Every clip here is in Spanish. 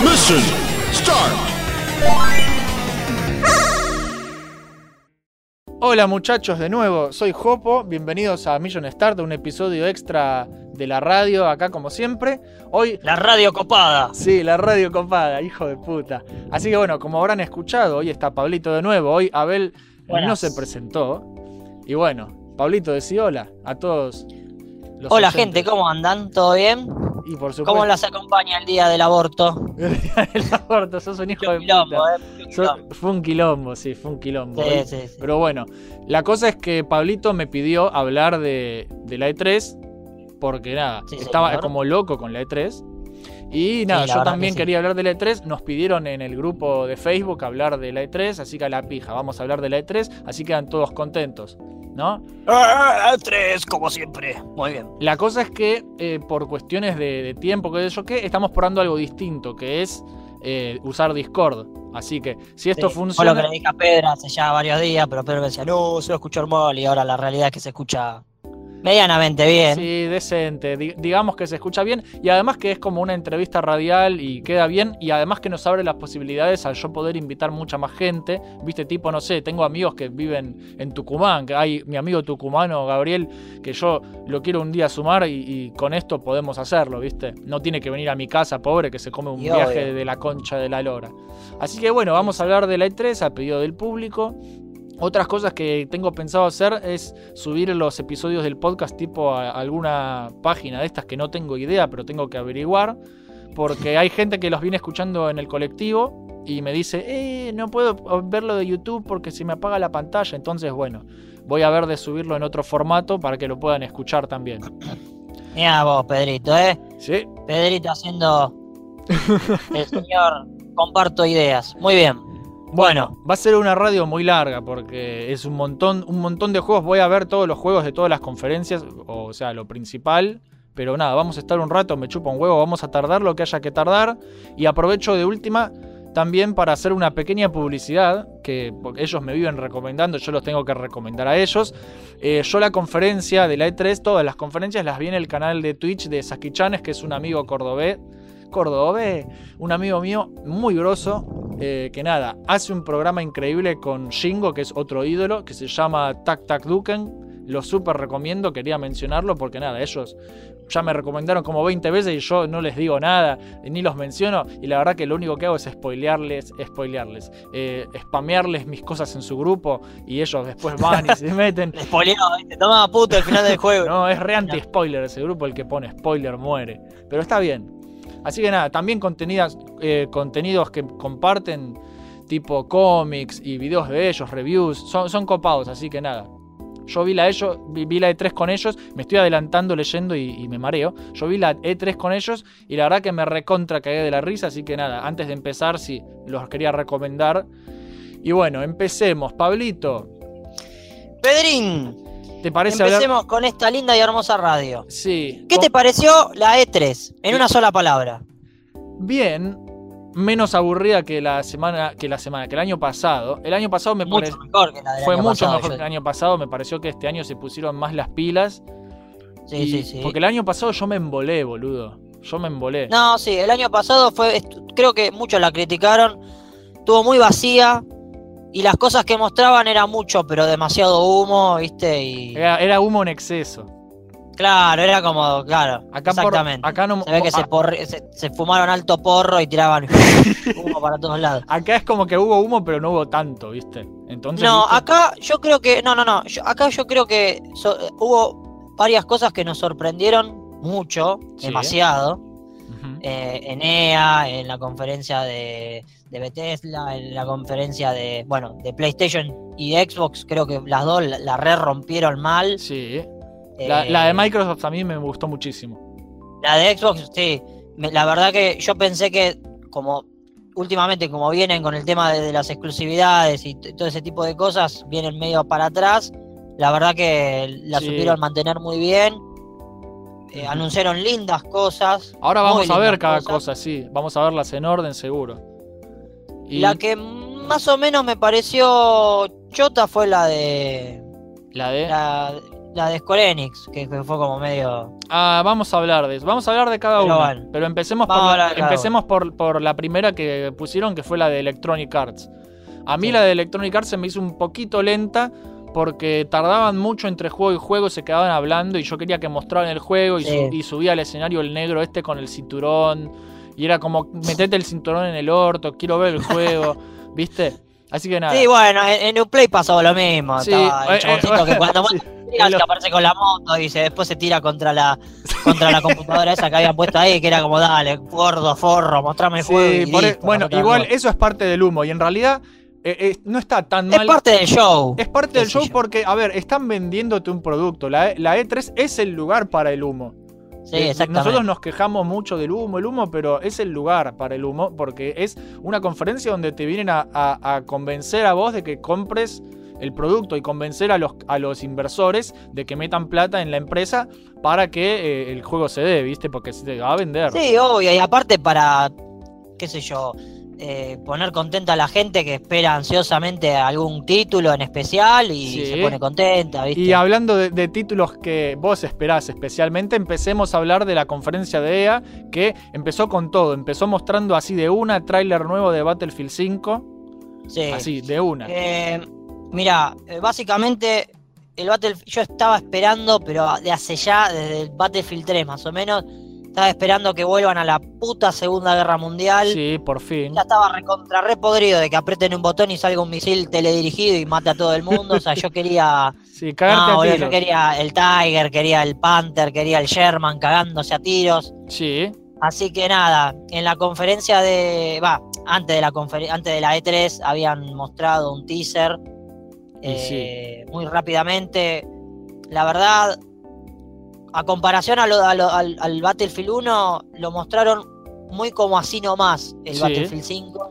Mission start. Hola muchachos, de nuevo, soy Jopo, bienvenidos a Mission Start, un episodio extra de la radio, acá como siempre. Hoy, La radio copada. sí, la radio copada, hijo de puta. Así que bueno, como habrán escuchado, hoy está Pablito de nuevo, hoy Abel no Buenas. se presentó. Y bueno, Pablito, decí hola a todos. los Hola oyentes. gente, ¿cómo andan? ¿Todo bien? Y por supuesto, ¿Cómo las acompaña el día del aborto? el aborto, sos un hijo de quilombo, puta. eh, Sos- fue un quilombo, sí, fue un quilombo. Sí, Hoy- sí, sí. Pero bueno, la cosa es que Pablito me pidió hablar de, de la E3, porque nada, estaba señor. como loco con la E3. Y nada, yo también que quería hablar de la E3, nos pidieron en el grupo de Facebook hablar de la E3, así que a la pija, vamos a hablar de la E3, así quedan todos contentos, ¿no? Ah, Tres, como siempre. Muy bien. La cosa es que eh, por cuestiones de, de tiempo, que yo qué, estamos probando algo distinto, que es eh, usar Discord. Así que si esto Sí, funciona... Fue lo que le dije a Pedro hace ya varios días, pero Pedro me decía, no, se va a escuchar mal, y ahora la realidad es que se escucha medianamente bien. Sí, decente. Di- digamos que se escucha bien y además que es como una entrevista radial y queda bien y además que nos abre las posibilidades al yo poder invitar mucha más gente. Viste, tipo, no sé, tengo amigos que viven en Tucumán, que hay mi amigo tucumano Gabriel, que yo lo quiero un día sumar y, y con esto podemos hacerlo, ¿viste? No tiene que venir a mi casa, pobre, que se come un Y viaje obvio. de la concha de la lora. Así que bueno, vamos a hablar de la E3 a pedido del público. Otras cosas que tengo pensado hacer es subir los episodios del podcast tipo a alguna página de estas que no tengo idea, pero tengo que averiguar. Porque hay gente que los viene escuchando en el colectivo y me dice, eh, no puedo verlo de YouTube porque se me apaga la pantalla. Entonces, bueno, voy a ver de subirlo en otro formato para que lo puedan escuchar también. Mira vos, Pedrito, ¿eh? ¿Sí? Pedrito haciendo el señor comparto ideas. Muy bien. Bueno, va a ser una radio muy larga porque es un montón, un montón de juegos. Voy a ver todos los juegos de todas las conferencias, o sea, lo principal. Pero nada, vamos a estar un rato, me chupa un huevo, vamos a tardar lo que haya que tardar. Y aprovecho de última también para hacer una pequeña publicidad, que ellos me viven recomendando, yo los tengo que recomendar a ellos. Eh, yo la conferencia de la E3, todas las conferencias las vi en el canal de Twitch de Saskichanes, que es un amigo cordobés. Cordobés, un amigo mío muy grosso, eh, que nada, hace un programa increíble con Shingo, que es otro ídolo, que se llama Tac Tac Duken. Lo súper recomiendo, quería mencionarlo porque nada, ellos ya me recomendaron como 20 veces y yo no les digo nada, ni los menciono. Y la verdad que lo único que hago es spoilearles, spoilearles, eh, spamearles mis cosas en su grupo y ellos después van y se meten. Le spoileó, ¿viste? Toma puto el final del juego. No, es re anti-spoiler ese grupo, el que pone spoiler muere. Pero está bien. Así que nada, también eh, contenidos que comparten, tipo cómics y videos de ellos, reviews, son, copados, así que nada. Yo vi la, ellos, vi, la E3 con ellos, me estoy adelantando leyendo y, y me mareo. Yo vi la E3 con ellos y la verdad que me recontra cagué de la risa, así que nada, antes de empezar, sí, los quería recomendar. Y bueno, empecemos. Pablito, Pedrín, ¿te parece hablar? empecemos con esta linda y hermosa radio. Sí. ¿Qué con- te pareció la E3? En una sola palabra. bien, menos aburrida que la semana, que la semana, que el año pasado. El año pasado me Mucho pareció mejor que la del fue año mucho pasado, mejor yo- que el año pasado. Me pareció que este año se pusieron más las pilas. Sí, y- sí, sí. Porque el año pasado yo me embolé, boludo. Yo me embolé. No, sí, el año pasado fue, creo que muchos la criticaron, estuvo muy vacía y las cosas que mostraban era mucho, pero demasiado humo, ¿viste? Y Era, era humo en exceso. claro, era como, claro, Acá, por- exactamente. acá no. Se ve que se, a- porre- se, se fumaron alto porro y tiraban humo para todos lados. acá es como que hubo humo, pero no hubo tanto, ¿viste? Entonces. No, ¿viste? acá yo creo que, no, no, no, yo- acá yo creo que so- hubo varias cosas que nos sorprendieron mucho, Sí. demasiado. Eh, en EA, en la conferencia de, de Bethesda, en la conferencia de, bueno, de PlayStation y de Xbox, creo que las dos la, la re rompieron mal. Sí. La, Eh, la de Microsoft a mí me gustó muchísimo. La de Xbox, sí. Me- La verdad que yo pensé que como últimamente como vienen con el tema de, de las exclusividades y todo ese tipo de cosas, vienen medio para atrás. La verdad que la Sí. supieron mantener muy bien. Eh, anunciaron lindas cosas. Ahora vamos a ver cada cosas. cosa, sí. Vamos a verlas en orden, seguro. Y La que más o menos me pareció chota fue la de la de. la, la de Square Enix, que, que fue como medio. Ah, vamos a hablar de eso. Vamos a hablar de cada Pero una. Pero empecemos, por, Vamos la- empecemos por, por la primera que pusieron, que fue la de Electronic Arts. A mí Sí. la de Electronic Arts se me hizo un poquito lenta porque tardaban mucho entre juego y juego, se quedaban hablando y yo quería que mostraran el juego y, su- y subía al escenario el negro este con el cinturón y era como, metete el cinturón en el orto, quiero ver el juego, ¿viste? Así que nada. Sí, bueno, en, en Uplay pasó lo mismo. Sí, Estaba el eh, chaboncito eh, que cuando sí. tira, Lo- que aparece con la moto y se, después se tira contra la contra la computadora esa que habían puesto ahí, que era como, dale, gordo, forro, mostrame el Sí, juego. y por e- listo, bueno, igual eso es parte del humo y en realidad eh, eh, no está tan es mal. parte del show. Es parte del show yo. porque, a ver, están vendiéndote un producto. La, E- la E3 es el lugar para el humo. Sí, Eh. Nosotros nos quejamos mucho del humo, el humo, pero es el lugar para el humo porque es una conferencia donde te vienen a, a- a convencer a vos de que compres el producto y convencer a los, a los inversores de que metan plata en la empresa para que eh, el juego se dé, ¿viste? Porque se te va a vender. Sí, obvio, y aparte para, qué sé yo, eh, poner contenta a la gente que espera ansiosamente algún título en especial y Sí. se pone contenta, ¿viste? Y hablando de, de títulos que vos esperás especialmente, empecemos a hablar de la conferencia de EA que empezó con todo. Empezó mostrando así de una tráiler nuevo de Battlefield 5. Sí. Así, de una. Eh, mira, eh, básicamente el Battlefield, yo estaba esperando, pero de hace ya, desde el Battlefield 3 más o menos, estaba esperando que vuelvan a la puta Segunda Guerra Mundial. Sí, por fin. Ya estaba recontra re podrido de que aprieten un botón y salga un misil teledirigido y mate a todo el mundo. O sea, yo quería. Sí, cagarte no, a tiros. yo quería el Tiger, quería el Panther, quería el Sherman cagándose a tiros. Sí, Así que nada, en la conferencia de. Va, antes de la antes de la E3 habían mostrado un teaser. Eh, Muy rápidamente. La verdad, a comparación a lo- a lo- al, al Battlefield 1, lo mostraron muy como así nomás el Sí. Battlefield 5.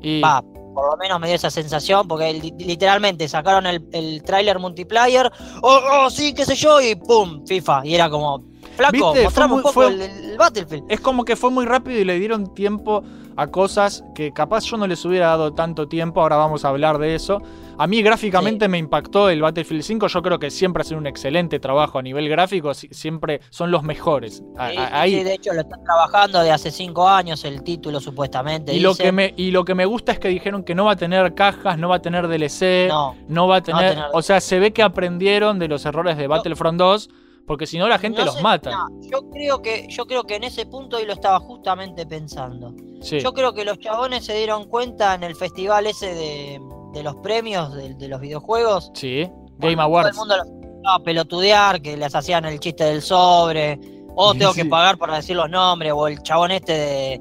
y Va, por lo menos me dio esa sensación, porque li- literalmente sacaron el, el tráiler multiplayer, oh, oh, sí, qué sé yo, y pum, FIFA. Y era como, flaco, Fue un poco fue- el, el Battlefield. es como que fue muy rápido y le dieron tiempo a cosas que capaz yo no les hubiera dado tanto tiempo. Ahora vamos a hablar de eso. A mí gráficamente me impactó el Battlefield 5. Yo creo que siempre hacen un excelente trabajo a nivel gráfico. si- Siempre son los mejores. A- Sí, a- ahí, sí, de hecho, lo están trabajando de hace cinco años el título, supuestamente. Y lo, que me, y lo que me gusta es que dijeron que no va a tener cajas, no va a tener DLC, no, No, va a tener, tener- O sea, se ve que aprendieron de los errores de Battlefront 2, porque si no la gente no los sé, mata. yo creo que yo creo que en ese punto y lo estaba justamente pensando. Sí, Yo creo que los chabones se dieron cuenta en el festival ese de, de los premios de, de los videojuegos. sí. Game Awards. Todo el mundo los empezaba a pelotudear, que les hacían el chiste del sobre. O tengo que pagar para decir los nombres. O el chabón este de.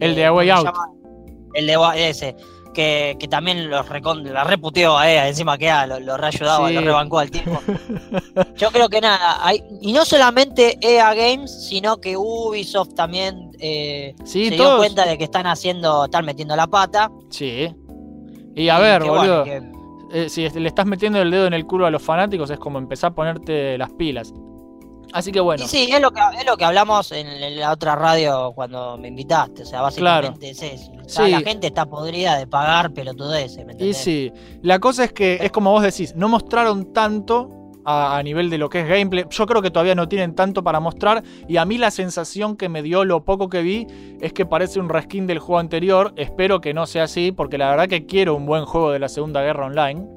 El de A ¿cómo Way se Out. llama? El de ese. Que, que también los recon, la reputeó a EA, encima que EA lo, lo reayudaba, Sí. lo rebancó al tipo. Yo creo que nada, hay, y no solamente EA Games, sino que Ubisoft también eh, Sí, se dio cuenta de que están haciendo, están metiendo la pata. Sí. Y a ver, que bueno, boludo, que- eh, si le estás metiendo el dedo en el culo a los fanáticos es como empezar a ponerte las pilas. Así que bueno, Y sí, es lo que, es lo que hablamos en, la otra radio cuando me invitaste. O sea, básicamente es eso. O sea, Sí. La gente está podrida de pagar pelotudeces, ¿me y entendés? sí, la cosa es que es como vos decís, no mostraron tanto a, a nivel de lo que es gameplay. Yo creo que todavía no tienen tanto para mostrar y a mí la sensación que me dio lo poco que vi es que parece un reskin del juego anterior. Espero que no sea así porque la verdad que quiero un buen juego de la Segunda Guerra Online.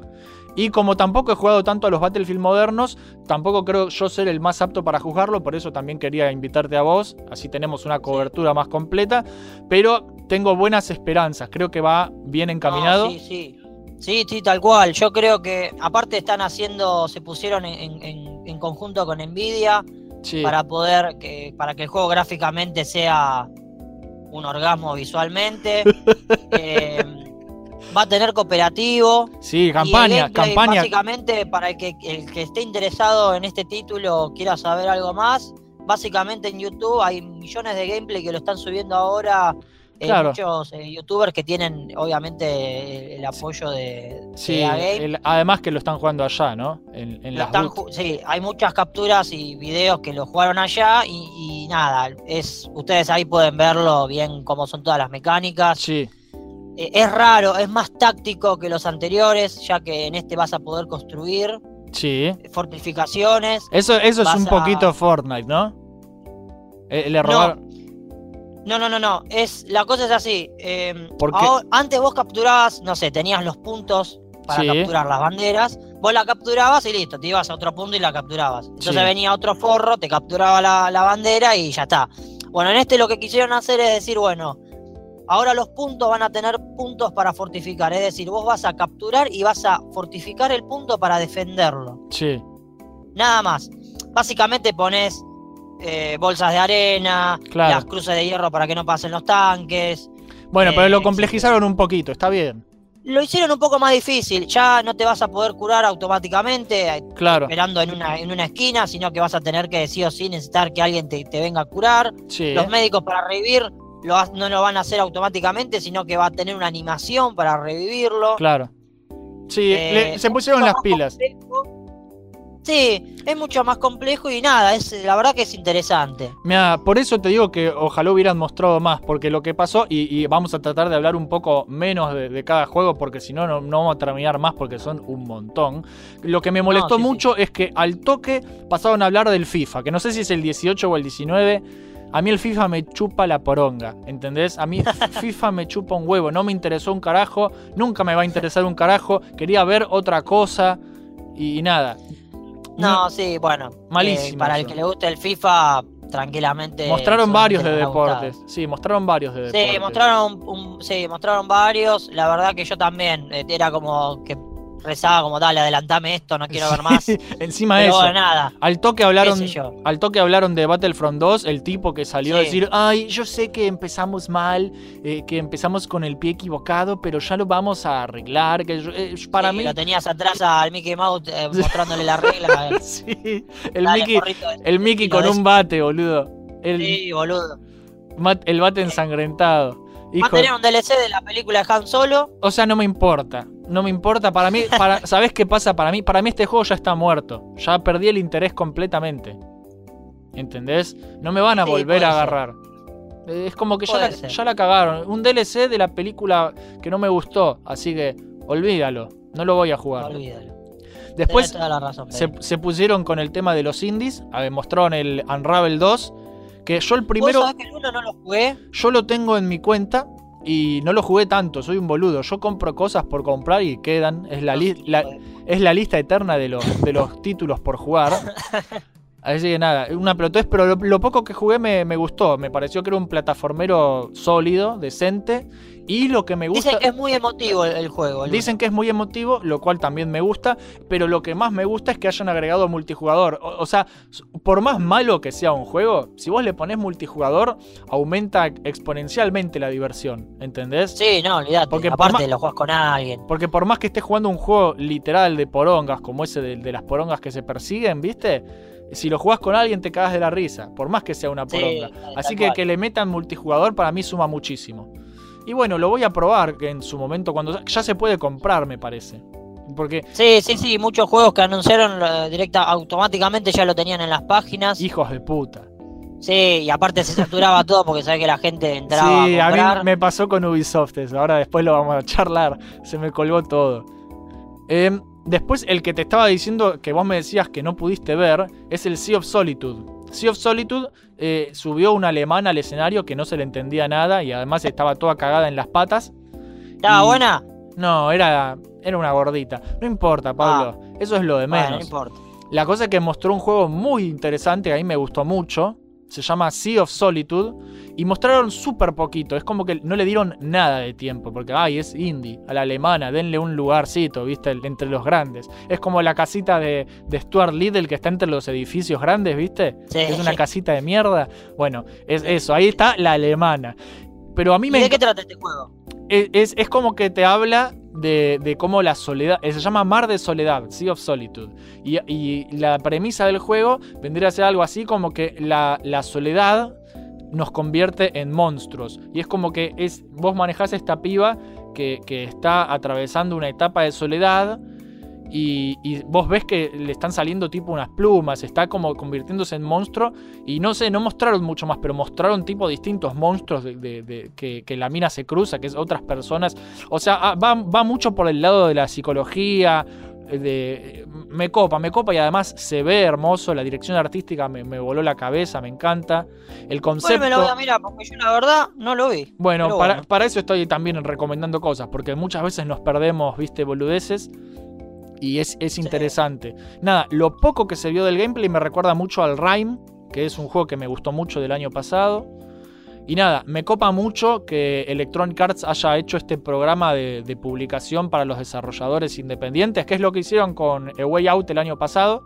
Y como tampoco he jugado tanto a los Battlefield modernos, tampoco creo yo ser el más apto para juzgarlo, por eso también quería invitarte a vos, así tenemos una cobertura más completa, pero tengo buenas esperanzas, creo que va bien encaminado. No, sí, sí. Sí, sí, tal cual. Yo creo que, aparte, están haciendo, se pusieron en, en- en conjunto con Nvidia Sí, para poder, que, para que el juego gráficamente sea un orgasmo visualmente. Eh, va a tener cooperativo. sí, campaña, campaña. Básicamente, para el que, el que esté interesado en este título, quiera saber algo más, básicamente en YouTube hay millones de gameplay que lo están subiendo ahora. eh, Claro. muchos eh, youtubers que tienen obviamente el, el apoyo de, de Sí, Game. el- además que lo están jugando allá, ¿no? En, en las están sí, hay muchas capturas y videos que lo jugaron allá y, y nada, es ustedes ahí pueden verlo bien cómo son todas las mecánicas. Sí, Eh, es raro, es más táctico que los anteriores, ya que en este vas a poder construir Sí. fortificaciones. Eso, eso es un a- poquito Fortnite, ¿no? Eh, le robaron. No, no, no, no. Es, la cosa es así. eh, ahora- antes vos capturabas, no sé, tenías los puntos para Sí. capturar las banderas. Vos la capturabas y listo, te ibas a otro punto y la capturabas. Entonces Sí. venía otro forro, te capturaba la, la bandera y ya está. Bueno, en este lo que quisieron hacer es decir, bueno, ahora los puntos van a tener puntos para fortificar. Es decir, vos vas a capturar y vas a fortificar el punto para defenderlo. Sí. Nada más. Básicamente pones eh, bolsas de arena, Claro. las cruces de hierro para que no pasen los tanques. Bueno, pero Eh, lo sí. complejizaron un poquito, está bien. Lo hicieron un poco más difícil. Ya no te vas a poder curar automáticamente eh, Claro. esperando en una, en una esquina, sino que vas a tener que sí o sí necesitar que alguien te, te venga a curar. Sí. Los médicos para revivir lo, no lo van a hacer automáticamente, sino que va a tener una animación para revivirlo. Claro. Sí, Eh, le- se pusieron las pilas. complejo. Sí, es mucho más complejo y nada, es la verdad que es interesante. Mira, por eso te digo que ojalá hubieran mostrado más, porque lo que pasó, y, y vamos a tratar de hablar un poco menos de, de cada juego, porque si no, no vamos a terminar más, porque son un montón. Lo que me molestó sí. mucho es que al toque pasaron a hablar del FIFA, que no sé si es el 18 o el 19. A mí el FIFA me chupa la poronga, ¿entendés? A mí FIFA me chupa un huevo, no me interesó un carajo, nunca me va a interesar un carajo, quería ver otra cosa y, nada. No, sí, bueno. Malísimo eh, para el que le guste el FIFA, tranquilamente. Mostraron varios de gustado. deportes. Sí, mostraron varios de deportes. Sí, mostraron, un- sí, mostraron varios. La verdad que yo también eh, era como que rezaba como dale, adelantame esto, no quiero ver más. Encima de eso. nada. Al toque hablaron, al toque hablaron de Battlefront 2, el tipo que salió a decir, ay, yo sé que empezamos mal, eh, que empezamos con el pie equivocado, pero ya lo vamos a arreglar. Que eh, para Sí, mí, Lo tenías atrás al Mickey Mouse eh, mostrándole la regla. sí, el dale, Mickey, porrito, el Mickey con un bate, boludo. El, Sí, boludo. mat- el bate ensangrentado. Va a tener un DLC de la película de Han Solo. o sea, no me importa. No me importa. Para mí, para, ¿sabés qué pasa para mí? Para mí este juego ya está muerto. Ya perdí el interés completamente. ¿Entendés? No me van a Sí, volver a agarrar. Eh, Es como que ya la, ya la cagaron. Un DLC de la película que no me gustó. Así que olvídalo. No lo voy a jugar. Olvídalo. Después la razón. se, pusieron con el tema de los indies. A ver, mostraron el Unravel 2. Que yo el primero. ¿Vos sabés que el uno no lo jugué? Yo lo tengo en mi cuenta y no lo jugué tanto, soy un boludo. Yo compro cosas por comprar y quedan. Es la, li- la- es la lista eterna de los, de los títulos por jugar. Así que nada, una pelotez, pero lo, lo poco que jugué me, me gustó. Me pareció que era un plataformero sólido, decente. Y lo que me gusta. Dicen que es muy emotivo el, el juego. el Dicen que es muy emotivo, lo cual también me gusta, pero lo que más me gusta es que hayan agregado multijugador. O, o sea, por más malo que sea un juego, si vos le pones multijugador, aumenta exponencialmente la diversión, ¿entendés? Sí, no, olvídate. Porque por Aparte ma- lo juegas con alguien. Porque por más que estés jugando un juego literal de porongas, como ese de, de las porongas que se persiguen, ¿viste? Si lo jugás con alguien te cagas de la risa, por más que sea una poronga. Así que cual. que le metan multijugador para mí suma muchísimo. Y bueno, lo voy a probar que en su momento cuando ya se puede comprar, me parece. Porque Sí, sí, sí, muchos juegos que anunciaron eh, directa automáticamente ya lo tenían en las páginas. hijos de puta. Sí, y aparte se saturaba todo porque sabía que la gente entraba Sí, a a comprar. mí me pasó con Ubisoft eso. Ahora después lo vamos a charlar. Se me colgó todo. Em, después, el que te estaba diciendo que vos me decías que no pudiste ver es el Sea of Solitude. Sea of Solitude eh, subió una alemana al escenario que no se le entendía nada y además estaba toda cagada en las patas. ¿Estaba y- buena? No, era, era una gordita. No importa, Pablo. Eso es lo de Bueno, no menos. importa. La cosa es que mostró un juego muy interesante, que a mí me gustó mucho. Se llama Sea of Solitude. Y mostraron súper poquito. Es como que no le dieron nada de tiempo. Porque, ay, es indie. A la alemana, denle un lugarcito, ¿viste? Entre los grandes. Es como la casita de, de Stuart Little que está entre los edificios grandes, ¿viste? Sí. Es una casita de mierda. Bueno, es eso. Ahí está la alemana. Pero a mí ¿Y me de qué trata este juego? es, es- es como que te habla de, de cómo la soledad. eh, Se llama Mar de Soledad, Sea of Solitude. Y, y la premisa del juego vendría a ser algo así como que la, la soledad nos convierte en monstruos. Y es como que es, vos manejás esta piba que, que está atravesando una etapa de soledad. Y, vos ves que le están saliendo tipo unas plumas, está como convirtiéndose en monstruo. Y no sé, no mostraron mucho más, pero mostraron tipo distintos monstruos de, de- de- que, que la mina se cruza, que es otras personas. O sea, ah, va, va mucho por el lado de la psicología. De, me copa, me copa y además se ve hermoso, la dirección artística me, me voló la cabeza, me encanta. El concepto... Bueno, me lo voy a mirar porque yo la verdad no lo vi. Bueno, para, para eso estoy también recomendando cosas, porque muchas veces nos perdemos, viste, boludeces. Y es, es interesante. Nada, lo poco que se vio del gameplay me recuerda mucho al Rhyme, que es un juego que me gustó mucho del año pasado. Y nada, me copa mucho que Electronic Arts haya hecho este programa de, de publicación para los desarrolladores independientes, que es lo que hicieron con A Way Out el año pasado,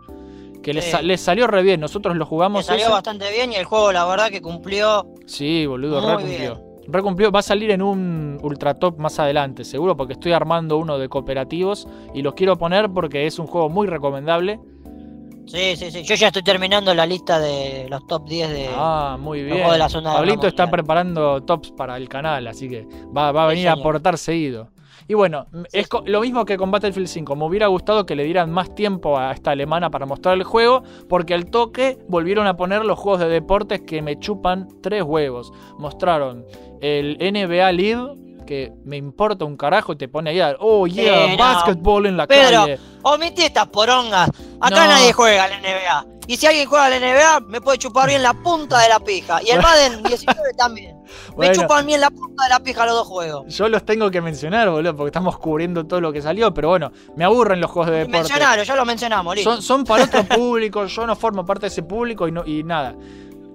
que les, Sí. sa- les salió re bien. Nosotros lo jugamos. salió ese. bastante bien y el juego la verdad que cumplió. Sí, boludo, Muy recumplió. Recumplió, va a salir en un ultra top más adelante, seguro, porque estoy armando uno de cooperativos y los quiero poner porque es un juego muy recomendable. Sí, sí, sí. Yo ya estoy terminando la lista de los top 10 de. Ah, muy bien. de la Guerra Pablito está preparando tops para el canal, así que va, va a Sí, venir a aportar seguido. Y bueno, es sí. lo mismo que con Battlefield 5. Me hubiera gustado que le dieran más tiempo a esta alemana para mostrar el juego, porque al toque volvieron a poner los juegos de deportes que me chupan tres huevos. Mostraron el NBA Live, que me importa un carajo, y te pone ahí, a, oh yeah, Sí, no. basketball en la Pedro, calle. Omití estas porongas. Acá No. nadie juega la NBA. Y si alguien juega la NBA, me puede chupar bien la punta de la pija. Y el Madden 19 también. Me Bueno. chupan bien la punta de la pija los dos juegos. Yo los tengo que mencionar, boludo, porque estamos cubriendo todo lo que salió, pero bueno, me aburren los juegos de deporte. Mencionaron, ya lo mencionamos, listo. Son, son para otro público, yo no formo parte de ese público y, no, y nada.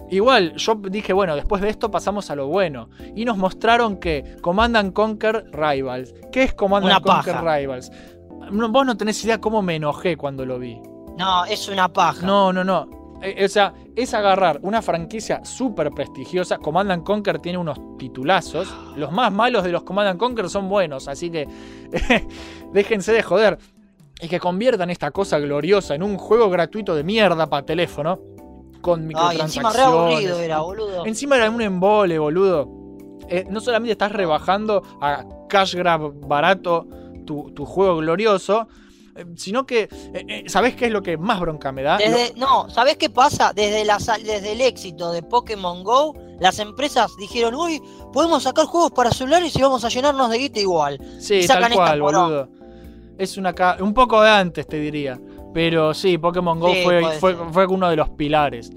Igual, yo dije, bueno, después de esto pasamos a lo bueno. Y nos mostraron que Command and Conquer Rivals. ¿Qué es Command Una and Conquer paja. Rivals? Vos no tenés idea cómo me enojé cuando lo vi. No, es una paja. No, no, no. Eh, o sea, es agarrar una franquicia súper prestigiosa. Command and Conquer tiene unos titulazos. Los más malos de los Command and Conquer son buenos, así que déjense de joder. Y que conviertan esta cosa gloriosa en un juego gratuito de mierda para teléfono. Con Ay, encima microtransacciones. re aburrido era, boludo. Encima era un embole, boludo. Eh, no solamente estás rebajando a cash grab barato tu, tu juego glorioso, eh, sino que, eh, eh, ¿sabés qué es lo que más bronca me da? Lo- no, ¿sabés qué pasa? Desde, la, desde el éxito de Pokémon Go, las empresas dijeron, uy, podemos sacar juegos para celulares y vamos a llenarnos de guita igual. Sí, y sacan tal cual, esta boludo. Es una ca- un poco de antes, te diría. Pero sí, Pokémon Go Sí, fue, fue, fue uno de los pilares.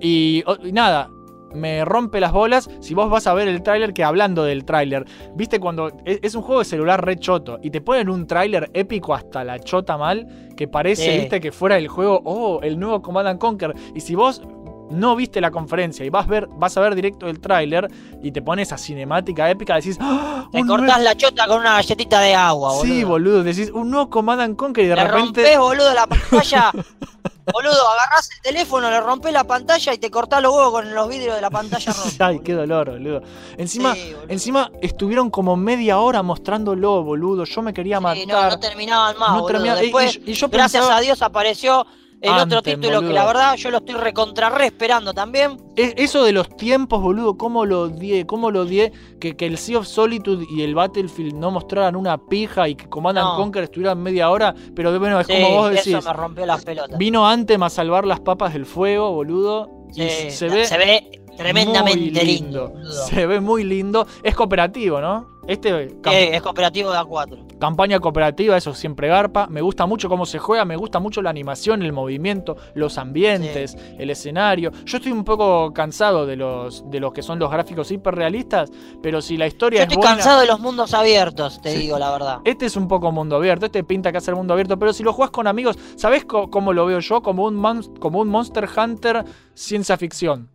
Y, nada, me rompe las bolas si vos vas a ver el tráiler que hablando del tráiler, viste cuando es, es un juego de celular re choto y te ponen un tráiler épico hasta la chota mal que parece, Sí. viste, que fuera el juego, oh, el nuevo Command and Conquer. Y si vos no viste la conferencia y vas, ver, vas a ver directo el tráiler y te pones esa cinemática épica, decís, ¡Ah! Te cortás la chota con una galletita de agua, boludo. Sí, boludo, decís un nuevo Command and Conquer y de le repente. rompés, boludo, la pantalla. boludo, agarrás el teléfono, le rompés la pantalla y te cortás los huevos con los vidrios de la pantalla rota. Ay, qué dolor, boludo. Encima, Sí, boludo. encima estuvieron como media hora mostrándolo, boludo. Yo me quería matar. Sí, no, no terminaban más, No boludo. Después, y, y yo gracias pensaba- a Dios apareció el otro título que la verdad yo lo estoy recontra re esperando también. e- Eso de los tiempos, boludo, cómo lo odié, cómo lo odié. Que, que el Sea of Solitude y el Battlefield no mostraran una pija y que Command and No. Conquer estuvieran media hora. Pero bueno, es Sí, como vos decís. eso me rompió las pelotas. Vino Anthem a salvar las papas del fuego, boludo. Y se ve. se ve tremendamente lindo. Se ve muy lindo. Es cooperativo, ¿no? Este Sí, es cooperativo de A4. campaña cooperativa, eso siempre garpa. Me gusta mucho cómo se juega, me gusta mucho la animación, el movimiento, los ambientes, el escenario. Yo estoy un poco cansado de los, de los que son los gráficos hiperrealistas, pero si la historia Yo es estoy buena. cansado de los mundos abiertos, te Sí. digo la verdad. Este es un poco mundo abierto, este pinta que hace el mundo abierto, pero si lo juegas con amigos, ¿sabés co- cómo lo veo yo? Como un, como un Monster Hunter ciencia ficción.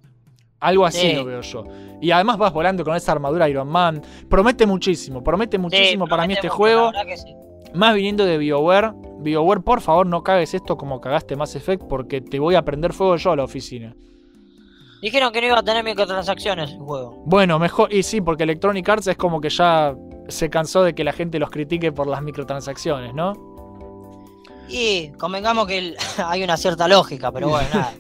Algo así Sí. lo veo yo. Y además vas volando con esa armadura Iron Man. Promete muchísimo, promete muchísimo Sí, para mí este mucho, juego. sí. Más viniendo de BioWare. BioWare, por favor, no cagues esto como cagaste Mass Effect porque te voy a prender fuego yo a la oficina. Dijeron que no iba a tener microtransacciones el juego. Bueno, mejor. Y sí, porque Electronic Arts es como que ya se cansó de que la gente los critique por las microtransacciones, ¿no? Y convengamos que hay una cierta lógica, pero bueno, nada.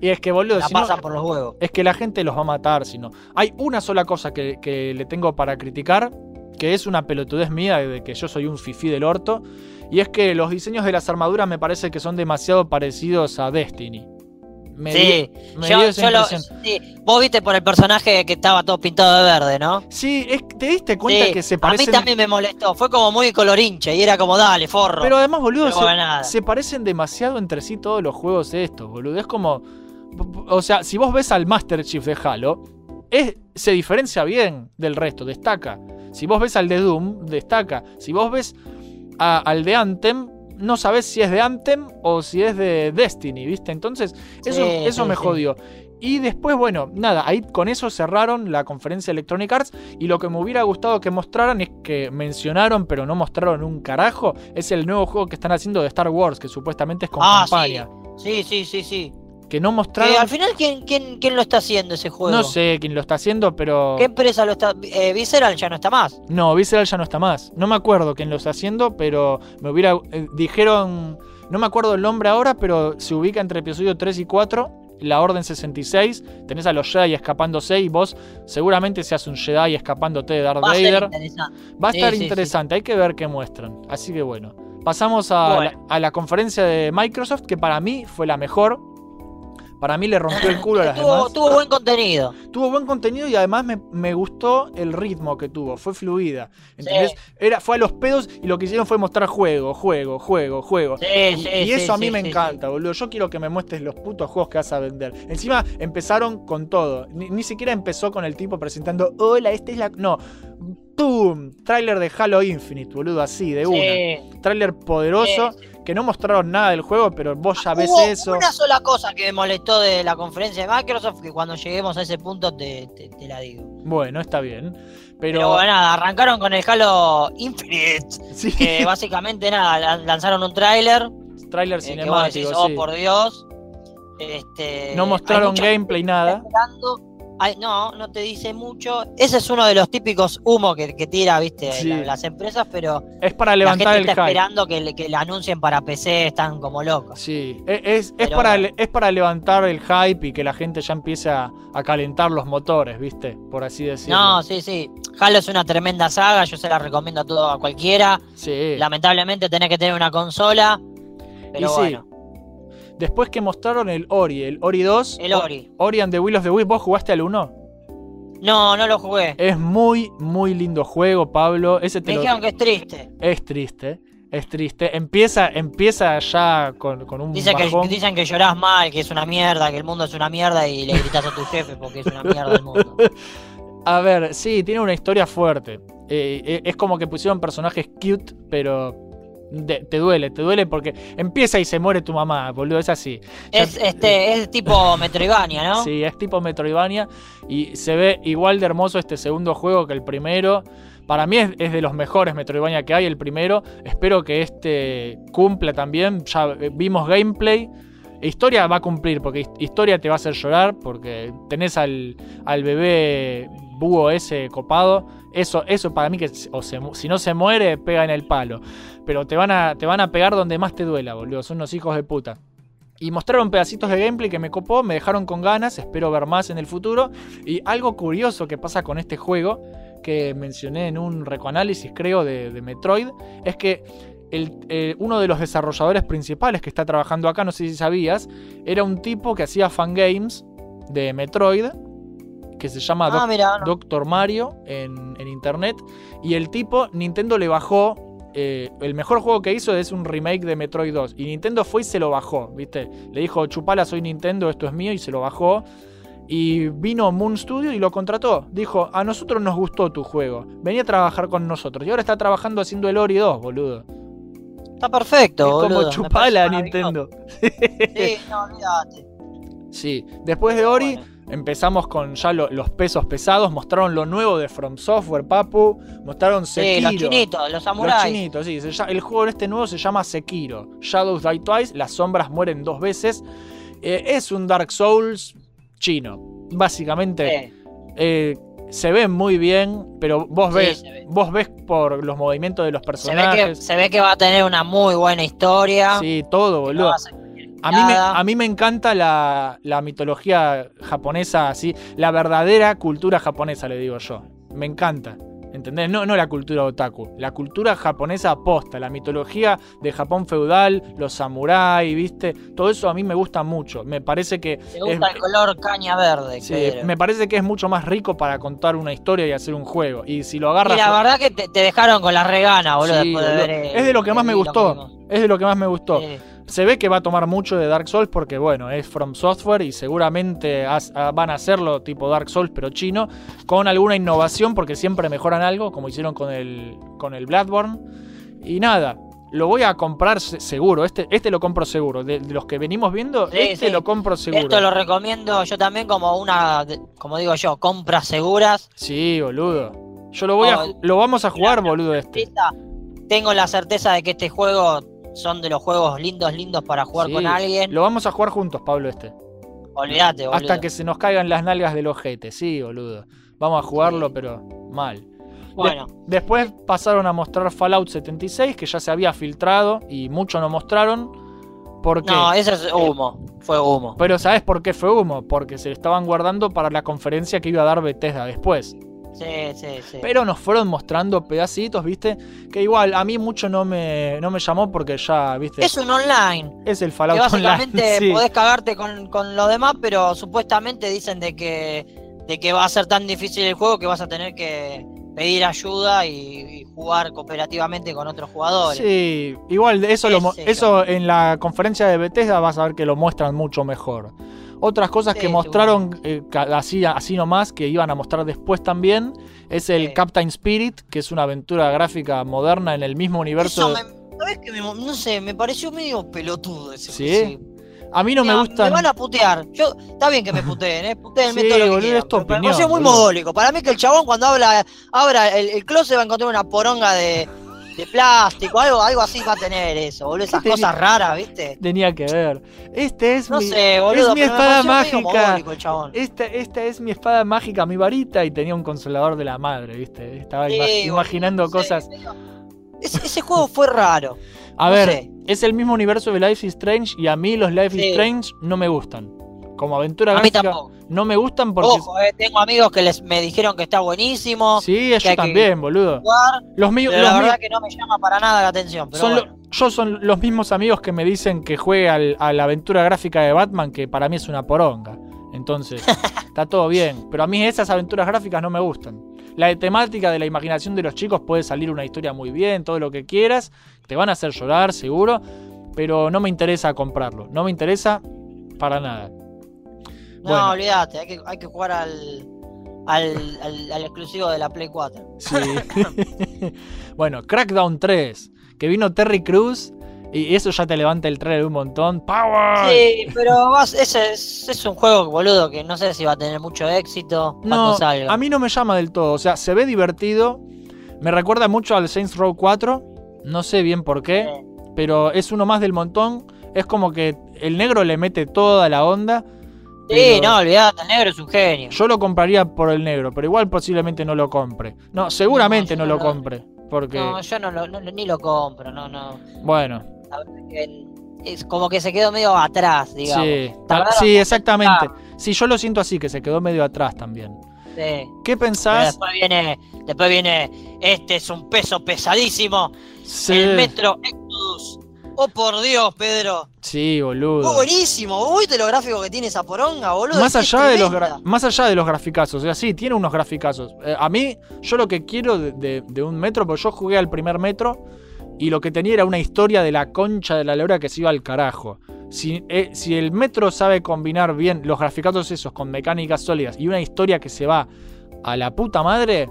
Y es que, boludo, La si no- por los huevos. es que la gente los va a matar, si no. Hay una sola cosa que, que le tengo para criticar, que es una pelotudez mía de que yo soy un fifí del orto, y es que los diseños de las armaduras me parece que son demasiado parecidos a Destiny. Me, Sí, me yo- dio esa yo lo- sí, vos viste por el personaje que estaba todo pintado de verde, ¿no? Sí, es, ¿te diste cuenta Sí, que se A mí parecen? también me molestó, fue como muy colorinche y era como, dale, forro. Pero además, boludo, se, se parecen demasiado entre sí todos los juegos estos, boludo. Es como. O sea, si vos ves al Master Chief de Halo, es, se diferencia bien del resto, destaca. Si vos ves al de Doom, destaca. Si vos ves a- al de Anthem, no sabés si es de Anthem o si es de Destiny, ¿viste? Entonces, eso, Sí, eso sí, me sí. jodió. Y después, bueno, nada, ahí con eso cerraron la conferencia de Electronic Arts. Y lo que me hubiera gustado que mostraran es que mencionaron, pero no mostraron un carajo, es el nuevo juego que están haciendo de Star Wars, que supuestamente es con Ah, campaña. Sí, sí, sí, sí. Que no mostraron. al final, ¿quién, quién, quién lo está haciendo ese juego? no sé quién lo está haciendo, pero. ¿Qué empresa lo está...? Eh, Visceral ya no está más. No, Visceral ya no está más. No me acuerdo quién lo está haciendo, pero me hubiera. eh, dijeron. No me acuerdo el nombre ahora, pero se ubica entre episodio 3 y 4. La Orden 66. Tenés a los Jedi escapándose y vos seguramente seas un Jedi escapándote de Darth Va Vader. interesante. Va a Sí, estar sí, sí. interesante, hay que ver qué muestran. Así que bueno. Pasamos a, Bueno. la, a la conferencia de Microsoft, que para mí fue la mejor. Para mí le rompió el culo a las tuvo, demás. tuvo buen contenido. Tuvo buen contenido y además me, me gustó el ritmo que tuvo. Fue fluida. ¿Entendés? Era, fue a los pedos y lo que hicieron fue mostrar juego, juego, juego, juego. Sí, Y, sí, y eso a mí me encanta, boludo. Yo quiero que me muestres los putos juegos que vas a vender. Encima empezaron con todo. Ni, ni siquiera empezó con el tipo presentando, hola, esta es la... No. ¡Tum! Tráiler de Halo Infinite, boludo, así, de una. Sí. Tráiler poderoso, que no mostraron nada del juego, pero vos ya ves Hubo eso. una sola cosa que me molestó de la conferencia de Microsoft, que cuando lleguemos a ese punto te, te- te la digo. Bueno, está bien. Pero, Pero, bueno, nada, arrancaron con el Halo Infinite, sí, que básicamente nada, lan- lanzaron un tráiler, tráiler eh, que vos decís, cinemático, oh sí. por Dios. Este, No mostraron gameplay, nada. esperando. Ay, no, no te dice mucho. Ese es uno de los típicos humo que, que tira, viste, Sí. la- las empresas, pero Es para la levantar gente el está hype. esperando que, le- que la anuncien para PC, están como locos. Sí, e- es, es, Pero para, es levantar el hype y que la gente ya empiece a, a calentar los motores, ¿viste? Por así decirlo. No, sí, sí. Halo es una tremenda saga, yo se la recomiendo a todo a cualquiera. Sí. Lamentablemente tenés que tener una consola. Pero Y sí, bueno, Después que mostraron el Ori, el Ori 2. el Ori. Ori and the Will of the Wisp, ¿vos jugaste al 1? No, no lo jugué. Es muy, muy lindo juego, Pablo. Ese te Me lo- dijeron que es triste. Es triste, es triste. Empieza, empieza ya con, con un Dicen que, dicen que llorás mal, que es una mierda, que el mundo es una mierda y le gritas a tu jefe porque es una mierda el mundo. A ver, sí, tiene una historia fuerte. Eh, eh, es como que pusieron personajes cute, pero de- te duele, te duele porque empieza y se muere tu mamá, boludo, es así. Ya- Es, este, es tipo Metroidvania, ¿no? Sí, es tipo Metroidvania y se ve igual de hermoso este segundo juego que el primero. Para mí es, es de los mejores Metroidvania que hay, el primero. Espero que este cumpla también. Ya eh, vimos gameplay. Historia va a cumplir, porque his- historia te va a hacer llorar, porque tenés al, al bebé búho ese copado. Eso, eso para mí que o se si no se muere, pega en el palo. Pero te van, a, te van a pegar donde más te duela, boludo. Son unos hijos de puta. Y mostraron pedacitos de gameplay que me copó, me dejaron con ganas, espero ver más en el futuro. Y algo curioso que pasa con este juego, que mencioné en un recoanálisis creo de, de Metroid, es que el- eh, uno de los desarrolladores principales que está trabajando acá, no sé si sabías, era un tipo que hacía fangames de Metroid, que se llama Ah, Doc- mira, no. Doctor Mario en, en internet. Y el tipo, Nintendo le bajó. Eh, el mejor juego que hizo es un remake de Metroid 2. Y Nintendo fue y se lo bajó, ¿viste? Le dijo, chupala, soy Nintendo, esto es mío, y se lo bajó. Y vino Moon Studio y lo contrató. Dijo, a nosotros nos gustó tu juego. Venía a trabajar con nosotros. Y ahora está trabajando haciendo el Ori 2, boludo. Está perfecto, es boludo. como chupala Nintendo. Sí, no, olvídate. Sí, después de Ori, Bueno. Empezamos con ya lo- los pesos pesados. Mostraron lo nuevo de From Software, Papu. Mostraron Sí, Sekiro. los chinitos, los Los samuráis. chinitos, sí. se el juego este nuevo se llama Sekiro. Shadows Die Twice, las sombras mueren dos veces. Eh, es un Dark Souls chino. Básicamente, Sí. eh, se ve muy bien, pero vos Sí, ves, ve. vos ves por los movimientos de los Se ve, que, personajes. se ve que va a tener una muy buena historia. Sí, todo, no boludo. A mí, me, nada. a mí me encanta la, la mitología japonesa, así, la verdadera cultura japonesa, le digo yo. Me encanta. ¿Entendés? No, no la cultura otaku. La cultura japonesa posta, la mitología de Japón feudal, los samuráis, ¿viste? Todo eso a mí me gusta mucho. Me parece que. Te gusta es- el color caña verde. sí, Pedro. me parece que es mucho más rico para contar una historia y hacer un juego. Y si lo Y agarras. la verdad que te, te dejaron con la regana, boludo, Sí, de eh, es de lo que más me gustó. Es de lo que más me gustó. Sí. Se ve que va a tomar mucho de Dark Souls porque, bueno, es From Software y seguramente ah, van a hacerlo tipo Dark Souls, pero chino, con alguna innovación porque siempre mejoran algo, como hicieron con el, con el Bloodborne. Y nada, lo voy a comprar se- seguro. Este, este lo compro seguro. De, de los que venimos viendo, Sí, este sí. lo compro seguro. Esto lo recomiendo yo también como una, como digo yo, compras seguras. Sí, boludo. Yo lo voy a, Oh, lo vamos a jugar, mira, boludo, este. Tengo la certeza de que este juego son de los juegos lindos, lindos para jugar Sí, con alguien. Lo vamos a jugar juntos, Pablo, este. Olvídate, boludo. Hasta que se nos caigan las nalgas del ojete, sí, boludo. Vamos a jugarlo, Sí. pero mal. Bueno, Después pasaron a mostrar Fallout 76, que ya se había filtrado y mucho no mostraron. ¿Por qué? no, eso es humo. Fue humo. Pero ¿sabes por qué fue humo? Porque se lo estaban guardando para la conferencia que iba a dar Bethesda después. Sí, sí, sí. Pero nos fueron mostrando pedacitos, ¿viste? Que igual a mí mucho no me, no me llamó porque ya, ¿viste? Es un online. Es el Que Fallout básicamente Online. sí. podés cagarte con, con lo demás, pero supuestamente dicen de que, de que va a ser tan difícil el juego que vas a tener que pedir ayuda y, y jugar cooperativamente con otros jugadores. Sí, igual eso, lo eso en la conferencia de Bethesda vas a ver que lo muestran mucho mejor. Otras cosas Sí, que mostraron eh, así, así nomás, que iban a mostrar después también, es el Sí. Captain Spirit, que es una aventura gráfica moderna en el mismo universo. Eso me, ¿sabés qué me mo- no sé, me pareció medio pelotudo ese ¿Sí? ese- A mí no me Mira, gustan. Me van a putear. Yo, está bien que me puteen, ¿eh? Puteen Sí, todo lo que boludo, quieran, Me pareció muy boludo. mogólico. Para mí que el chabón cuando habla, abra el, el closet va a encontrar una poronga de, de plástico, algo, algo así va a tener eso, boludo. Esas tenía? cosas raras, ¿viste? Tenía que ver. Este es No mi. sé, boludo, es mi espada mágica. Esta, esta es mi espada mágica, mi varita, y tenía un consolador de la madre, ¿viste? Estaba Sí, ima- boludo, imaginando no sé, cosas. Ese, ese juego fue raro. A No ver, sé. es el mismo universo de Life is Strange y a mí los Life is. Strange no me gustan. Como aventura A mí gráfica tampoco. No me gustan porque Ojo, eh, tengo amigos que les me dijeron que está buenísimo. sí, que también, boludo. Jugar, Los míos, la verdad que no me llama para nada la atención. Pero son lo- yo son los mismos amigos que me dicen que juegue al- a la aventura gráfica de Batman, que para mí es una poronga. Entonces, está todo bien. Pero a mí esas aventuras gráficas no me gustan. La de temática de la imaginación de los chicos puede salir una historia muy bien, todo lo que quieras. Te van a hacer llorar, seguro. Pero no me interesa comprarlo. No me interesa para nada. No, Bueno. olvídate, hay que, hay que jugar al, al, al, al exclusivo de la Play 4. Sí. bueno, Crackdown 3. Que vino Terry Cruz. Y eso ya te levanta el trailer un montón. ¡Power! Sí, pero vas, ese es, es un juego, boludo, que no sé si va a tener mucho éxito cuando No, salga. a mí no me llama del todo. O sea, se ve divertido. Me recuerda mucho al Saints Row 4. No sé bien por qué. Pero es uno más del montón. Es como que el negro le mete toda la onda. Sí, no, olvídate, el negro es un genio. Yo lo compraría por el negro. Pero igual posiblemente no lo compre. No, seguramente No, lo no lo- compre. Porque, No, yo no, lo- no- ni lo compro, no, no. bueno, es como que se quedó medio atrás, digamos. sí. Sí, exactamente. sacar. Sí, yo lo siento así, que se quedó medio atrás también. Sí. ¿Qué Pero pensás? después viene, después viene, este es un peso pesadísimo, Sí, el Metro Exodus. Oh por Dios, Pedro. sí, boludo. Oh, buenísimo. ¿Vos ¿Viste lo gráfico que tiene esa poronga, boludo? más allá de los más allá de los graficazos, o sea, sí, tiene unos graficazos. Eh, a mí, yo lo que quiero de, de- de un metro, porque yo jugué al primer metro y lo que tenía era una historia de la concha de la lora que se iba al carajo. Si, eh, si el metro sabe combinar bien los graficazos esos con mecánicas sólidas y una historia que se va a la puta madre,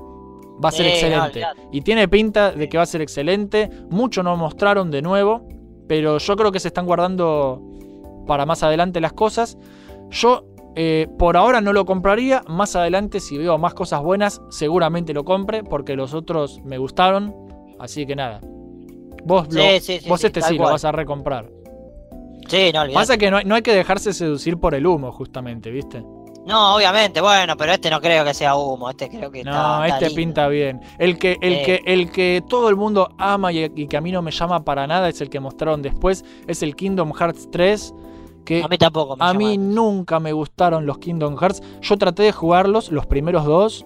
va a ser excelente. y tiene pinta de que va a ser excelente. Mucho no mostraron de nuevo, pero yo creo que se están guardando para más adelante las cosas. Yo eh, por ahora no lo compraría. Más adelante, si veo más cosas buenas, seguramente lo compre, porque los otros me gustaron. Así que nada. Vos, Sí, lo- sí, vos este sí lo cual. vas a recomprar. Sí, no, olvidate. Pasa que no hay, no hay que dejarse seducir por el humo, justamente, ¿viste? No, obviamente, bueno, pero este no creo que sea humo, este creo que No, está, está este lindo. pinta bien. El que, el, Sí. que, el que todo el mundo ama y, y que a mí no me llama para nada es el que mostraron después. Es el Kingdom Hearts 3. Que A mí tampoco me a mí nunca me gustaron los Kingdom Hearts. Yo traté de jugarlos, los primeros dos.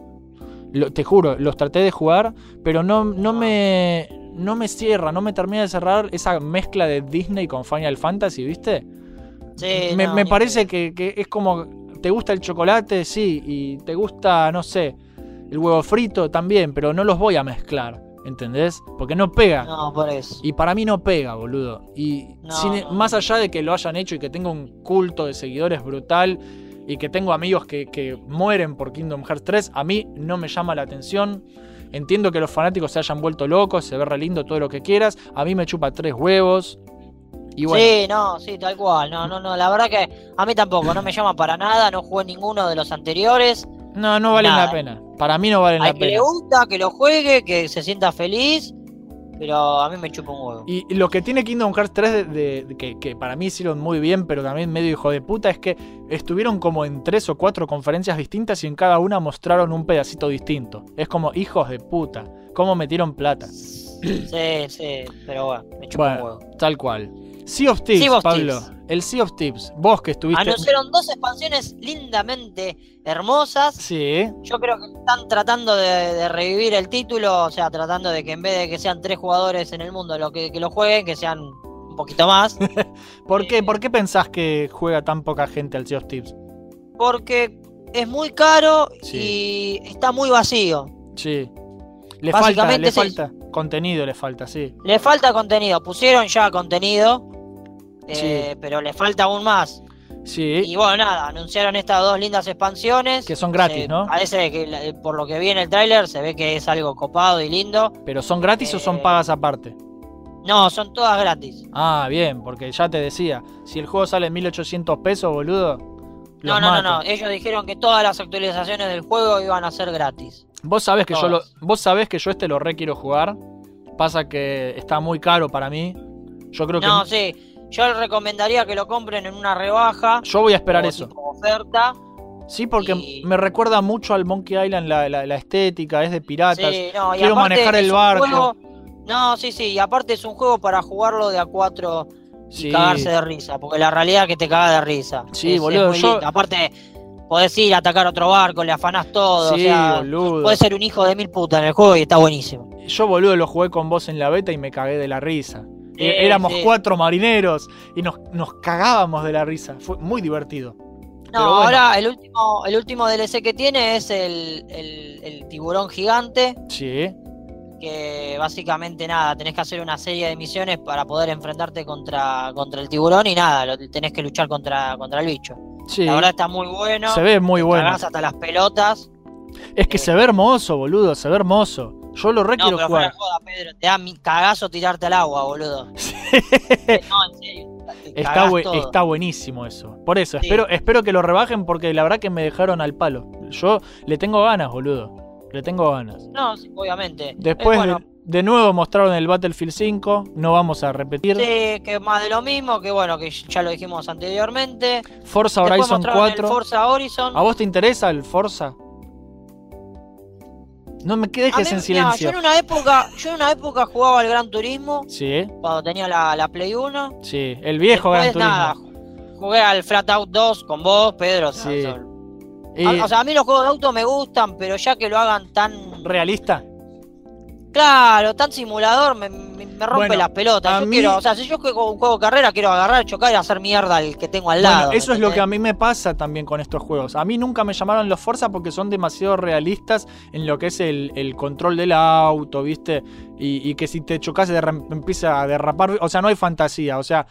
Lo- te juro, los traté de jugar, pero no, no me. No me cierra, no me termina de cerrar esa mezcla de Disney con Final Fantasy, ¿viste? Sí, me no, parece que, que es como. ¿Te gusta el chocolate? Sí. Y te gusta, no sé, el huevo frito también, pero no los voy a mezclar, ¿entendés? Porque no pega. No, por eso. Y para mí no pega, boludo. Y No, sin- no, más allá de que lo hayan hecho y que tenga un culto de seguidores brutal y que tengo amigos que, que mueren por Kingdom Hearts 3, a mí no me llama la atención. Entiendo que los fanáticos se hayan vuelto locos, se ve re lindo todo lo que quieras. A mí me chupa tres huevos. Y bueno, Sí, no, sí, tal cual. No, no, no. La verdad que a mí tampoco, no me llama para nada. No jugué ninguno de los anteriores. no, no valen nada. la pena. Para mí no valen Al la que pena. le gusta, que lo juegue, que se sienta feliz. Pero a mí me chupa un huevo. Y lo que tiene Kingdom Hearts 3, de, de- de que, que para mí hicieron muy bien, pero también medio hijo de puta, es que estuvieron como en tres o cuatro conferencias distintas y en cada una mostraron un pedacito distinto. Es como hijos de puta. ¿Cómo metieron plata? Sí, sí, pero bueno, me chupa un huevo. tal cual. Sea of Tips, Sea of Pablo. El Sea of Tips. Vos que estuviste. Anunciaron dos expansiones lindamente hermosas. Sí, Yo creo que están tratando de, de revivir el título, o sea, tratando de que en vez de que sean tres jugadores en el mundo lo que, que lo jueguen, que sean un poquito más. ¿Por qué, Eh. ¿Por qué pensás que juega tan poca gente al Sea of Tips? Porque es muy caro Sí. y está muy vacío. Sí. Le falta, le falta. Contenido le falta, sí. Le falta contenido, pusieron ya contenido, eh, pero le falta aún más. Sí. Y bueno, nada, anunciaron estas dos lindas expansiones. Que son gratis, Se- ¿no? Parece que por lo que vi en el tráiler se ve que es algo copado y lindo. ¿Pero son gratis o son Eh. pagas aparte? No, son todas gratis. Ah, bien, porque ya te decía, si el juego sale en 1800 pesos, boludo. No, no, no, no. Ellos dijeron que todas las actualizaciones del juego iban a ser gratis. Vos sabés que yo lo, vos sabés que yo este lo re quiero jugar. Pasa que está muy caro para mí. Yo creo No, que sí. Yo les recomendaría que lo compren en una rebaja. yo voy a esperar eso. oferta. Sí, porque y- me recuerda mucho al Monkey Island la, la- la estética, es de piratas. Sí, no, Quiero manejar el barco. juego- No, sí, sí. Y aparte es un juego para jugarlo de a cuatro y Sí. cagarse de risa. Porque la realidad es que te caga de risa. Sí, Es- es boludo, muy yo- lindo. Aparte, podés ir a atacar otro barco, le afanás todo. Sí, o sea, boludo. podés ser un hijo de mil putas en el juego y está buenísimo. Yo, boludo, lo jugué con vos en la beta y me cagué de la risa. Sí, E- Éramos sí. cuatro marineros y nos, nos cagábamos de la risa. Fue muy divertido. No, bueno. ahora el último, el último DLC que tiene es el, el- el tiburón gigante, Sí. que básicamente nada, tenés que hacer una serie de misiones para poder enfrentarte contra, contra el tiburón y nada, lo, tenés que luchar contra, contra el bicho. Sí. La verdad está muy bueno. se ve muy bueno. hasta las pelotas. Es que eh. se ve hermoso, boludo, se ve hermoso. Yo lo re No, quiero pero jugar. de joda, Pedro, te da mi cagazo tirarte al agua, boludo. no, en serio. Está, todo. buenísimo eso. Por eso, Sí. espero, espero que lo rebajen porque la verdad que me dejaron al palo. Yo le tengo ganas, boludo. Le tengo ganas. No, sí, obviamente. Después, Eh, bueno, de, nuevo mostraron el Battlefield 5. No vamos a repetir. sí, que más de lo mismo, que bueno, que ya lo dijimos anteriormente. Forza Después Horizon mostraron 4. el Forza Horizon. ¿A vos te interesa el Forza? No me mí, en silencio. yo en una época, yo en una época jugaba al Gran Turismo Sí, cuando tenía la, la Play 1. sí. El viejo Después, Gran nada, Turismo. jugué al Flat Out 2 con vos, Pedro. o sea, Sí. son- Y- a, o sea, a mí los juegos de auto me gustan, pero ya que lo hagan tan ¿Realista? Claro, tan simulador, me, me- me rompe Bueno, las pelotas. a Yo mí- quiero, o sea, si yo juego un juego de carrera, quiero agarrar, chocar y hacer mierda al que tengo al Bueno, lado. eso ¿me es lo que a mí me pasa también con estos juegos. A mí nunca me llamaron los Forza porque son demasiado realistas en lo que es el, el control del auto, ¿viste? Y, y que si te chocas empieza a derrapar. O sea, no hay fantasía. O sea,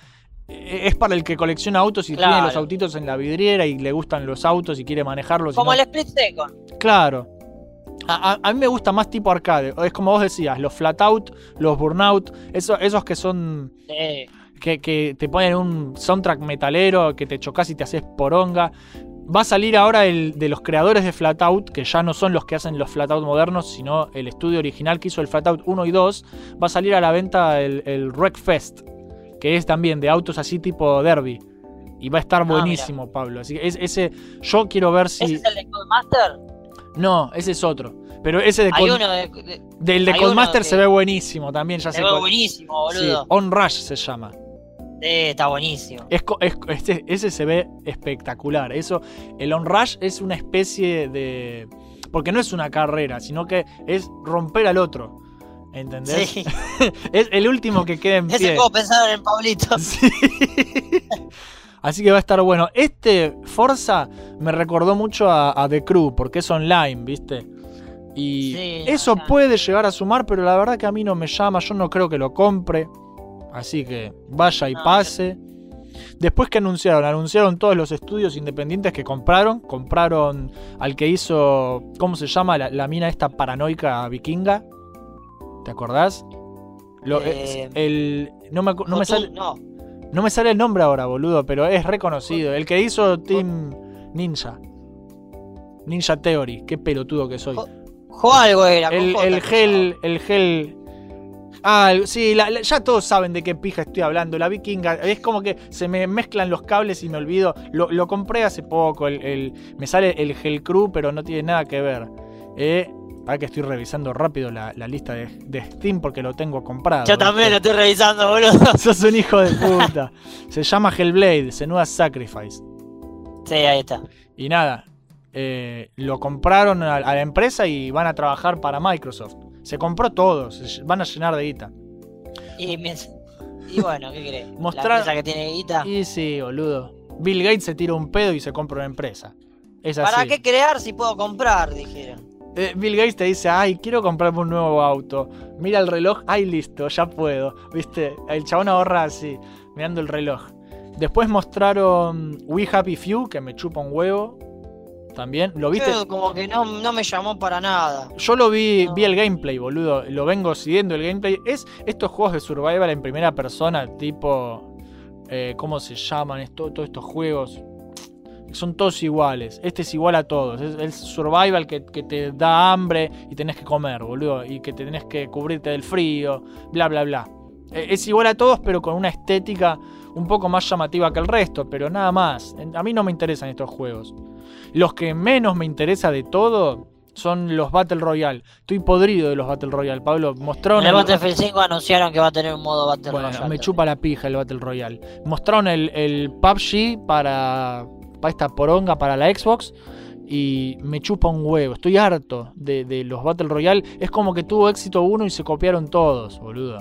e- es para el que colecciona autos y Claro. tiene los autitos en la vidriera y le gustan los autos y quiere manejarlos. Como no- el Split Second. Claro. A, a- a mí me gusta más tipo arcade. Es como vos decías, los Flatout, los Burnout, eso- esos que son Sí. que, que te ponen un soundtrack metalero, que te chocas y te haces poronga. Va a salir ahora el de los creadores de Flatout, que ya no son los que hacen los Flatout modernos, sino el estudio original que hizo el Flatout 1 y 2. Va a salir a la venta el, el Wreckfest, que es también de autos así tipo derby. Y va a estar mira. buenísimo, Pablo. Así que es- ese, yo quiero ver si. ¿Ese es el de Codemaster? No, ese es otro. Pero ese de uno de, de- del de Codemaster se ve buenísimo también, ya se ve cuál- buenísimo, Sí, boludo. On Rush se llama. Sí, está buenísimo. Es, este- ese se ve espectacular. Eso, el On Rush es una especie de. Porque no es una carrera, sino que es romper al otro. ¿Entendés? Sí. Es el último que queda en Ese pie. puedo pensar en Pablito. Sí. Así que va a estar bueno. Este Forza me recordó mucho a, a The Crew, porque es online, ¿viste? Y Sí, eso puede llegar a sumar, pero la verdad que a mí no me llama, yo no creo que lo compre. Así que vaya y No, pase. Después que anunciaron, anunciaron todos los estudios independientes que compraron. Compraron al que hizo, ¿cómo se llama? La, la mina esta paranoica vikinga. ¿Te acordás? Lo- Eh, el, no me, no me sale, no. no me sale el nombre ahora, boludo, pero es reconocido. El que hizo Team Ninja. Ninja Theory. Qué pelotudo que soy. Jo- algo era. El, el gel. El gel. Ah, sí, la- la- ya todos saben de qué pija estoy hablando. La vikinga. Es como que se me mezclan los cables y me olvido. Lo, lo compré hace poco. El, el- me sale el Gel Crew, pero no tiene nada que ver. Eh, para que estoy revisando rápido la, la lista de, de Steam porque lo tengo comprado. Yo también lo estoy revisando, boludo. Sos un hijo de puta. Se llama Hellblade, Senua Sacrifice. Sí, ahí está. Y nada, eh, lo compraron a, a la empresa y van a trabajar para Microsoft. Se compró todo, se van a llenar de guita. Y, bueno, ¿qué crees? Mostrar- La empresa que tiene guita. Y sí, boludo. Bill Gates se tira un pedo y se compra una empresa. Es así. ¿Para qué crear si puedo comprar? Dijeron. Eh, Bill Gates te dice, ay, quiero comprarme un nuevo auto. Mira el reloj, ay, listo, ya puedo. ¿Viste? El chabón ahorra así, mirando el reloj. Después mostraron We Happy Few, que me chupa un huevo. También, ¿lo viste? Como que no, no me llamó para nada. Yo lo vi, No. vi el gameplay, boludo. Lo vengo siguiendo el gameplay. Es estos juegos de survival en primera persona, tipo. eh, ¿Cómo se llaman? Esto- todos estos juegos. Son todos iguales. Este es igual a todos. Es el survival que, que te da hambre y tenés que comer, boludo. Y que te tenés que cubrirte del frío. Bla, bla, bla. Eh, Es igual a todos, pero con una estética un poco más llamativa que el resto. Pero nada más. A mí no me interesan estos juegos. Los que menos me interesa de todo son los Battle Royale. Estoy podrido de los Battle Royale, Pablo. Mostraron En el el- Battlefield 5 anunciaron que va a tener un modo Battle Bueno, Royale. me chupa la pija el Battle Royale. Mostraron el, el PUBG para, para esta poronga, para la Xbox. Y me chupa un huevo. Estoy harto de, de los Battle Royale. Es como que tuvo éxito uno y se copiaron todos, boludo.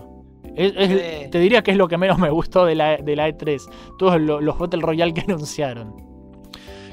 Es- es- Sí. Te diría que es lo que menos me gustó de la, de la E3. Todos lo- los Battle Royale que anunciaron.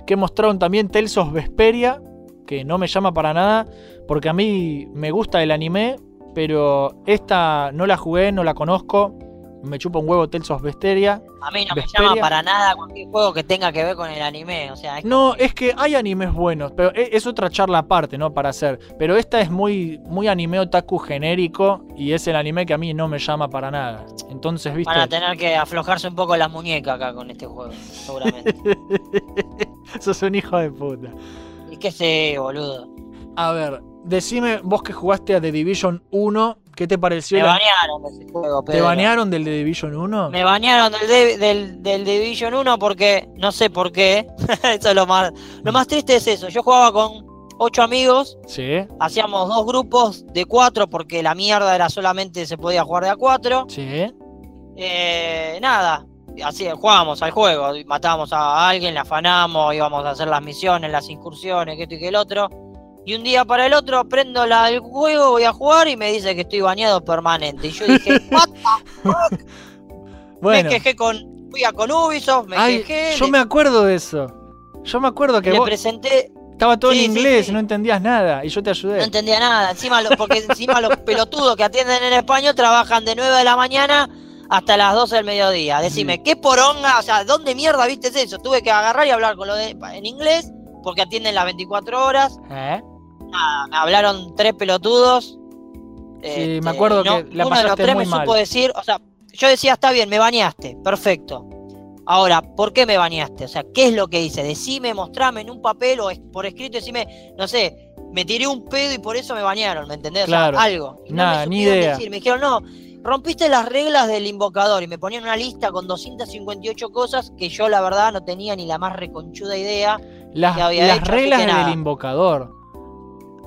Que mostraron también Tales of Vesperia. Que no me llama para nada. Porque a mí me gusta el anime. Pero esta no la jugué, no la conozco. Me chupa un huevo Tales of Vesperia. A mí no me llama para nada cualquier juego que tenga que ver con el anime. O sea, es No, es que hay animes buenos, pero e- es otra charla aparte, ¿no? Para hacer. Pero esta es muy, muy anime otaku genérico y es el anime que a mí no me llama para nada. Entonces, viste. Van a tener que aflojarse un poco las muñecas acá con este juego, seguramente. Sos un hijo de puta. y qué sé, boludo. A ver, decime vos que jugaste a The Division 1, ¿qué te pareció? Me la- banearon de ese juego, ¿Te Pedro. banearon del The Division 1? Me banearon del, de- del, del Division 1 porque no sé por qué. eso es lo más, lo más triste es eso. Yo jugaba con ocho amigos, Sí, hacíamos dos grupos de cuatro porque la mierda era solamente se podía jugar de a cuatro. sí. Eh, nada, así jugábamos al juego, matábamos a alguien, le afanamos, íbamos a hacer las misiones, las incursiones, que esto y que el otro. Y un día para el otro prendo la, el juego, voy a jugar y me dice que estoy baneado permanente. Y yo dije, what the Bueno, Me quejé con. Fui a con Ubisoft, me ay, quejé. yo le, me acuerdo de eso. Yo me acuerdo que le vos presenté. estaba todo Sí, en inglés sí. no entendías nada y yo te ayudé. No entendía nada. Encima lo- porque encima los pelotudos que atienden en español trabajan de 9 de la mañana hasta las 12 del mediodía. Decime, ¿qué poronga? O sea, ¿dónde mierda viste eso? Tuve que agarrar y hablar con lo de, en inglés porque atienden las 24 horas. ¿Eh? Nada, me hablaron tres pelotudos. Sí, me acuerdo no- que la uno de los tres me mal. supo decir, o sea, yo decía, está bien, me baneaste, perfecto. Ahora, ¿por qué me baneaste? O sea, ¿qué es lo que hice? Decime, mostrame en un papel o por escrito, decime, no sé, me tiré un pedo y por eso me banearon, ¿me entendés? O sea, Claro. algo. Y no Nada, me ni idea. decir. Me dijeron, no, rompiste las reglas del invocador y me ponían una lista con 258 cosas que yo la verdad no tenía ni la más reconchuda idea. Las, que había las hecho, reglas del invocador.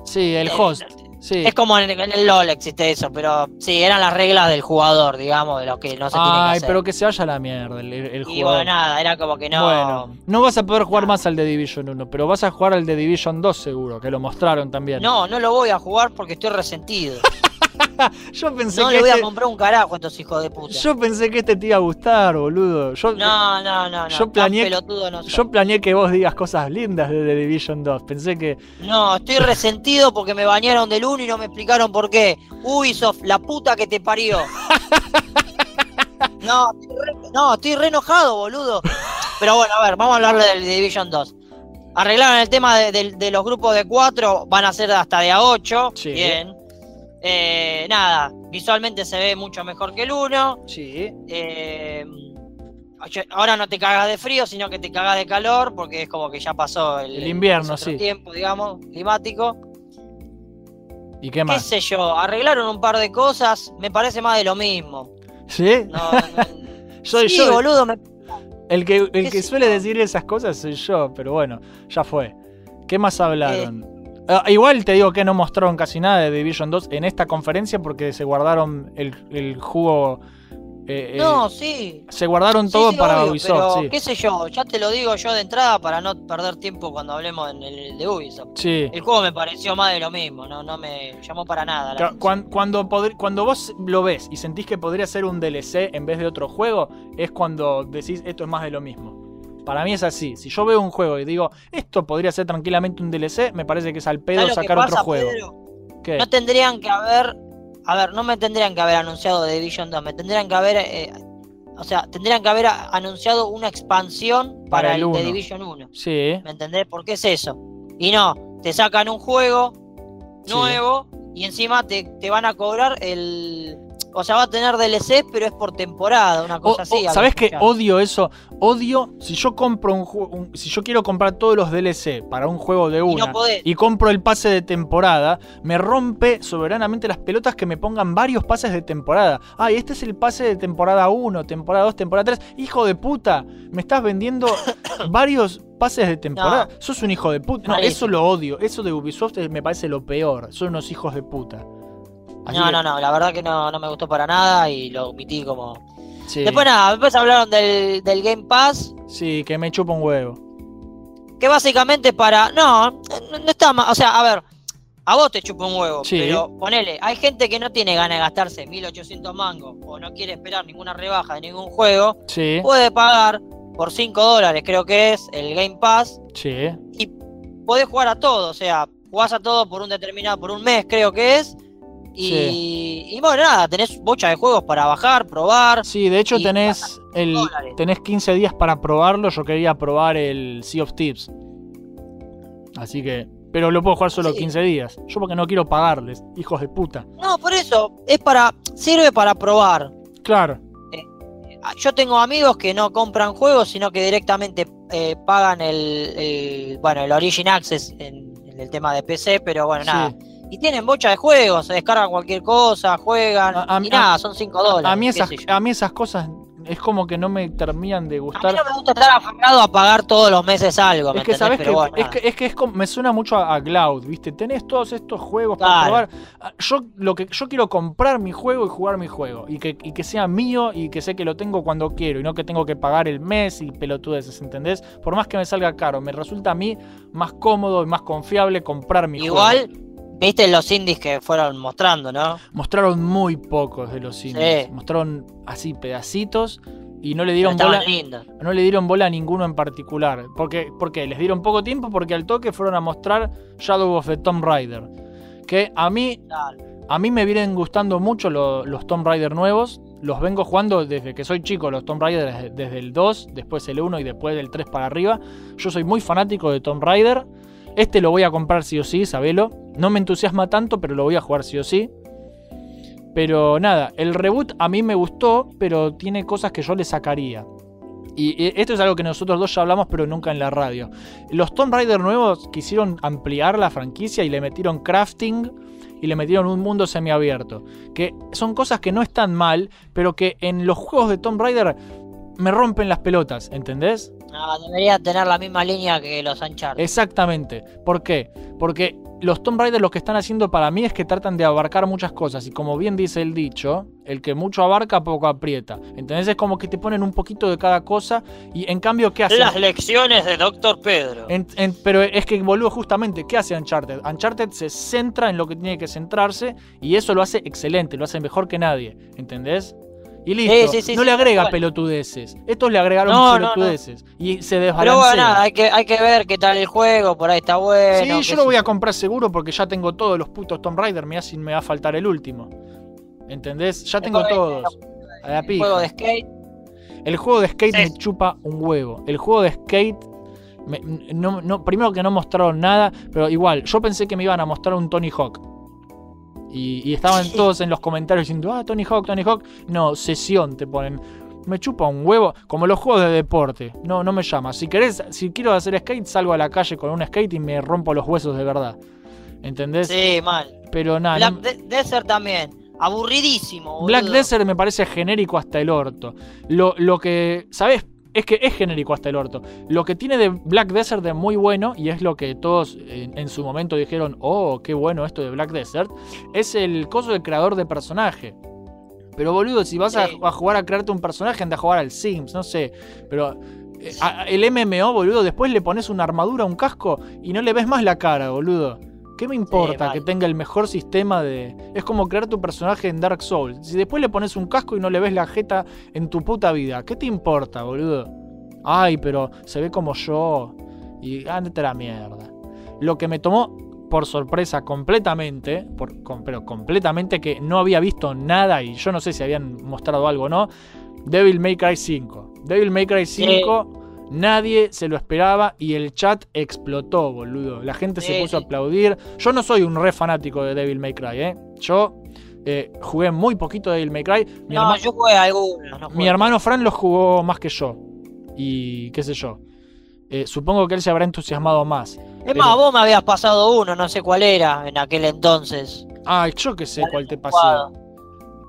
Sí, el Eh, host. Sí. Es como en, el LOL existe eso, pero sí, eran las reglas del jugador, digamos, de lo que no se tiene que Ay, hacer. pero que se vaya a la mierda el, el y jugador. bueno, nada, era como que no. Bueno, no vas a poder jugar más al de Division 1, pero vas a jugar al de Division 2 seguro, que lo mostraron también. No, no lo voy a jugar porque estoy resentido. yo pensé No que le voy a este, comprar un carajo a estos hijos de puta. yo pensé que este te iba a gustar, boludo. Yo, No, no, no, no. Yo tan planeé- no yo planeé que vos digas cosas lindas de The Division 2. Pensé que No, estoy resentido porque me bañaron del 1 y no me explicaron por qué. Ubisoft, la puta que te parió. No, estoy re, no, estoy re enojado, boludo. Pero bueno, a ver, vamos a hablar del Division 2. Arreglaron el tema de, de- de los grupos de 4, van a ser hasta de a 8. Sí. Bien. Eh, nada, visualmente se ve mucho mejor que el 1. sí. Eh, ahora no te cagas de frío, sino que te cagas de calor, porque es como que ya pasó el, El invierno, sí. tiempo, digamos, climático. ¿Y qué ¿Qué más? sé yo? Arreglaron un par de cosas, me parece más de lo mismo. ¿Sí? No, no- Soy sí, yo. boludo, me- El que, el ¿Qué que suele decir esas cosas soy yo, pero bueno, ya fue. ¿Qué más hablaron? Eh. Ah, igual te digo que no mostraron casi nada de Division 2 en esta conferencia porque se guardaron el, el jugo. eh, no, sí. se guardaron Sí, todo sí, para obvio, Ubisoft, pero sí. qué sé yo, ya te lo digo yo de entrada para no perder tiempo cuando hablemos en el de Ubisoft. Sí. El juego me pareció más de lo mismo, no, no me llamó para nada. la Cuando, cuando vos lo ves y sentís que podría ser un DLC en vez de otro juego, es cuando decís esto es más de lo mismo. Para mí es así. Si yo veo un juego y digo esto podría ser tranquilamente un DLC, me parece que es al pedo ¿Sabes lo que sacar otro juego. Pedro? ¿Qué? No tendrían que haber. A ver, no me tendrían que haber anunciado The Division 2, me tendrían que haber. eh, o sea, tendrían que haber anunciado una expansión Para para, el. The Division 1. Sí. ¿Me entendés? Porque es eso. Y no, te sacan un juego Sí. nuevo y encima te, te van a cobrar el. O sea, va a tener DLC, pero es por temporada, una O- cosa así. o- ¿Sabes qué? Odio eso. Odio si yo compro un juego. Si yo quiero comprar todos los DLC para un juego de Y una. no y compro el pase de temporada, me rompe soberanamente las pelotas que me pongan varios pases de temporada. Ay, este es el pase de temporada 1, temporada 2, temporada 3. Hijo de puta, me estás vendiendo varios pases de temporada. Sos un hijo de puta. No, Malísimo. eso lo odio. Eso de Ubisoft me parece lo peor. Son unos hijos de puta. Así No, que, no, no, la verdad que no, no me gustó para nada y lo omití como. Sí, Después nada, después hablaron del, del Game Pass, sí, que me chupa un huevo. que básicamente es para. No, no, está mal. O sea, a ver, a vos te chupa un huevo, Sí. pero ponele, hay gente que no tiene ganas de gastarse 1800 mangos o no quiere esperar ninguna rebaja de ningún juego, Sí, puede pagar por 5 dólares, creo que es, el Game Pass, sí. y podés jugar a todo, o sea, jugás a todo por un determinado, por un mes creo que es. Y, y bueno, nada, tenés bocha de juegos para bajar, probar. Sí, de hecho tenés el dólares. tenés 15 días para probarlo. Yo quería probar el Sea of Tips. Así que. Pero lo puedo jugar solo Sí. 15 días. Yo porque no quiero pagarles, hijos de puta. No, por eso, es para. sirve para probar. Claro. Ah, Yo tengo amigos que no compran juegos, sino que directamente eh, pagan el, el- bueno, el Origin Access en, en el tema de PC, pero bueno, Sí. nada. Y tienen bocha de juegos, se descargan cualquier cosa, juegan, A- a- y nada, son 5 dólares. A mí, esas, a mí esas cosas es como que no me terminan de A mí gustar. no me gusta estar aferrado a pagar todos los meses algo, ¿me Es que sabes que, bueno, es que es que es como- me suena mucho a, a Cloud, ¿viste? Tenés todos estos juegos para probar. Ah, Yo lo que yo quiero comprar mi juego y jugar mi juego y que, y que sea mío y que sé que lo tengo cuando quiero y no que tengo que pagar el mes y pelotudeces, ¿entendés? Por más que me salga caro, me resulta a mí más cómodo y más confiable comprar mi Igual, juego. Viste los indies que fueron mostrando, ¿no? Mostraron muy pocos de los indies. Sí. Mostraron así pedacitos y no le dieron bola. lindos. no le dieron bola a ninguno en particular. Porque, ¿Por qué? Les dieron poco tiempo porque al toque fueron a mostrar Shadow of the Tomb Raider. Que a mí, Claro. a mí me vienen gustando mucho lo- los Tomb Raider nuevos. Los vengo jugando desde que soy chico, los Tomb Raider desde, desde el 2, después el 1 y después del 3 para arriba. Yo soy muy fanático de Tomb Raider. Este lo voy a comprar sí o sí, sabelo. No me entusiasma tanto, pero lo voy a jugar sí o sí. Pero nada, el reboot a mí me gustó, pero tiene cosas que yo le sacaría. Y esto es algo que nosotros dos ya hablamos, pero nunca en la radio. Los Tomb Raider nuevos quisieron ampliar la franquicia y le metieron crafting y le metieron un mundo semiabierto. Que son cosas que no están mal, pero que en los juegos de Tomb Raider me rompen las pelotas, ¿entendés? No, debería tener la misma línea que los Uncharted. Exactamente. ¿Por qué? Porque los Tomb Raider lo que están haciendo para mí es que tratan de abarcar muchas cosas. Y como bien dice el dicho, el que mucho abarca, poco aprieta. ¿Entendés? Es como que te ponen un poquito de cada cosa. Y en cambio, ¿qué hacen? Las lecciones de Doctor Pedro. En- en- pero es que, boludo, justamente, ¿qué hace Uncharted? Uncharted se centra en lo que tiene que centrarse y eso lo hace excelente, lo hace mejor que nadie, ¿entendés? Y listo, Sí, sí, sí, no le agrega tal cual. pelotudeces. Estos le agregaron No, no, no. pelotudeces y se Pero desbalancea. bueno, hay que, hay que ver qué tal el juego, por ahí está bueno. sí, yo lo voy a comprar seguro porque ya tengo todos los putos Tomb Raider, mirá si me va a faltar el último. ¿Entendés? Ya tengo todos. A la El juego de skate. El juego de skate me chupa un huevo. El juego de skate. me- no, no- primero que no mostraron nada, pero igual, yo pensé que me iban a mostrar un Tony Hawk. Y, y estaban Sí. todos en los comentarios diciendo, ah, Tony Hawk, Tony Hawk. No, sesión te ponen. Me chupa un huevo, como los juegos de deporte. No, no me llama. Si querés, si quiero hacer skate, salgo a la calle con un skate y me rompo los huesos de verdad. ¿Entendés? Sí, mal. Pero nada. Black no- De- Desert también. Aburridísimo. boludo. Black Desert me parece genérico hasta el orto. Lo, lo que, ¿sabes? Es que es genérico hasta el orto. Lo que tiene de Black Desert de muy bueno, y es lo que todos en, en su momento dijeron, oh, qué bueno esto de Black Desert, es el coso del creador de personaje. Pero boludo, si vas a, jugar a crearte un personaje, anda a jugar al Sims, no sé. Pero eh, a- el MMO, boludo, después le pones una armadura, un casco, y no le ves más la cara, boludo. ¿Qué me importa que tenga el mejor sistema de.? Es como crear tu personaje en Dark Souls. Si después le pones un casco y no le ves la jeta en tu puta vida, ¿qué te importa, boludo? Ay, pero se ve como yo. Y ándate a la mierda. Lo que me tomó por sorpresa completamente, por- pero completamente que no había visto nada y yo no sé si habían mostrado algo o no. Devil May Cry 5. Devil May Cry 5. Nadie se lo esperaba y el chat explotó, boludo. La gente se puso a aplaudir. Yo no soy un re fanático de Devil May Cry, ¿eh? Yo eh, jugué muy poquito de Devil May Cry. Mi, No, herma- yo jugué algunos. No mi hermano Fran lo jugó más que yo. Y qué sé yo. Eh, supongo que él se habrá entusiasmado más. Es pero- más, vos me habías pasado uno, no sé cuál era en aquel entonces. Ay, yo qué sé cuál te pasé.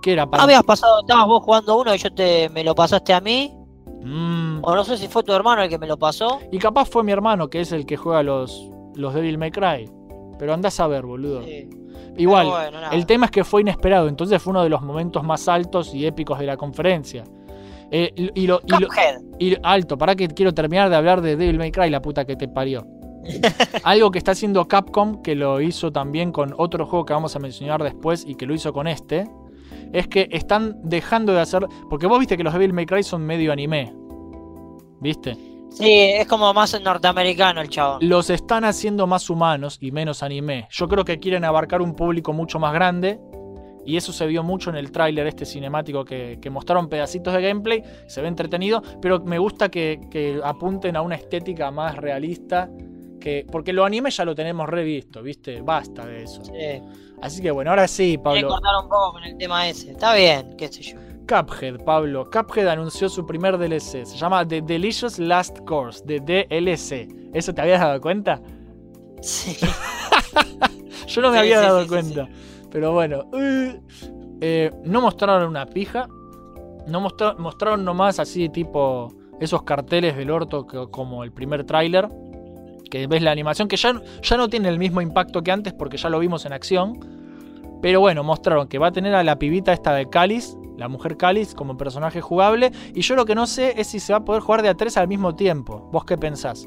¿Qué era para.? Habías pasado, estabas vos jugando uno y yo te me lo pasaste a mí. Mm. O no sé si fue tu hermano el que me lo pasó. Y capaz fue mi hermano, que es el que juega los, los Devil May Cry. Pero andás a ver, boludo. Sí. Igual, bueno, el tema es que fue inesperado, entonces fue uno de los momentos más altos y épicos de la conferencia. Eh, y, lo, y lo- Cuphead. y alto, para que quiero terminar de hablar de Devil May Cry, la puta que te parió. Algo que está haciendo Capcom, que lo hizo también con otro juego que vamos a mencionar después y que lo hizo con este, es que están dejando de hacer. Porque vos viste que los Devil May Cry son medio anime. ¿Viste? Sí, es como más norteamericano el chabón. Los están haciendo más humanos y menos anime. Yo creo que quieren abarcar un público mucho más grande. Y eso se vio mucho en el tráiler este cinemático que, que mostraron pedacitos de gameplay. Se ve entretenido, pero me gusta que, que apunten a una estética más realista. Que, porque lo anime ya lo tenemos revisto, ¿viste? Basta de eso. Sí. Así que bueno, ahora sí, Pablo. cortar un poco con el tema ese. Está bien, qué sé yo. Cuphead, Pablo. Cuphead anunció su primer DLC. Se llama The Delicious Last Course, de DLC. ¿Eso te habías dado cuenta? Sí. Yo no me Sí, había sí, dado sí, cuenta. Pero bueno. eh, eh, no mostraron una pija. No mostra- mostraron nomás así tipo esos carteles del orto que- como el primer tráiler. Que ves la animación que ya, ya no tiene el mismo impacto que antes porque ya lo vimos en acción. Pero bueno, mostraron que va a tener a la pibita esta de Cáliz, la mujer Cáliz, como personaje jugable. Y yo lo que no sé es si se va a poder jugar de a tres al mismo tiempo. ¿Vos qué pensás?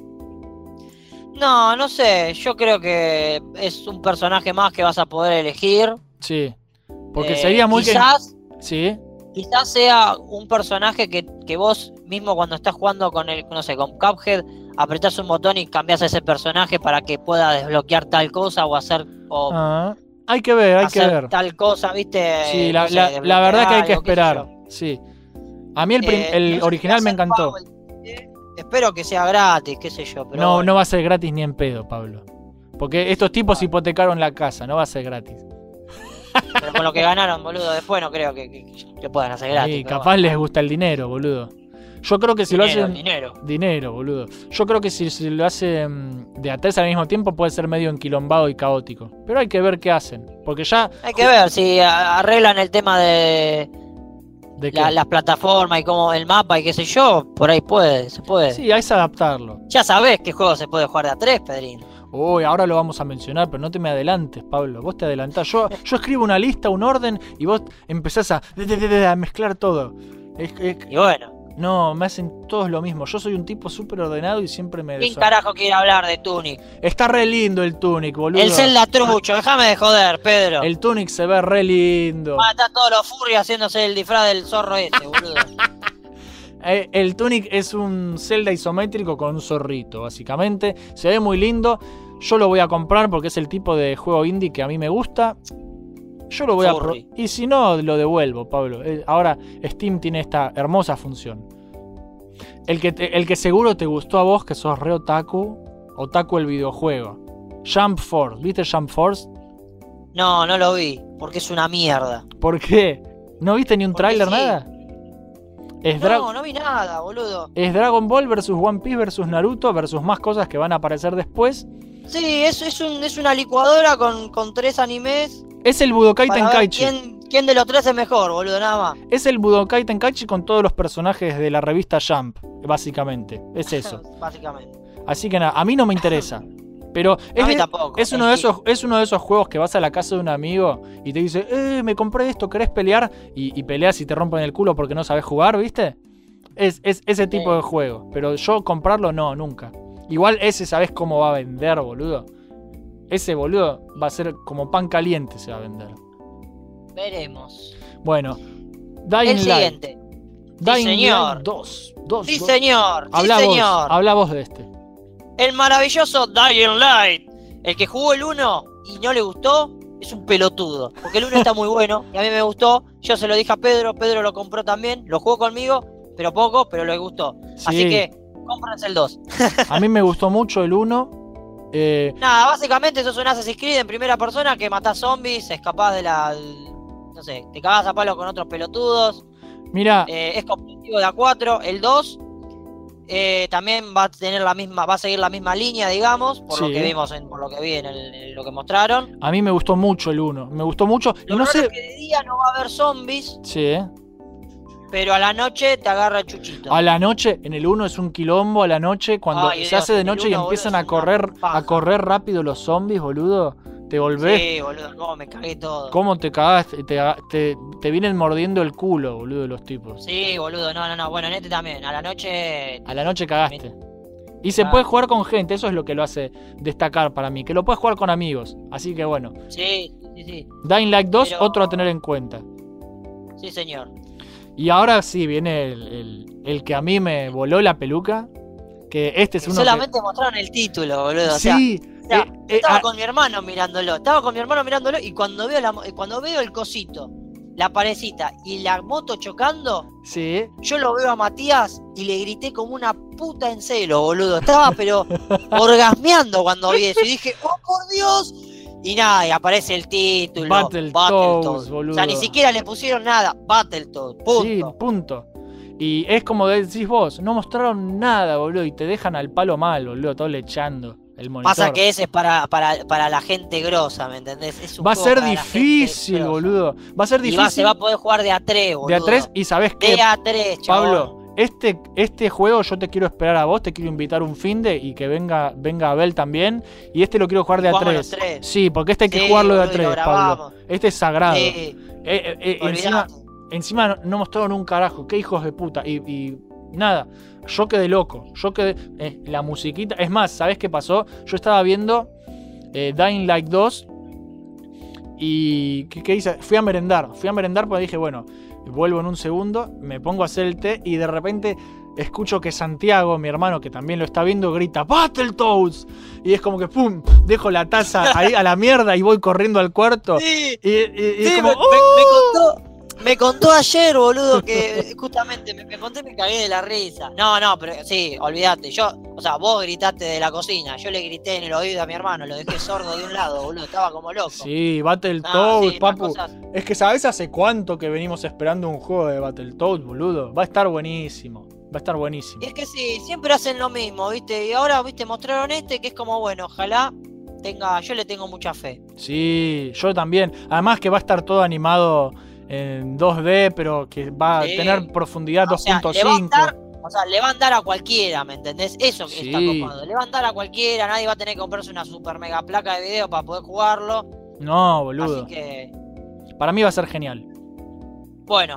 No, no sé. Yo creo que es un personaje más que vas a poder elegir. Sí. Porque Eh, sería muy... que- Quizás, Sí. quizás sea un personaje que, que vos mismo cuando estás jugando con el, no sé, con Cuphead, apretás un botón y cambias a ese personaje para que pueda desbloquear tal cosa o hacer o Ah, hay que ver, hay que ver. tal cosa, ¿viste? Sí, No la, sé, la- verdad que hay que esperar. Sí. A mí el, Eh, el no original me encantó. eh, Espero que sea gratis, qué sé yo, pero No, bueno. no va a ser gratis ni en pedo, Pablo. Porque estos tipos hipotecaron la casa, no va a ser gratis. pero con lo que ganaron, boludo, después no creo que, que, que puedan hacer gratis. Sí, capaz bueno. les gusta el dinero, boludo. Yo creo que si lo hacen. dinero. Dinero, boludo. Yo creo que si, si lo hacen de a tres al mismo tiempo puede ser medio enquilombado y caótico. Pero hay que ver qué hacen. Porque ya. Hay que ver si arreglan el tema de ¿De qué? la- las plataformas y como el mapa y qué sé yo, por ahí puede, se puede. Sí, hay que adaptarlo. Ya sabés qué juego se puede jugar de a tres, Pedrín. Uy, ahora lo vamos a mencionar, pero no te me adelantes, Pablo. Vos te adelantás. Yo, yo escribo una lista, un orden, y vos empezás a, de- de- de- de- a mezclar todo. Es- es- Y bueno, no, me hacen todos lo mismo. Yo soy un tipo súper ordenado y siempre me ¿quién carajo quiere hablar de Tunic? Está re lindo el Tunic, boludo. El Zelda trucho, déjame de joder, Pedro. El Tunic se ve re lindo. Ah, están todos los furry haciéndose el disfraz del zorro este, boludo. Eh, el Tunic es un Zelda isométrico con un zorrito, básicamente. Se ve muy lindo. Yo lo voy a comprar porque es el tipo de juego indie que a mí me gusta. Yo lo voy a pro- Furry. Y si no, lo devuelvo, Pablo. Eh, ahora Steam tiene esta hermosa función. El que, te- el que seguro te gustó a vos, que sos re otaku. Otaku el videojuego. Jump Force. ¿Viste Jump Force? No, no lo vi, porque es una mierda. ¿Por qué? ¿No viste ni un tráiler, sí. nada? Es, No, no vi nada, boludo. es Dragon Ball versus One Piece versus Naruto versus más cosas que van a aparecer después. Sí, es, es, un, es una licuadora con, con tres animes. Es el Budokai para ver Tenkaichi. quién, quién de los tres es mejor, boludo, nada más. Es el Budokai Tenkaichi con todos los personajes de la revista Jump, básicamente. Es eso. Básicamente. Así que nada, a mí no me interesa. Pero es, de- tampoco. es uno de esos, es uno de esos juegos que vas a la casa de un amigo y te dice, eh, me compré esto, ¿querés pelear? Y, y peleas y te rompen el culo porque no sabes jugar, ¿viste? Es, es ese tipo Sí. de juego. Pero yo comprarlo no, nunca. Igual ese sabes cómo va a vender, boludo. Ese boludo va a ser como pan caliente se va a vender. Veremos. Bueno, El Dying Light. siguiente. Dying señor. Light 2. 2, Sí, 2. señor. Sí, Habla vos, señor. habla vos de este. El maravilloso Dying Light. El que jugó el 1 y no le gustó es un pelotudo. Porque el 1 está muy bueno y a mí me gustó. Yo se lo dije a Pedro, Pedro lo compró también. Lo jugó conmigo, pero poco, pero le gustó. Así Sí. que cómprense el 2. A mí me gustó mucho el 1. Eh, Nada, básicamente sos un Assassin's Creed en primera persona que matás zombies, escapás de la. No sé, te cagás a palo con otros pelotudos. mira, Eh, es competitivo de A4. El 2 eh, también va a tener la misma, va a seguir la misma línea, digamos, por lo que vimos, en, por lo que vi en, el- en lo que mostraron. a mí me gustó mucho el 1. Me gustó mucho. Y Lo no sé. es que de día no va a haber zombies, Sí, ¿eh? Pero a la noche te agarra el chuchito. A la noche, en el 1 es un quilombo a la noche, cuando Ay, se Dios, hace de noche y empiezan boludo, a correr, a correr rápido los zombies, boludo. Te volvés. Sí, boludo, no, me cagué todo. ¿Cómo te cagaste? Te, te, te vienen mordiendo el culo, boludo, los tipos. Sí, boludo, no, no, no. Bueno, en este también. A la noche. A la noche cagaste. Y se Ah. puede jugar con gente, eso es lo que lo hace destacar para mí. Que lo puedes jugar con amigos. Así que bueno. Sí, sí, sí. Dying Light 2, Pero- otro a tener en cuenta. Sí, señor. Y ahora sí viene el, el- el que a mí me voló la peluca. Que este es uno solamente mostraron el título, boludo. que... O sea, sí. o sea, eh, eh, estaba ah, con mi hermano mirándolo. Estaba con mi hermano mirándolo y cuando veo la, mo- cuando veo el cosito, la parecita y la moto chocando, sí. yo lo veo a Matías y le grité como una puta en celo, boludo. Estaba pero orgasmeando cuando vi eso. Y dije, oh por Dios. Y nada, y aparece el título. Battletoads, O sea, ni boludo. siquiera le pusieron nada. Battletoads, punto. Sí, punto. Y es como decís vos, no mostraron nada, boludo, y te dejan al palo mal, boludo, todo lechando el monitor. Pasa que ese es para, para, para la gente grosa, ¿me entendés? Es un Va a ser difícil, boludo. Va a ser Y difícil va, se va a poder jugar de A3, boludo. de a 3 y sabés qué, De A3, chabón. Pablo, este, este juego yo te quiero esperar a vos, te quiero invitar un fin de y que venga, venga Abel también. Y este lo quiero jugar de a Jugamos los 3. tres. Sí, porque este hay que Sí, jugarlo de a 3, Pablo. Este es sagrado. Sí, Eh, eh, eh, encima, encima no, no mostraron un carajo. Qué hijos de puta. Y, y nada, yo quedé loco. Yo quedé. eh, la musiquita. Es más, ¿sabés qué pasó? Yo estaba viendo eh, Dying Light 2. Y. ¿qué, qué hice? Fui a merendar. Fui a merendar porque dije, bueno, vuelvo en un segundo. Me pongo a hacer el té. Y de repente. Escucho que Santiago, mi hermano, que también lo está viendo, grita ¡Battletoads! Y es como que ¡pum! Dejo la taza ahí a la mierda y voy corriendo al cuarto. Sí, Y, y- y es como me, me- ¡oh! me contó, me contó ayer, boludo, que justamente me, me conté y me cagué de la risa. No, no, pero sí, olvídate. Yo, o sea, vos gritaste de la cocina, yo le grité en el oído a mi hermano, lo dejé sordo de un lado, boludo, estaba como loco. Sí, Battletoads, Ah, sí, papu. cosas- Es que sabes hace cuánto que venimos esperando un juego de Battletoads, boludo. Va a estar buenísimo. Va a estar buenísimo. Y es que sí, siempre hacen lo mismo, ¿viste? Y ahora, ¿viste? Mostraron este que es como, bueno, ojalá tenga, yo le tengo mucha fe. Sí, yo también. Además que va a estar todo animado en 2D, pero que va Sí. a tener profundidad O sea, 2.5. le va a dar- O sea, le va a dar a cualquiera, ¿me entendés? Eso que está Sí. copado. Le va a dar a cualquiera, nadie va a tener que comprarse una super mega placa de video para poder jugarlo. No, boludo. Así que, Para mí va a ser genial. bueno.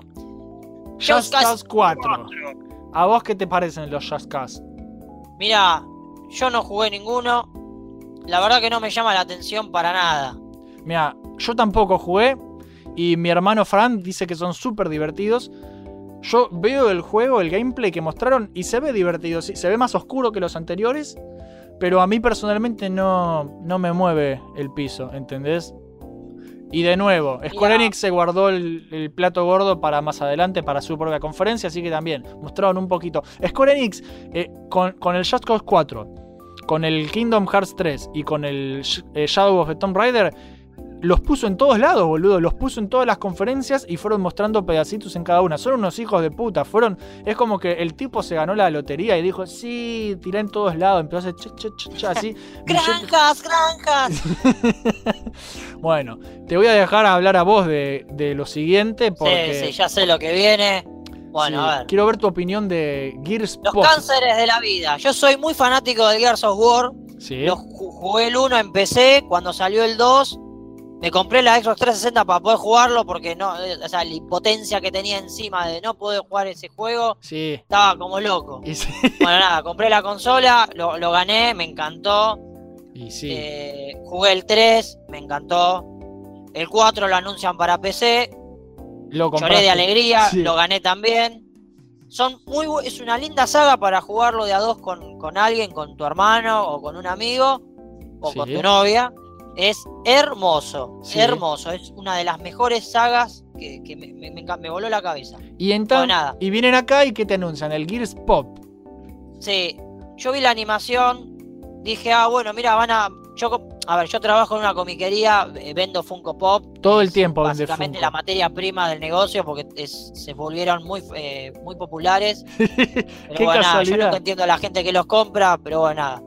Just Just Cause 4. ¿A vos qué te parecen los Just Cause? Mira, yo no jugué ninguno. La verdad que no me llama la atención para nada. Mira, yo tampoco jugué y mi hermano Fran dice que son súper divertidos. Yo veo el juego, el gameplay que mostraron y se ve divertido. Se ve más oscuro que los anteriores, pero a mí personalmente no, no me mueve el piso, ¿entendés? Y de nuevo, Square. Enix se guardó el, el plato gordo para más adelante, para su propia conferencia, así que también mostraron un poquito. Square Enix, eh, con, con el Just Cause 4, con el Kingdom Hearts 3 y con el eh, Shadow of the Tomb Raider, los puso en todos lados, boludo. Los puso en todas las conferencias y fueron mostrando pedacitos en cada una. Son unos hijos de puta. Fueron. Es como que el tipo se ganó la lotería y dijo, sí, tiré en todos lados. Empezó a hacer cha, así. ¡Granjas, granjas! Bueno, te voy a dejar hablar a vos de, de lo siguiente porque. Sí, sí, ya sé lo que viene. Bueno, sí, a ver. Quiero ver tu opinión de Gears Los Pop. cánceres de la vida. Yo soy muy fanático del Gears of War. Sí. Lo ju- jugué el 1 en PC. Cuando salió el 2, me compré la Xbox 360 para poder jugarlo. Porque no, eh, o sea, la impotencia que tenía encima de no poder jugar ese juego. Sí. Estaba como loco. Y sí. Bueno, nada, compré la consola, lo, lo gané, me encantó. Y sí. Eh, jugué el 3, me encantó. El 4 lo anuncian para PC. lo Lloré compraste. de alegría, lo gané también. Son muy es una linda saga para jugarlo de a dos con, con alguien, con tu hermano o con un amigo o con tu novia. Es hermoso, Sí. hermoso. Es una de las mejores sagas que, que me, me- me voló la cabeza. Y entonces. Nada. Y vienen acá y ¿qué te anuncian? El Gears Pop. Sí, yo vi la animación, dije, ah, bueno, mira, van a. Yo, a ver, yo trabajo en una comiquería, eh, vendo Funko Pop. Todo el tiempo vende Básicamente Funko. la materia prima del negocio porque es- se volvieron muy, eh, muy populares. Pero Qué bueno, nada, yo casualidad. nunca entiendo a la gente que los compra, pero bueno, nada.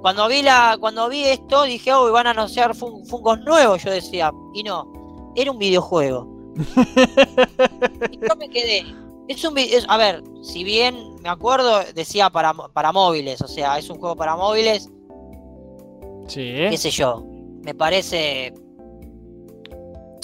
Cuando vi, la, cuando vi esto, dije, oh, van a anunciar fun- Funkos nuevos. Yo decía, y no, era un videojuego. y yo me quedé. Es un es- a ver, si bien me acuerdo, decía para, para móviles, o sea, es un juego para móviles, Sí. qué sé yo. Me parece.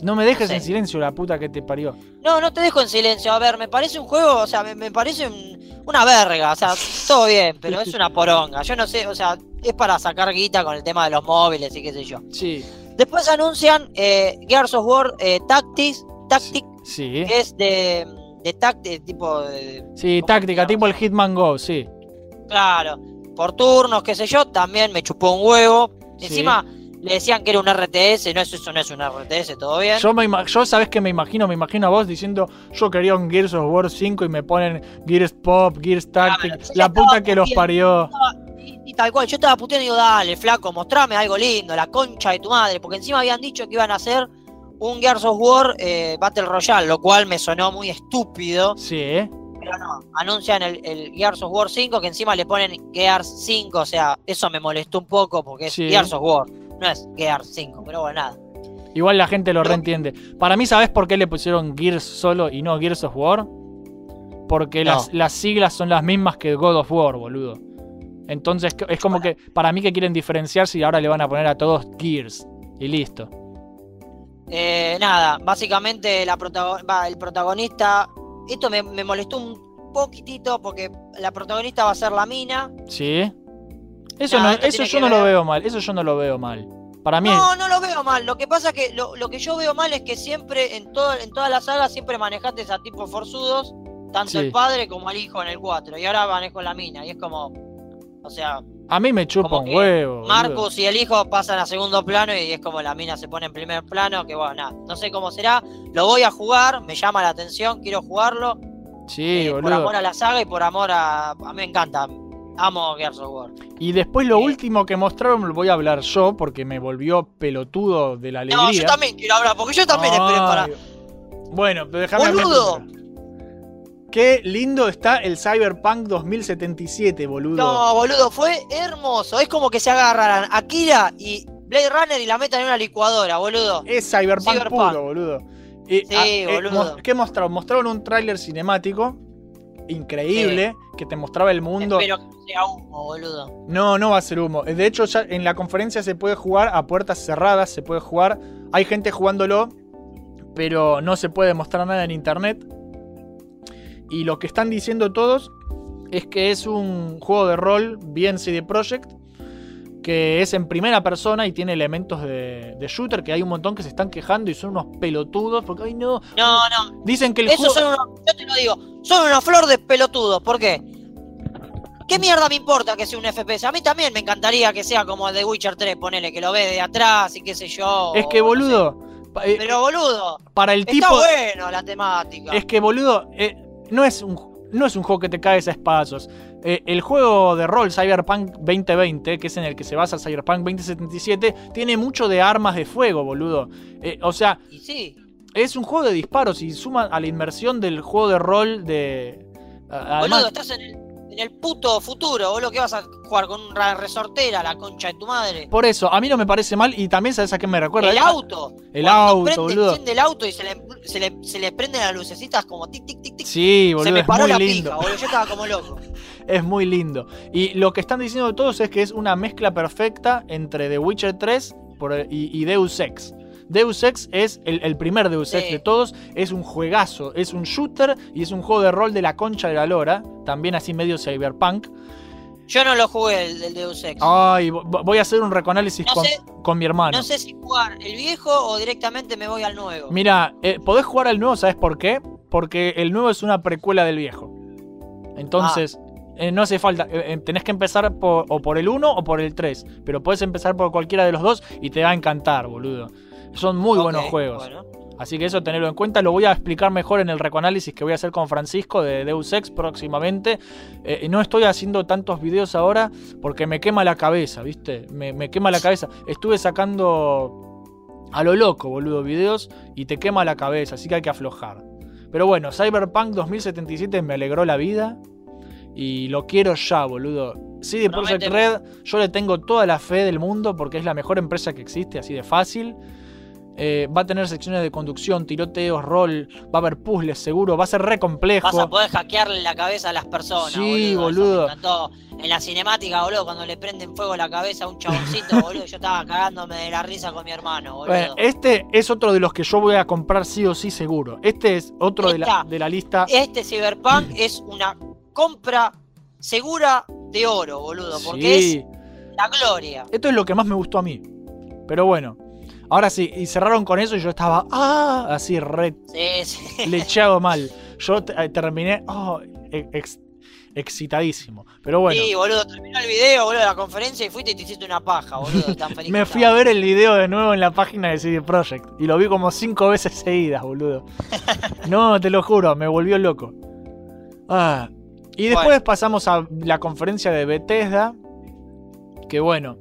No me dejes no sé. en silencio la puta que te parió. No, no te dejo en silencio. A ver, me parece un juego, o sea, me, me parece un- una verga. O sea, todo bien, pero es una poronga. Yo no sé, o sea, es para sacar guita con el tema de los móviles y qué sé yo. Sí. Después anuncian eh, Gears of War eh, Tactics, Tactic, Sí. que es de, de tipo de. Sí, ¿cómo táctica, tipo el Hitman Go, sí. Claro, por turnos, qué sé yo, también me chupó un huevo. Sí. Encima le decían que era un RTS, no, eso, eso no es un RTS, todo bien. Yo, me yo sabes que me imagino, me imagino a vos diciendo yo quería un Gears of War 5 y me ponen Gears Pop, Gears Tactic, la puta que los parió. Y, y tal cual, yo estaba puteando y digo, dale, flaco, mostrame algo lindo, la concha de tu madre, porque encima habían dicho que iban a hacer un Gears of War eh, Battle Royale, lo cual me sonó muy estúpido, Sí, ¿eh? pero no, anuncian el, el Gears of War 5, que encima le ponen Gears 5, o sea, eso me molestó un poco porque es Sí. Gears of War, no es Gears 5, pero bueno, nada. Igual la gente lo reentiende. Para mí, ¿sabes por qué le pusieron Gears solo y no Gears of War? Porque No. las, las siglas son las mismas que God of War, boludo. Entonces es como que para mí que quieren diferenciarse y ahora le van a poner a todos Gears. Y listo. Eh, nada, básicamente la va, el protagonista, esto me, me molestó un poquitito porque la protagonista va a ser la mina. ¿Sí? Eso, No, no, eso yo no lo veo mal. Eso yo no lo veo mal. Para mí No, no lo veo mal. Lo que pasa es que lo, lo que yo veo mal es que siempre, en, todo, en todas las sagas, siempre manejaste a tipos forzudos, tanto Sí. el padre como el hijo en el 4. Y ahora manejo la mina. Y es como. O sea, a mí me chupa un huevo. Marcus y el hijo pasan a segundo plano y es como la mina se pone en primer plano. Que bueno, nada. No sé cómo será. Lo voy a jugar, me llama la atención, quiero jugarlo. Sí, eh, por amor a la saga y por amor a. A mí me encanta. Amo Gears of War. Y después lo Eh. último que mostraron lo voy a hablar yo porque me volvió pelotudo de la alegría. No, yo también quiero hablar, porque yo también esperé para. Ay. Bueno, pero déjame ¡Boludo! Qué lindo está el Cyberpunk 2077, boludo. No, boludo, fue hermoso. Es como que se agarraran Akira y Blade Runner y la metan en una licuadora, boludo. Es Cyberpunk, Cyberpunk. puro, boludo. Y, Sí, ah, eh, boludo. ¿Qué mostraron? Mostraron un tráiler cinemático increíble que te mostraba el mundo. Espero que sea humo, boludo. No, no va a ser humo. De hecho, ya en la conferencia se puede jugar a puertas cerradas, se puede jugar. Hay gente jugándolo, pero no se puede mostrar nada en internet. Y lo que están diciendo todos es que es un juego de rol bien CD Projekt, que es en primera persona y tiene elementos de, de shooter, que hay un montón que se están quejando y son unos pelotudos, porque, ay no, No, no. dicen que el juego... son unos, yo te lo digo, son una flor de pelotudos. ¿Por qué? ¿Qué mierda me importa que sea un FPS? A mí también me encantaría que sea como de Witcher 3, ponele, que lo ve de atrás y qué sé yo. Es que no sé. boludo, eh, Pero boludo, para el está tipo... bueno la temática. Es que, boludo, eh, no, es un, no es un juego que te caes a espadazos. Eh, el juego de rol Cyberpunk 2020, que es en el que se basa Cyberpunk 2077, tiene mucho de armas de fuego, boludo. Eh, o sea, Y sí, es un juego de disparos y suma a la inmersión del juego de rol de... boludo, estás en el, en el puto futuro, boludo, que vas a jugar con una resortera, la concha de tu madre. por eso, a mí no me parece mal y también sabes a qué me recuerda. El auto. El Cuando auto, prende, boludo. enciende el auto y se le, se le, se le prenden las lucecitas como tic, tic, tic, tic. Sí, boludo, se me paró la lindo. pija, boludo. Yo estaba como loco. Es muy lindo. Y lo que están diciendo todos es que es una mezcla perfecta entre The Witcher 3 por- y, Deus Ex. Deus Ex es el, el primer Deus Ex Sí. de todos. Es un juegazo, es un shooter y es un juego de rol de la concha de la lora. También así medio cyberpunk. Yo no lo jugué el Deus Ex. Ay, vo- voy a hacer un recanálisis No con, sé- con mi hermano. No sé si jugar el viejo o directamente me voy al nuevo. Mira, eh, podés jugar al nuevo, ¿sabes por qué? Porque el nuevo es una precuela del viejo. Entonces, eh, no hace falta. eh, eh, tenés que empezar por, o por el 1 o por el 3. Pero puedes empezar por cualquiera de los dos y te va a encantar, boludo. Son muy buenos juegos. bueno. Así que eso tenerlo en cuenta. Lo voy a explicar mejor en el recoanálisis que voy a hacer con Francisco de Deus Ex próximamente. Eh, no estoy haciendo tantos videos ahora porque me quema la cabeza, ¿viste? Me, me quema la cabeza. Estuve sacando a lo loco, boludo, videos y te quema la cabeza, así que hay que aflojar. Pero bueno, Cyberpunk 2077 me alegró la vida y lo quiero ya, boludo. CD Projekt Red, yo le tengo toda la fe del mundo porque es la mejor empresa que existe, así de fácil. Eh, va a tener secciones de conducción, tiroteos, rol, va a haber puzzles seguro, va a ser re complejo. Vas a poder hackearle la cabeza a las personas. Sí, boludo. En la cinemática, boludo, cuando le prenden fuego la cabeza a un chaboncito, boludo, yo estaba cagándome de la risa con mi hermano, boludo. Bueno, este es otro de los que yo voy a comprar sí o sí seguro. Este es otro de la, de la lista. Este Cyberpunk es una compra segura de oro, boludo, porque Sí. es la gloria. Esto es lo que más me gustó a mí. Pero bueno, ahora sí, y cerraron con eso y yo estaba, ah, así re Sí, sí. lecheado mal. Yo eh, terminé, oh, ex- excitadísimo. Pero bueno, Sí, boludo, terminó el video, boludo, de la conferencia y fuiste y te hiciste una paja, boludo. Tan feliz me fui a ver el video de nuevo en la página de CD Projekt y lo vi como cinco veces seguidas, boludo. No, te lo juro, me volvió loco. Ah, y después Bueno. pasamos a la conferencia de Bethesda, que bueno,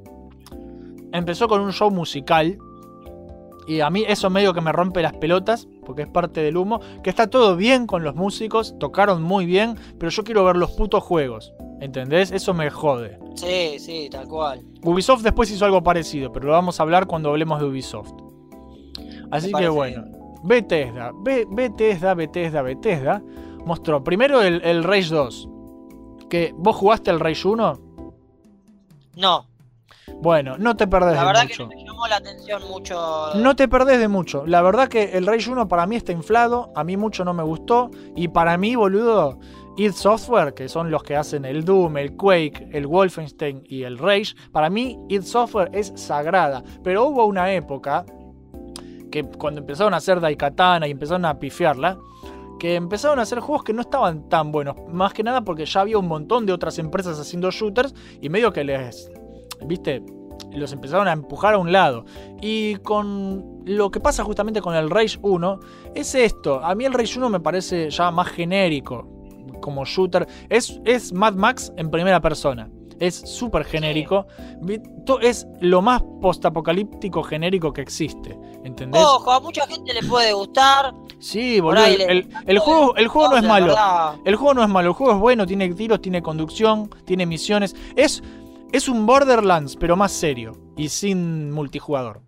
empezó con un show musical. Y a mí eso medio que me rompe las pelotas, porque es parte del humo. Que está todo bien con los músicos, tocaron muy bien, pero yo quiero ver los putos juegos. ¿Entendés? Eso me jode. Sí, sí, tal cual. Ubisoft después hizo algo parecido, pero lo vamos a hablar cuando hablemos de Ubisoft. Así que bueno, Bethesda, Be- Bethesda, Bethesda, Bethesda mostró primero el, el Rage 2. Que vos jugaste el Rage 1. No, Bueno, no te perdés la de verdad mucho. que no me llamó la atención mucho. No te perdés de mucho. La verdad que el Rage 1 para mí está inflado. A mí mucho no me gustó. Y para mí, boludo, id Software, que son los que hacen el Doom, el Quake, el Wolfenstein y el Rage, para mí id Software es sagrada. Pero hubo una época que cuando empezaron a hacer Daikatana y empezaron a pifiarla, que empezaron a hacer juegos que no estaban tan buenos. Más que nada porque ya había un montón de otras empresas haciendo shooters y medio que les, viste, los empezaron a empujar a un lado. Y con lo que pasa justamente con el Rage 1 es esto. A mí el Rage 1 me parece ya más genérico como shooter. Es, es Mad Max en primera persona. Es súper genérico. Es lo más postapocalíptico genérico que existe. ¿Entendés? Ojo, a mucha gente le puede gustar. Sí, boludo. El, le- el- el juego, el juego no es malo. verdad, El juego no es malo, el juego es bueno, tiene tiros, tiene conducción, tiene misiones. Es, es un Borderlands, pero más serio y sin multijugador.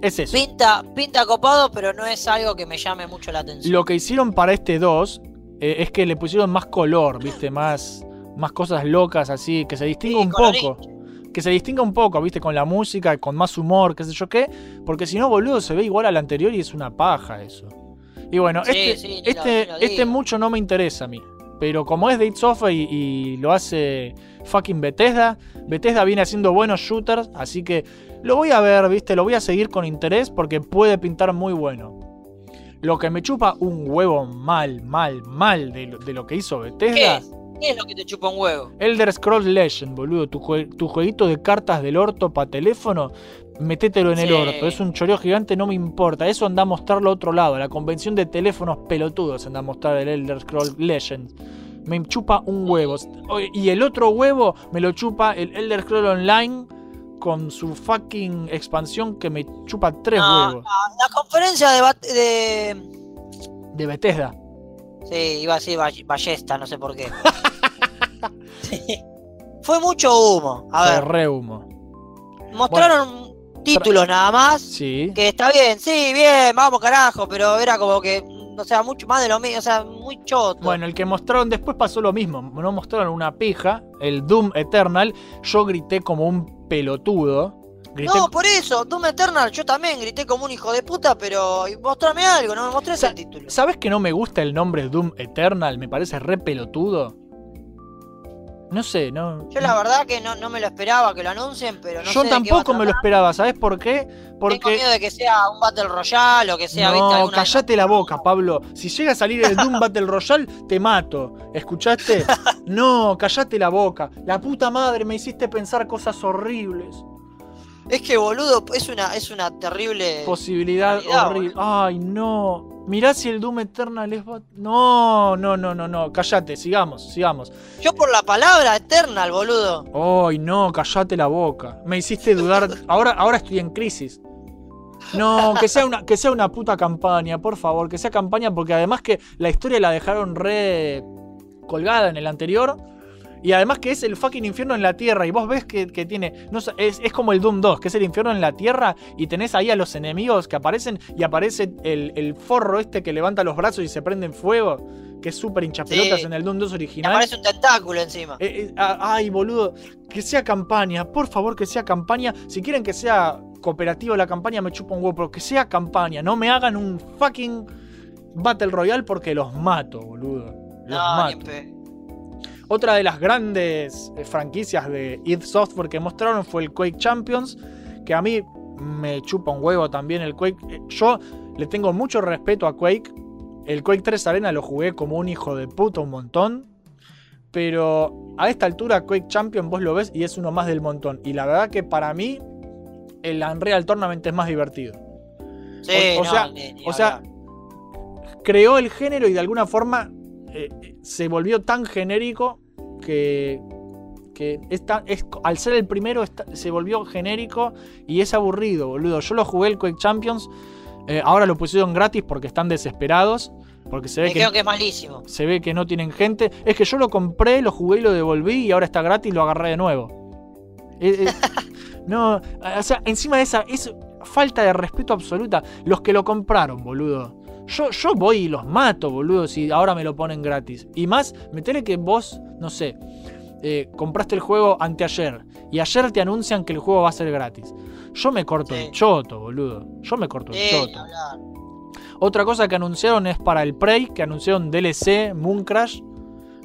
Es eso. Pinta, pinta copado, pero no es algo que me llame mucho la atención. Lo que hicieron para este 2 eh, es que le pusieron más color, ¿viste? Más, más cosas locas así, que se distinga Sí, un poco. Que se distinga un poco, ¿viste? Con la música, con más humor, qué sé yo qué. Porque si no, boludo, se ve igual al anterior y es una paja eso. Y bueno, Sí, este, sí, este, lo este mucho no me interesa a mí. Pero como es Date Software y, y lo hace fucking Bethesda, Bethesda viene haciendo buenos shooters, así que lo voy a ver, ¿viste? Lo voy a seguir con interés porque puede pintar muy bueno. Lo que me chupa un huevo mal, mal, mal de lo, de lo que hizo ¿Qué Bethesda. es? ¿Qué es lo que te chupa un huevo? Elder Scrolls Legend, boludo. Tu, jue- tu jueguito de cartas del orto para teléfono, metételo en el orto. Es un choreo gigante, no me importa. Eso anda a mostrarlo a otro lado. La convención de teléfonos pelotudos anda a mostrar el Elder Scrolls Legend. Me chupa un huevo. Y el otro huevo me lo chupa el Elder Scrolls Online con su fucking expansión que me chupa tres No, huevos. no, la conferencia de, de. De Bethesda. Sí, iba a decir ball- ballesta, no sé por qué. Fue mucho humo. A Fue ver, re humo. mostraron títulos nada más. Sí. Que está bien, sí, bien, vamos carajo, pero era como que, o sea, mucho más de lo mismo, o sea, muy choto. Bueno, el que mostraron después pasó lo mismo. No mostraron una pija, el Doom Eternal. Yo grité como un pelotudo. Grité, no, por eso, Doom Eternal, yo también grité como un hijo de puta, pero mostrame algo, no me mostré el título. ¿Sabes que no me gusta el nombre Doom Eternal? Me parece re pelotudo. No sé, no. Yo la verdad que no, no me lo esperaba que lo anuncien, pero no Yo sé tampoco me lo esperaba, ¿sabes por qué? Tengo Porque. miedo de que sea un Battle Royale o que sea, ¿viste? No, esas- callate la boca, Pablo. Si llega a salir el Doom Battle Royale, te mato. ¿Escuchaste? No, callate la boca. La puta madre, me hiciste pensar cosas horribles. Es que boludo, es una, es una terrible. Posibilidad horrible. Ay, no. Mirá si el Doom Eternal es. No, no, no, no, no. Callate, sigamos, sigamos. Yo por la palabra Eternal, boludo. Ay, no, callate la boca. Me hiciste dudar. Ahora, ahora estoy en crisis. No, que sea, una, que sea una puta campaña, por favor, que sea campaña, porque además que la historia la dejaron re colgada en el anterior. Y además que es el fucking infierno en la tierra. Y vos ves que, que tiene. No, es, es como el Doom 2, que es el infierno en la tierra. Y tenés ahí a los enemigos que aparecen. Y aparece el, el forro este que levanta los brazos y se prende en fuego. Que es súper hinchapelotas Sí. en el Doom 2 Me original. aparece un tentáculo encima. Eh, eh, ah, ay, boludo. Que sea campaña. Por favor, que sea campaña. Si quieren que sea cooperativo la campaña, me chupa un huevo. Pero que sea campaña. No me hagan un fucking Battle Royale porque los mato, boludo. Los No, mato. Otra de las grandes eh, franquicias de id Software que mostraron fue el Quake Champions. Que a mí me chupa un huevo también el Quake. Eh, Yo le tengo mucho respeto a Quake. El Quake 3 Arena lo jugué como un hijo de puta un montón. Pero a esta altura Quake Champion vos lo ves y es uno más del montón. Y la verdad que para mí el Unreal Tournament es más divertido. Sí, O- o no, sea- ni- ni o sea. Creó el género y de alguna forma eh, se volvió tan genérico que, que es tan- es- al ser el primero está- se volvió genérico y es aburrido, boludo. Yo lo jugué el Quake Champions. eh, ahora lo pusieron gratis porque están desesperados. Porque se ve me que creo que es malísimo. se ve que no tienen gente. Es que yo lo compré, lo jugué y lo devolví y ahora está gratis y lo agarré de nuevo. Eh, eh, no, o sea, encima de esa es falta de respeto absoluta. Los que lo compraron, boludo. Yo, yo voy y los mato, boludo, si ahora me lo ponen gratis. Y más, metele que vos, no sé, eh, compraste el juego anteayer y ayer te anuncian que el juego va a ser gratis. Yo me corto Sí. el choto, boludo. Yo me corto el Sí, choto. hablar. Otra cosa que anunciaron es para el Prey, que anunciaron DLC, Moon Crash.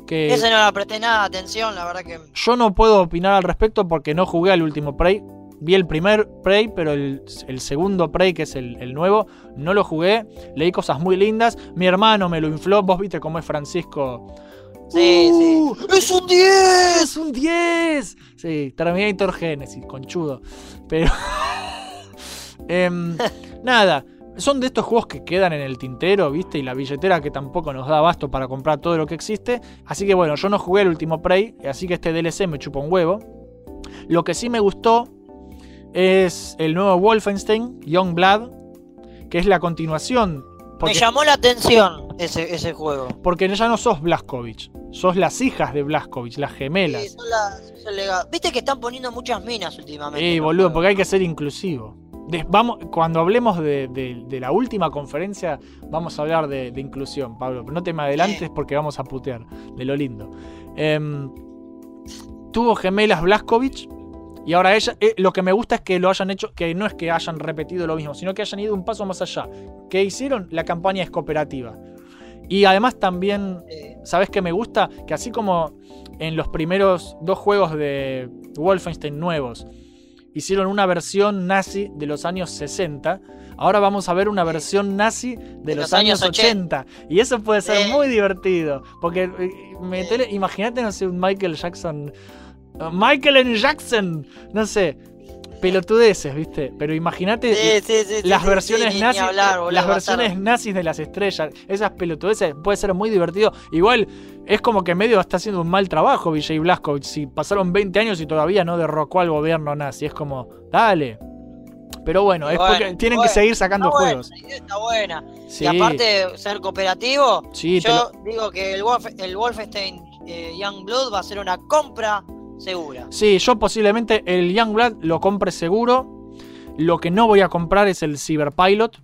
Que Ese no le presté nada atención, la verdad que. yo no puedo opinar al respecto porque no jugué al último Prey. Vi el primer Prey, pero el, el segundo Prey, que es el, el nuevo, no lo jugué. Leí cosas muy lindas. Mi hermano me lo infló. Vos viste cómo es Francisco. Sí, ¡Uh! ¡Es un 10! ¡Es un 10! Sí, Terminator Genesis, conchudo. Pero. Em, nada. Son de estos juegos que quedan en el tintero, ¿viste? Y la billetera que tampoco nos da abasto para comprar todo lo que existe. Así que bueno, yo no jugué el último Prey, así que este DLC me chupa un huevo. Lo que sí me gustó es el nuevo Wolfenstein, Young Blood, que es la continuación. Me llamó la atención ese, ese juego. porque ya no sos Blaskovich, sos las hijas de Blaskovich, las gemelas. Sí, son las- son. Viste que están poniendo muchas minas últimamente. En los boludo, porque hay que ser inclusivo. Des- vamos, cuando hablemos de, de- de la última conferencia, vamos a hablar de, de inclusión, Pablo. Pero no te me adelantes porque vamos a putear de lo lindo. Em, tuvo gemelas Blaskovic. Y ahora ella, eh, lo que me gusta es que lo hayan hecho, que no es que hayan repetido lo mismo, sino que hayan ido un paso más allá. Que hicieron la campaña es cooperativa. Y además también Eh, ¿Sabes qué me gusta? Que así como en los primeros dos juegos de Wolfenstein nuevos hicieron una versión nazi de los años 60, ahora vamos a ver una versión nazi de, los, años 80. Y eso puede ser Sí. muy divertido. Porque eh, metele- imagínate, no sé, un Michael Jackson. Uh, Michael N. Jackson, no sé. Pelotudeces, ¿viste? Pero imagínate sí, sí, sí, sí, las versiones nazis, hablar, boludo, las versiones nazis de las estrellas, esas pelotudeces, puede ser muy divertido. Igual es como que medio está haciendo un mal trabajo Vijay Blaskovic. Si pasaron 20 años y todavía no derrocó al gobierno nazi, es como, dale. Pero bueno, es bueno, porque tienen bueno, que seguir sacando Está buena, juegos. la idea está buena. Y aparte de ser cooperativo, yo lo- digo que el, Wolf, el Wolfenstein eh, Young Blood va a ser una compra segura. sí, yo posiblemente el Youngblood lo compre seguro. Lo que no voy a comprar es el Cyberpilot,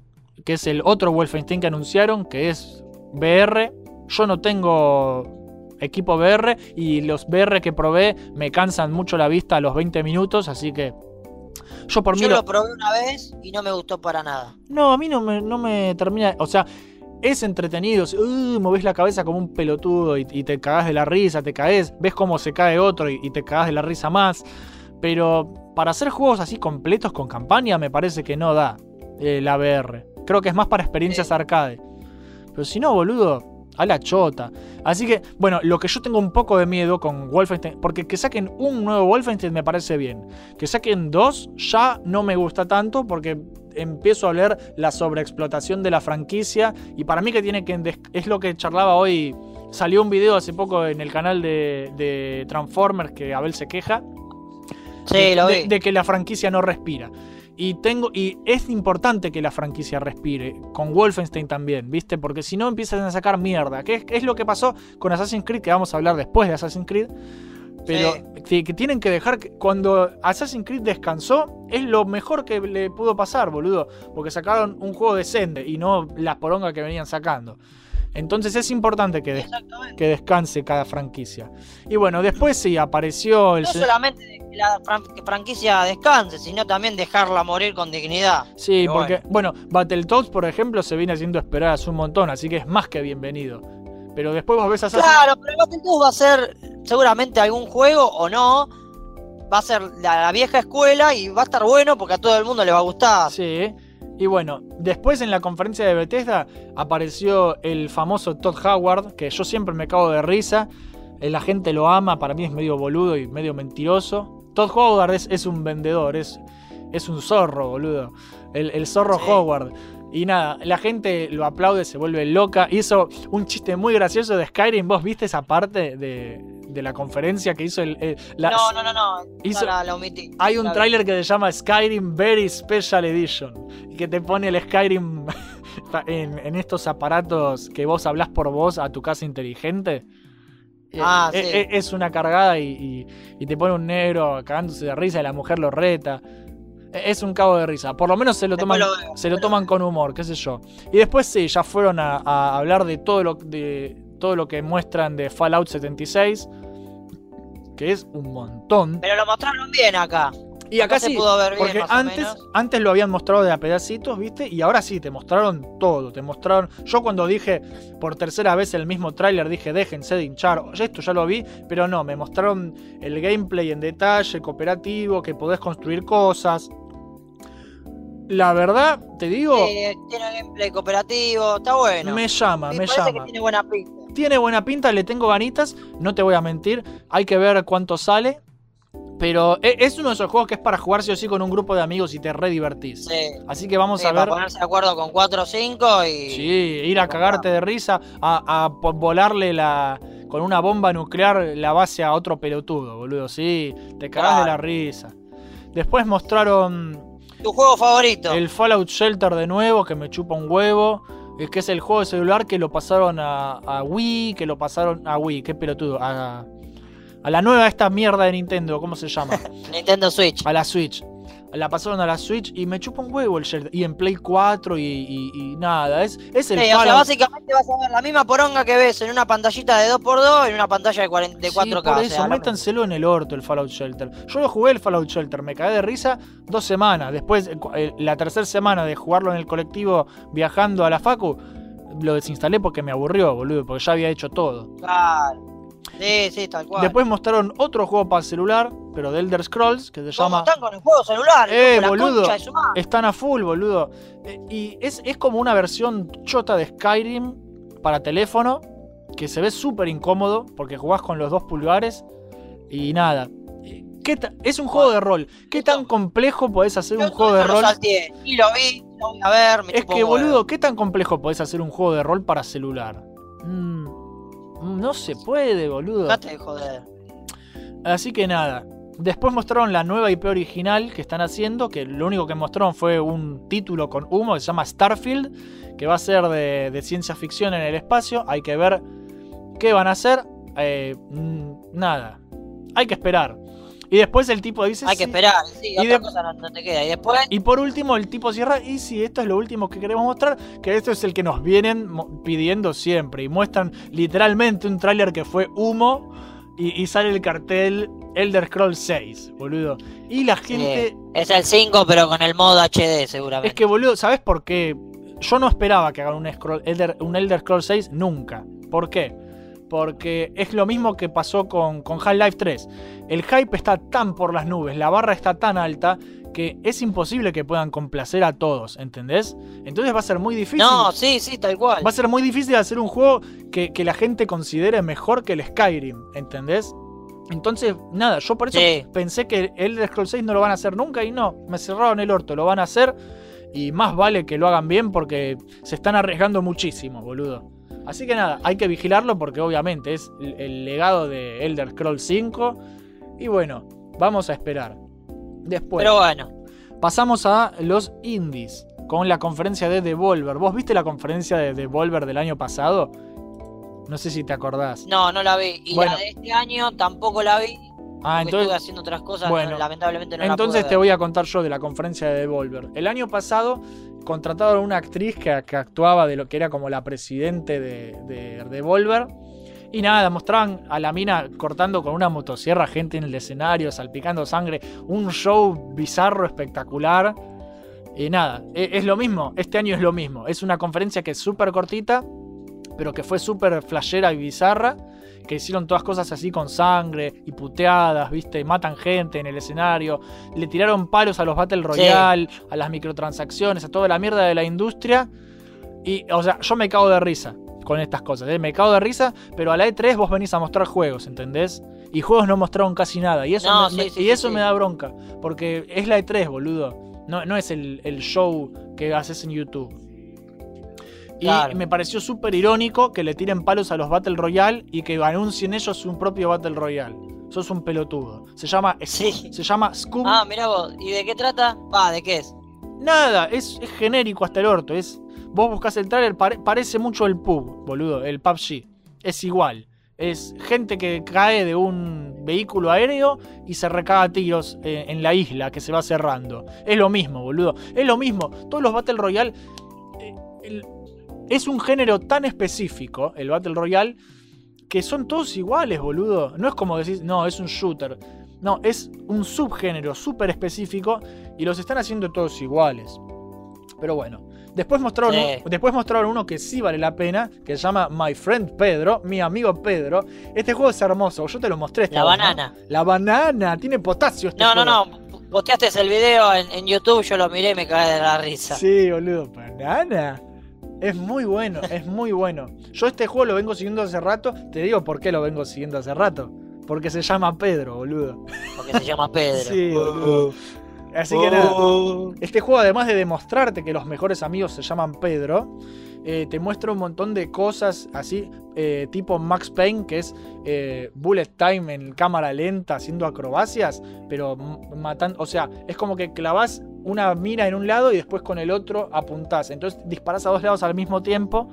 que es el otro Wolfenstein que anunciaron, que es VR. Yo no tengo equipo VR y los VR que probé me cansan mucho la vista a los 20 minutos, así que yo por mí Yo lo- lo probé una vez y no me gustó para nada. No, a mí no me, no me termina. O sea, es entretenido. si- Uh, movés la cabeza como un pelotudo y, y te cagás de la risa, te caes, ves cómo se cae otro y, y te cagás de la risa más. Pero para hacer juegos así completos con campaña, me parece que no da eh, la VR. Creo que es más para experiencias arcade. Pero si no, boludo, a la chota. Así que, bueno, lo que yo tengo un poco de miedo con Wolfenstein, porque que saquen un nuevo Wolfenstein me parece bien. Que saquen dos ya no me gusta tanto porque empiezo a leer la sobreexplotación de la franquicia y para mí que tiene que... Es lo que charlaba hoy. Salió un video hace poco en el canal de, de Transformers que Abel se queja Sí, lo de, de que la franquicia no respira. Y tengo y es importante que la franquicia respire, con Wolfenstein también, ¿viste? Porque si no empiezan a sacar mierda, que es, es lo que pasó con Assassin's Creed, que vamos a hablar después de Assassin's Creed. Pero que, que tienen que dejar que cuando Assassin's Creed descansó, es lo mejor que le pudo pasar, boludo. Porque sacaron un juego decente y no las porongas que venían sacando. Entonces es importante que, des- que descanse cada franquicia. Y bueno, después sí apareció el. No solamente que la fran- que franquicia descanse, sino también dejarla morir con dignidad. Sí, Pero porque, bueno, Battletoads, por ejemplo, se viene haciendo esperar hace un montón, así que es más que bienvenido. Pero después vos ves a Claro, pero el Battletoads va a ser seguramente algún juego o no. Va a ser la, la vieja escuela y va a estar bueno porque a todo el mundo le va a gustar. Sí. Y bueno, después en la conferencia de Bethesda apareció el famoso Todd Howard, que yo siempre me cago de risa. eh, La gente lo ama, para mí es medio boludo y medio mentiroso. Todd Howard es, es un vendedor, es, es un zorro, boludo. El, el zorro Sí. Howard. Y nada, la gente lo aplaude, se vuelve loca. Hizo un chiste muy gracioso de Skyrim. ¿Vos viste esa parte de, de la conferencia que hizo el, la- No, no, no, no. hizo- la, la omití. hay un tráiler que se llama Skyrim Very Special Edition y que te pone el Skyrim en, en estos aparatos que vos hablás por voz a tu casa inteligente. Eh, Ah, eh, sí. eh, Es una cargada y, y- y te pone un negro cagándose de risa y la mujer lo reta. Eh, Es un cabo de risa. Por lo menos se lo toman, lo se lo toman con humor, qué sé yo. Y después sí, ya fueron a, a hablar de todo lo de todo lo que muestran de Fallout 76. Que es un montón. Pero lo mostraron bien acá. Y acá, se sí, pudo ver bien, porque más o antes, menos. antes lo habían mostrado de a pedacitos, ¿viste? Y ahora sí, te mostraron todo. Te mostraron. Yo cuando dije por tercera vez el mismo tráiler, dije, déjense de hinchar. Esto ya lo vi, pero no, me mostraron el gameplay en detalle, cooperativo, que podés construir cosas. La verdad, te digo, Eh, tiene gameplay cooperativo, está bueno. me llama, Sí, me llama. que tiene buena pinta. Tiene buena pinta, le tengo ganitas, no te voy a mentir. Hay que ver cuánto sale. Pero e- es uno de esos juegos que es para jugar sí o sí con un grupo de amigos y te re divertís. Sí. Así que vamos Sí, a para ver. ponerse de acuerdo con 4 o 5 y. Sí, ir a cagarte de risa, a, volarle la con una bomba nuclear la base a otro pelotudo, boludo. Sí, te cagás de la risa. Después mostraron Tu juego favorito. el Fallout Shelter de nuevo, que me chupa un huevo. Es que es el juego de celular que lo pasaron a, a Wii, que lo pasaron a Wii, qué pelotudo. A, a la nueva esta mierda de Nintendo, ¿cómo se llama? Nintendo Switch. a la Switch. La pasaron a la Switch y me chupa un huevo el Shelter. Y en Play 4 y, y- y nada, es, es el Sí, o sea, básicamente vas a ver la misma poronga que ves en una pantallita de 2x2 y en una pantalla de, 40, de Sí, 4K. por o eso, sea, métanselo en el orto el Fallout Shelter. Yo lo jugué el Fallout Shelter, me cagué de risa dos semanas. Después, eh, la tercera semana de jugarlo en el colectivo viajando a la Facu, lo desinstalé porque me aburrió, boludo, porque ya había hecho todo. Claro. Sí, sí, tal cual. Después mostraron otro juego para celular, pero de Elder Scrolls, que se ¿Cómo llama... están con el juego celular? Eh, boludo. concha de su madre. Están a full, boludo. Eh, y es, es como una versión chota de Skyrim para teléfono, que se ve súper incómodo, porque jugás con los dos pulgares y nada. Eh, ¿Qué es un juego de rol. ¿Qué tan complejo podés hacer un juego de rol? Y lo vi, lo voy a ver, me Es que, boludo, ¿qué tan complejo podés hacer un juego de rol para celular? Mm, no se puede, boludo. Dejate de joder. Así que nada. Después mostraron la nueva IP original que están haciendo, que lo único que mostraron fue un título con humo que se llama Starfield, que va a ser de, de ciencia ficción en el espacio. Hay que ver qué van a hacer. Eh, mm, nada. Hay que esperar. Y después el tipo dice... Hay que esperar, sí, Y otra de- cosa no, no te queda. Y después, Y por último, el tipo cierra, y si esto es lo último que queremos mostrar, que esto es el que nos vienen pidiendo siempre. Y muestran literalmente un tráiler que fue humo y, y sale el cartel Elder Scrolls 6, boludo. Y la gente... es el 5, pero con el modo HD seguramente. Es que, boludo, ¿sabes por qué? Yo no esperaba que hagan un, Scroll- Elder, un Elder Scrolls 6 nunca. ¿Por qué? Porque es lo mismo que pasó con, con Half-Life 3. El hype está tan por las nubes, la barra está tan alta que es imposible que puedan complacer a todos, ¿entendés? Entonces va a ser muy difícil. No, sí, sí, tal cual. Va a ser muy difícil hacer un juego que, que la gente considere mejor que el Skyrim, ¿entendés? Entonces, nada, yo por eso Sí. pensé que el Elder Scrolls 6 no lo van a hacer nunca y no, me cerraron el orto, lo van a hacer y más vale que lo hagan bien porque se están arriesgando muchísimo, boludo. Así que nada, hay que vigilarlo porque obviamente es el, el legado de Elder Scrolls 5 y bueno, vamos a esperar. Después Pero bueno, pasamos a los indies con la conferencia de Devolver. ¿Vos viste la conferencia de Devolver del año pasado? No sé si te acordás. no, no la vi. Y Bueno. la de este año tampoco la vi. Ah, porque estuve entonces, haciendo otras cosas, bueno, no, lamentablemente no entonces la te pude voy a contar yo de la conferencia de Devolver. El año pasado contrataron a una actriz que, que actuaba de lo que era como la presidente de, de Devolver. Y nada, mostraban a la mina cortando con una motosierra gente en el escenario, salpicando sangre. Un show bizarro, espectacular. Y nada, e- es lo mismo. Este año es lo mismo. Es una conferencia que es súper cortita, pero que fue súper flashera y bizarra. Que hicieron todas cosas así con sangre y puteadas, ¿viste? Matan gente en el escenario. Le tiraron palos a los Battle Royale, a las microtransacciones, a toda la mierda de la industria. Y, o sea, yo me cago de risa con estas cosas, ¿eh? Me cago de risa, pero a la E3 vos venís a mostrar juegos, ¿entendés? Y juegos no mostraron casi nada. Y eso, No, me, sí, sí, y eso me da bronca. Porque es la E3, boludo. No, no es el, el show que haces en YouTube. Y Claro. me pareció súper irónico que le tiren palos a los Battle Royale y que anuncien ellos su propio Battle Royale. Sos un pelotudo. Se llama, Sí. se llama Scum. Ah, mira vos. ¿Y de qué trata? Va, ¿de qué es? Nada, es, es genérico hasta el orto. Es, vos buscas el trailer, pare- parece mucho el pub, boludo, el PUBG. Es igual. Es gente que cae de un vehículo aéreo y se recaga tiros eh, en la isla que se va cerrando. Es lo mismo, boludo. Es lo mismo. Todos los Battle Royale. eh, el- es un género tan específico, el Battle Royale, que son todos iguales, boludo. No es como decir, no, es un shooter. No, es un subgénero súper específico y los están haciendo todos iguales. Pero bueno. Después mostraron, Sí. un- después mostraron uno que sí vale la pena, que se llama My Friend Pedro, mi amigo Pedro. Este juego es hermoso, yo te lo mostré. esta La vez, ¿no? banana. La banana, tiene potasio este No, no, no. Posteaste el video en, en YouTube, yo lo miré y me cagué de la risa. Sí, boludo, banana. Es muy bueno, es muy bueno. Yo este juego lo vengo siguiendo hace rato. Te digo por qué lo vengo siguiendo hace rato. Porque se llama Pedro, boludo. Porque se llama Pedro. Sí, boludo. Así que nada. Este juego, además de demostrarte que los mejores amigos se llaman Pedro, eh, te muestra un montón de cosas así, eh, tipo Max Payne, que es eh, bullet time en cámara lenta haciendo acrobacias, pero matando. O sea, es como que clavas una mira en un lado y después con el otro apuntás. Entonces disparás a dos lados al mismo tiempo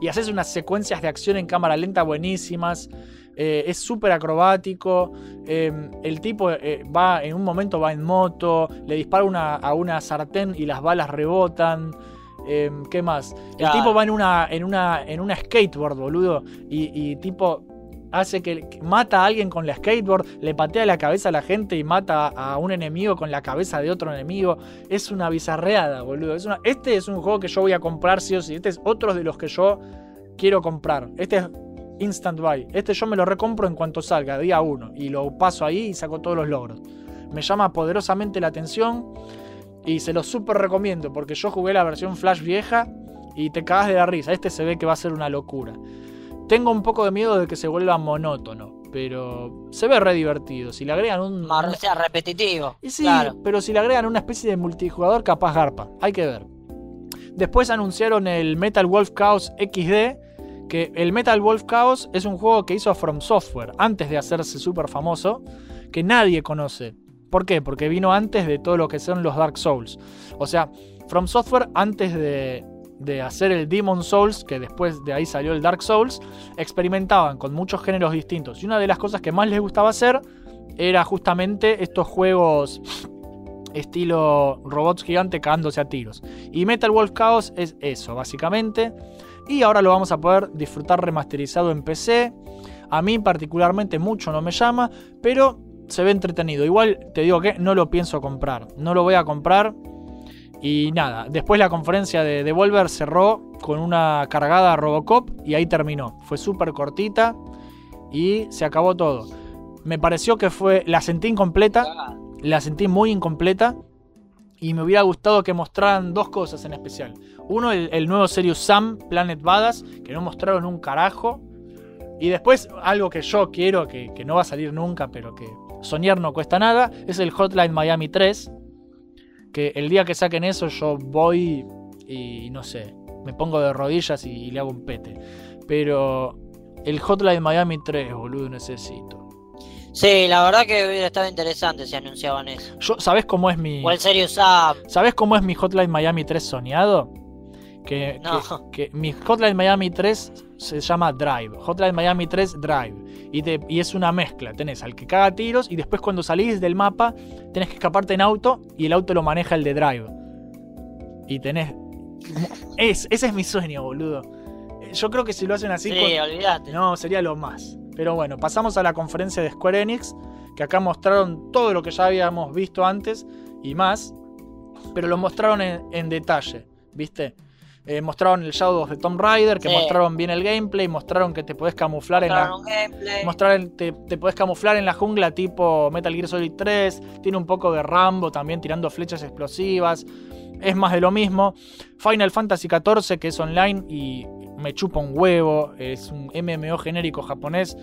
y haces unas secuencias de acción en cámara lenta buenísimas. Eh, es súper acrobático. eh, el tipo eh, va en un momento va en moto, le dispara una- a una sartén y las balas rebotan. Eh, ¿Qué más? El tipo va en una, en una, en una skateboard, boludo. Y, y tipo hace que, mata a alguien con la skateboard, le patea la cabeza a la gente y mata a un enemigo con la cabeza de otro enemigo. Es una bizarreada, boludo. Es una- este es un juego que yo voy a comprar sí o sí. Este es otro de los que yo quiero comprar. Este es Instant Buy. Este yo me lo recompro en cuanto salga, día uno. Y lo paso ahí y saco todos los logros. Me llama poderosamente la atención. Y se lo súper recomiendo. Porque yo jugué la versión Flash vieja. Y te cagas de la risa. Este se ve que va a ser una locura. Tengo un poco de miedo de que se vuelva monótono. Pero se ve re divertido. Si le agregan un. O sea, repetitivo. Y sí, Claro. pero si le agregan una especie de multijugador, capaz garpa. Hay que ver. Después anunciaron el Metal Wolf Chaos XD. Que el Metal Wolf Chaos es un juego que hizo From Software antes de hacerse súper famoso. Que nadie conoce. ¿Por qué? Porque vino antes de todo lo que son los Dark Souls. O sea, From Software antes de, de hacer el Demon Souls, que después de ahí salió el Dark Souls, experimentaban con muchos géneros distintos. Y una de las cosas que más les gustaba hacer era justamente estos juegos estilo robots gigantes cagándose a tiros. Y Metal Wolf Chaos es eso, básicamente. Y ahora lo vamos a poder disfrutar remasterizado en PC. A mí particularmente mucho no me llama, pero se ve entretenido. Igual te digo que no lo pienso comprar. No lo voy a comprar. Y nada, después la conferencia de Devolver cerró con una cargada Robocop y ahí terminó. Fue súper cortita y se acabó todo. Me pareció que fue, la sentí incompleta, la sentí muy incompleta y me hubiera gustado que mostraran dos cosas en especial. Uno, el, el nuevo Serious Sam Planet Badass, que no mostraron un carajo. Y después, algo que yo quiero, que, que no va a salir nunca, pero que soñar no cuesta nada, es el Hotline Miami 3. Que el día que saquen eso yo voy y no sé, me pongo de rodillas y, y le hago un pete. Pero el Hotline Miami 3, boludo, necesito. Sí, la verdad que hubiera estado interesante si anunciaban eso. Yo, ¿Sabes cómo es mi... O el Serious Sam. ¿Sabes cómo es mi Hotline Miami 3 soñado? Que, No. que- que mi Hotline Miami 3 se llama Drive. Hotline Miami 3 Drive. Y, te- y es una mezcla. Tenés al que caga tiros y después cuando salís del mapa tenés que escaparte en auto y el auto lo maneja el de Drive. Y tenés... Es, ese es mi sueño, boludo. Eh, Yo creo que si lo hacen así... Sí, con- olvídate. no, sería lo más. Pero bueno, pasamos a la conferencia de Square Enix, que acá mostraron todo lo que ya habíamos visto antes y más, pero lo mostraron en, en detalle, ¿viste? Eh, mostraron el Shadow of the Tomb Raider, que Sí. mostraron bien el gameplay, mostraron que te podés camuflar en la, Mostraron te, te podés camuflar en la jungla tipo Metal Gear Solid 3. Tiene un poco de Rambo también tirando flechas explosivas. Es más de lo mismo. Final Fantasy XIV que es online y me chupa un huevo. Es un MMO genérico japonés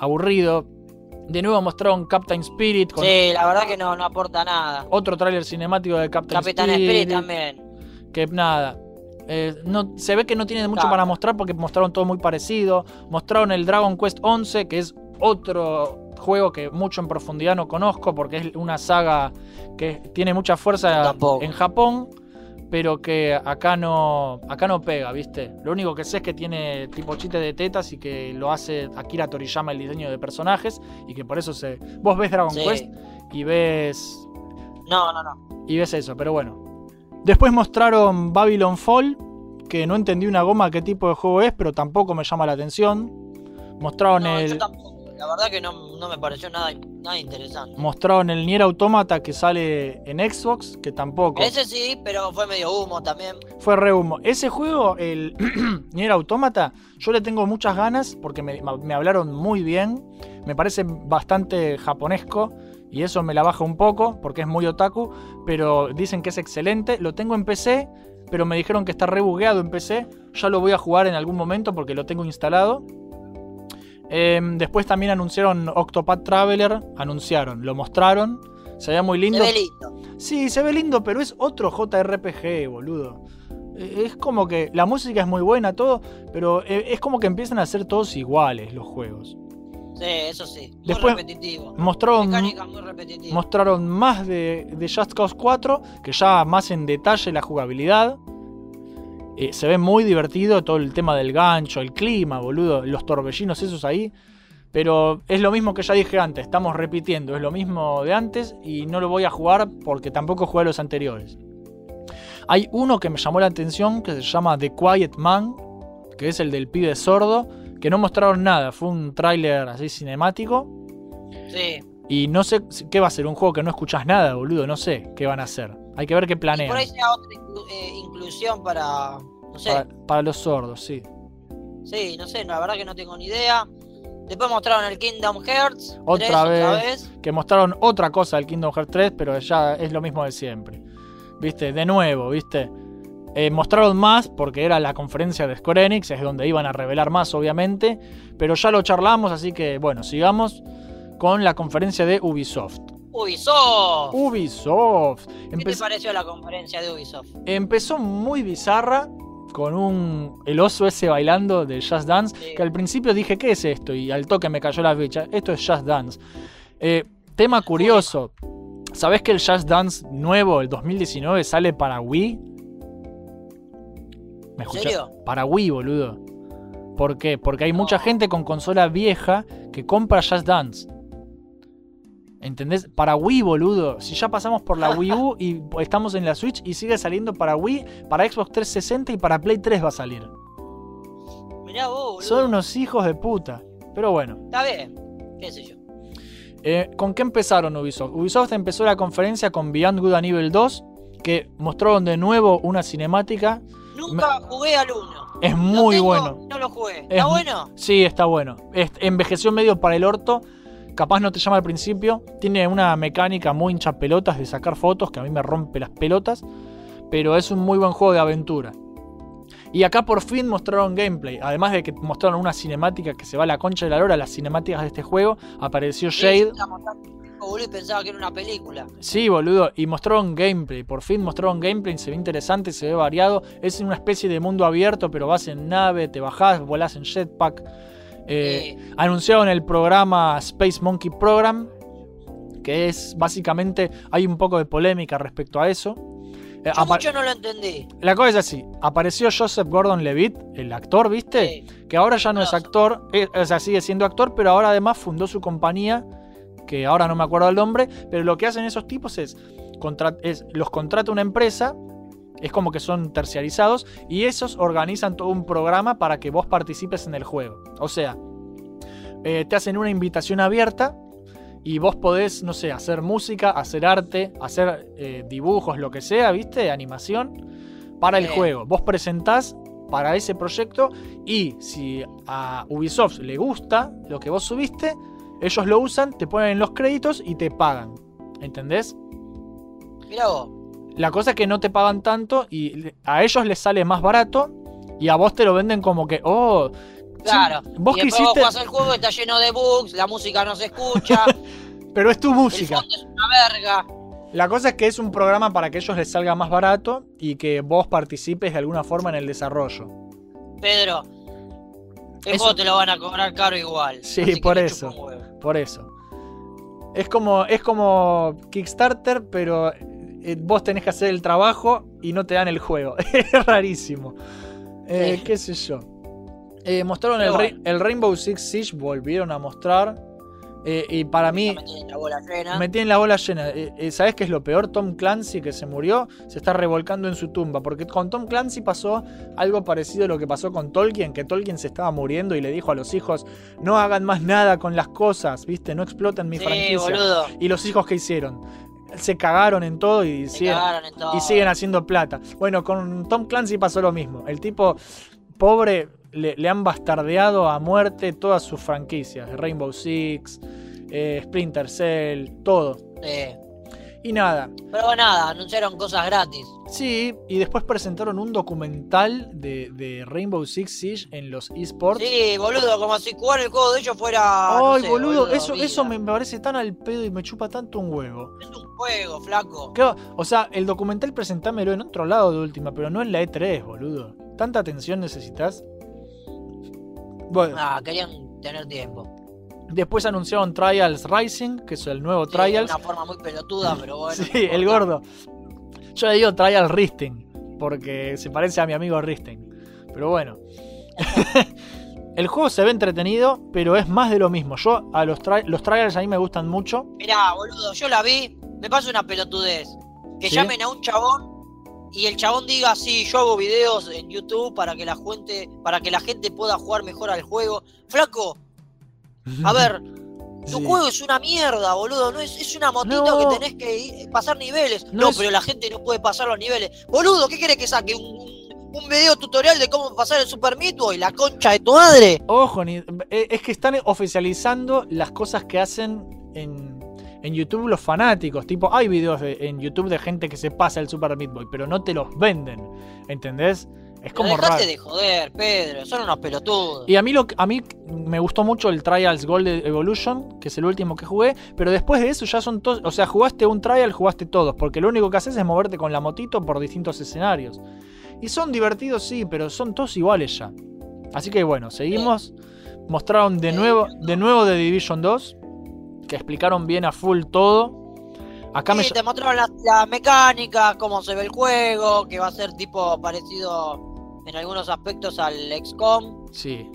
aburrido. De nuevo mostraron Captain Spirit con Sí, la verdad que no, no aporta nada. otro tráiler cinemático de Captain Capitán Spirit. Spirit también. Que nada. Eh, no, se ve que no tiene mucho Claro. para mostrar porque mostraron todo muy parecido. Mostraron el Dragon Quest 11, que es otro juego que mucho en profundidad no conozco porque es una saga que tiene mucha fuerza Tampoco. en Japón, pero que acá no, acá no pega, ¿viste? Lo único que sé es que tiene tipo chiste de tetas y que lo hace Akira Toriyama el diseño de personajes y que por eso se... Vos ves Dragon Sí. Quest y ves No, no, no. y ves eso, pero bueno. Después mostraron Babylon Fall, que no entendí una goma qué tipo de juego es, pero tampoco me llama la atención. Mostraron No, yo el tampoco. La verdad que no, no me pareció nada, nada interesante. mostraron el Nier Automata que sale en Xbox, que tampoco Ese sí, pero fue medio humo también. fue re humo. Ese juego, el Nier Automata, yo le tengo muchas ganas porque me, me hablaron muy bien. Me parece bastante japonesco y eso me la baja un poco porque es muy otaku, pero dicen que es excelente. Lo tengo en PC, pero me dijeron que está re bugueado en PC. Ya lo voy a jugar en algún momento porque lo tengo instalado. Em, después también anunciaron Octopath Traveler, anunciaron, lo mostraron. Se veía muy Se lindo. ve lindo. Sí, se ve lindo, pero es otro JRPG, boludo. Eh, Es como que la música es muy buena, todo, pero eh, es como que empiezan a ser todos iguales los juegos. Sí, eso sí. Muy Después- repetitivo. Mostraron, Mecánica muy repetitiva. mostraron más de, de Just Cause 4, que ya más en detalle la jugabilidad. Eh, se ve muy divertido todo el tema del gancho, el clima, boludo, los torbellinos esos ahí. Pero es lo mismo que ya dije antes, estamos repitiendo, es lo mismo de antes y no lo voy a jugar porque tampoco jugué los anteriores. Hay uno que me llamó la atención que se llama The Quiet Man, que es el del pibe sordo, que no mostraron nada, fue un tráiler así cinemático. Sí. Y no sé qué va a ser, un juego que no escuchas nada, boludo, no sé qué van a hacer. Hay que ver qué Y planean. por ahí sea otra inclu- eh, inclusión para. No sé. Para, para los sordos, sí. Sí, no sé, la verdad que no tengo ni idea. Después mostraron el Kingdom Hearts. Otra 3, vez. otra vez. Que mostraron otra cosa del Kingdom Hearts 3, pero ya es lo mismo de siempre. ¿Viste? De nuevo, ¿viste? Eh, mostraron más porque era la conferencia de Square Enix, es donde iban a revelar más, obviamente. Pero ya lo charlamos, así que bueno, sigamos con la conferencia de Ubisoft. Ubisoft. Ubisoft. ¿Qué te pareció la conferencia de Ubisoft? empezó muy bizarra con un el oso ese bailando de Just Dance Sí. que al principio dije qué es esto y al toque me cayó la ficha esto es Just Dance Eh, tema curioso ¿sabés que el Just Dance nuevo el 2019 sale para Wii? ¿Me ¿En escuchás? serio? para Wii boludo ¿por qué? porque hay mucha gente con consola vieja que compra Just Dance ¿Entendés? Para Wii, boludo. Si ya pasamos por la Wii U y estamos en la Switch y sigue saliendo para Wii, para Xbox 360 y para Play 3 va a salir. Mirá vos, boludo. Son unos hijos de puta. Pero bueno, Está bien. ¿Qué sé yo? eh, ¿con qué empezaron Ubisoft? Ubisoft empezó la conferencia con Beyond Good and Evil 2, que mostraron de nuevo una cinemática. Nunca jugué al 1. Es muy bueno. No lo jugué. Es ¿Está bueno? Sí, está bueno. Es- envejeció medio para el orto. Capaz no te llama al principio. Tiene una mecánica muy hincha pelotas de sacar fotos que a mí me rompe las pelotas. Pero es un muy buen juego de aventura. Y acá por fin mostraron gameplay. Además de que mostraron una cinemática que se va a la concha de la lora, las cinemáticas de este juego. Apareció Shade. Sí, boludo, y pensaba que era una película. Sí, boludo. Y mostraron gameplay. Por fin mostraron gameplay. Se ve interesante, se ve variado. Es una especie de mundo abierto, pero vas en nave, te bajás, volás en jetpack. Eh, Eh, anunciaron el programa Space Monkey Program, que es básicamente, hay un poco de polémica respecto a eso. Eh, yo mucho no lo entendí. la cosa es así, apareció Joseph Gordon-Levitt, el actor, ¿viste? Sí. Que ahora ya no es actor, eh, o sea, sigue siendo actor, pero ahora además fundó su compañía, que ahora no me acuerdo el nombre, pero lo que hacen esos tipos es, contra- es los contrata una empresa, es como que son terciarizados, y esos organizan todo un programa para que vos participes en el juego. O sea, eh, te hacen una invitación abierta y vos podés, no sé, hacer música, hacer arte, hacer eh, dibujos, lo que sea, ¿viste? Animación para el juego. Vos presentás para ese proyecto y si a Ubisoft le gusta lo que vos subiste, ellos lo usan, te ponen en los créditos y te pagan. ¿Entendés? Mirá vos. La cosa es que no te pagan tanto y a ellos les sale más barato y a vos te lo venden como que, oh, sí, Claro. vos y que vos hiciste, el juego está lleno de bugs, la música no se escucha, pero es tu el música. fondo es una verga. La cosa es que es un programa para que ellos les salga más barato y que vos participes de alguna forma en el desarrollo. Pedro, el Eso- juego te lo van a cobrar caro igual. Sí, por eso. Por eso. Es como, es como Kickstarter, pero eh, vos tenés que hacer el trabajo y no te dan el juego. es rarísimo. Eh. ¿Qué sé yo? Eh, mostraron el Rainbow Six Siege, volvieron a mostrar. Eh, y para mí, me tienen la bola llena. me tienen la bola llena. Eh, eh, ¿Sabes qué es lo peor? Tom Clancy, que se murió, se está revolcando en su tumba. Porque con Tom Clancy pasó algo parecido a lo que pasó con Tolkien, que Tolkien se estaba muriendo y le dijo a los hijos, no hagan más nada con las cosas, ¿viste? No exploten mi sí, franquicia. boludo. Y los hijos que hicieron. Se cagaron en todo y Se siguen, cagaron en todo. y siguen haciendo plata. Bueno, con Tom Clancy pasó lo mismo. El tipo, pobre, le, le han bastardeado a muerte todas sus franquicias. Rainbow Six, eh, Splinter Cell, todo. Sí. Y nada, Pero nada, anunciaron cosas gratis. sí, y después presentaron un documental de, de Rainbow Six Siege en los esports. Sí, boludo, como si jugar el juego de ellos fuera. no Ay, boludo, eso, vida. eso me parece tan al pedo y me chupa tanto un huevo. Es un juego, flaco. Claro, o sea, el documental presentámelo en otro lado de última, pero no en la E3, boludo. ¿Tanta atención necesitas? Bueno, Ah, querían tener tiempo. después anunciaron Trials Rising, que es el nuevo Sí, Trials. De una forma muy pelotuda, pero bueno. sí, el gordo. Yo le digo Trials Risting, porque se parece a mi amigo Risting. Pero bueno. El juego se ve entretenido, pero es más de lo mismo. Yo, a los, tri- los trials a mí me gustan mucho. Mirá, boludo, yo la vi, me pasa una pelotudez. Que ¿Sí? llamen a un chabón y el chabón diga, sí, yo hago videos en YouTube para que la gente, para que la gente pueda jugar mejor al juego. Flaco, a ver, tu Sí. juego es una mierda, boludo. No es, es una motito No. que tenés que ir- pasar niveles. No No, es- pero la gente no puede pasar los niveles. Boludo, ¿qué querés que saque? ¿Un, un, video tutorial de cómo pasar el Super Meat Boy? La concha de tu madre. Ojo, ni- eh, es que están oficializando las cosas que hacen en, en YouTube los fanáticos. Tipo, hay videos de- en YouTube de gente que se pasa el Super Meat Boy, pero no te los venden. ¿Entendés? Es Pero como raro. de joder, Pedro. Son unos pelotudos. Y a mí, lo, a mí me gustó mucho el Trials Gold Evolution, que es el último que jugué, pero después de eso ya son todos, o sea, jugaste un Trial, jugaste todos, porque lo único que haces es moverte con la motito por distintos escenarios. Y son divertidos, sí, pero son todos iguales ya. Así que bueno, seguimos. Mostraron de nuevo, de nuevo de Division 2, que explicaron bien a full todo. Acá me... Sí, te mostraron las las mecánicas, cómo se ve el juego, que va a ser tipo parecido en algunos aspectos al XCOM. Sí.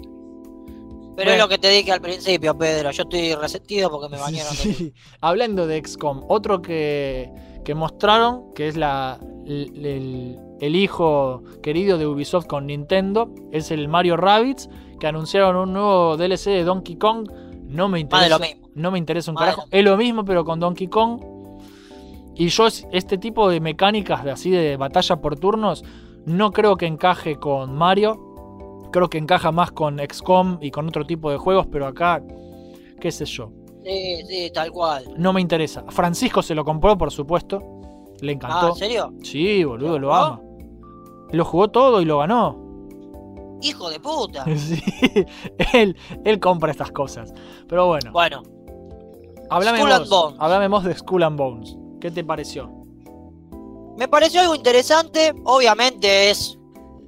Pero Bueno. es lo que te dije al principio, Pedro. Yo estoy resentido porque me bañaron. Sí. Hablando de XCOM, otro que, que mostraron, que es la, el, el- el hijo querido de Ubisoft con Nintendo, es el Mario Rabbids, que anunciaron un nuevo DLC de Donkey Kong. No me interesa, lo mismo. No me interesa un carajo. Es lo mismo, pero con Donkey Kong. Y yo es- este tipo de mecánicas de así de batalla por turnos no creo que encaje con Mario. Creo que encaja más con XCOM y con otro tipo de juegos, pero acá, qué sé yo. Sí, sí, tal cual. No me interesa. Francisco se lo compró, por supuesto. Le Ah, encantó. ¿en serio? sí, boludo, lo ¿Lo ama. Lo jugó todo y lo ganó. Hijo de puta. Sí, él, él compra estas cosas. Pero bueno, Bueno, háblame Skull and vos, Bones. háblame vos de Skull and Bones. ¿Qué te pareció? me pareció algo interesante. Obviamente es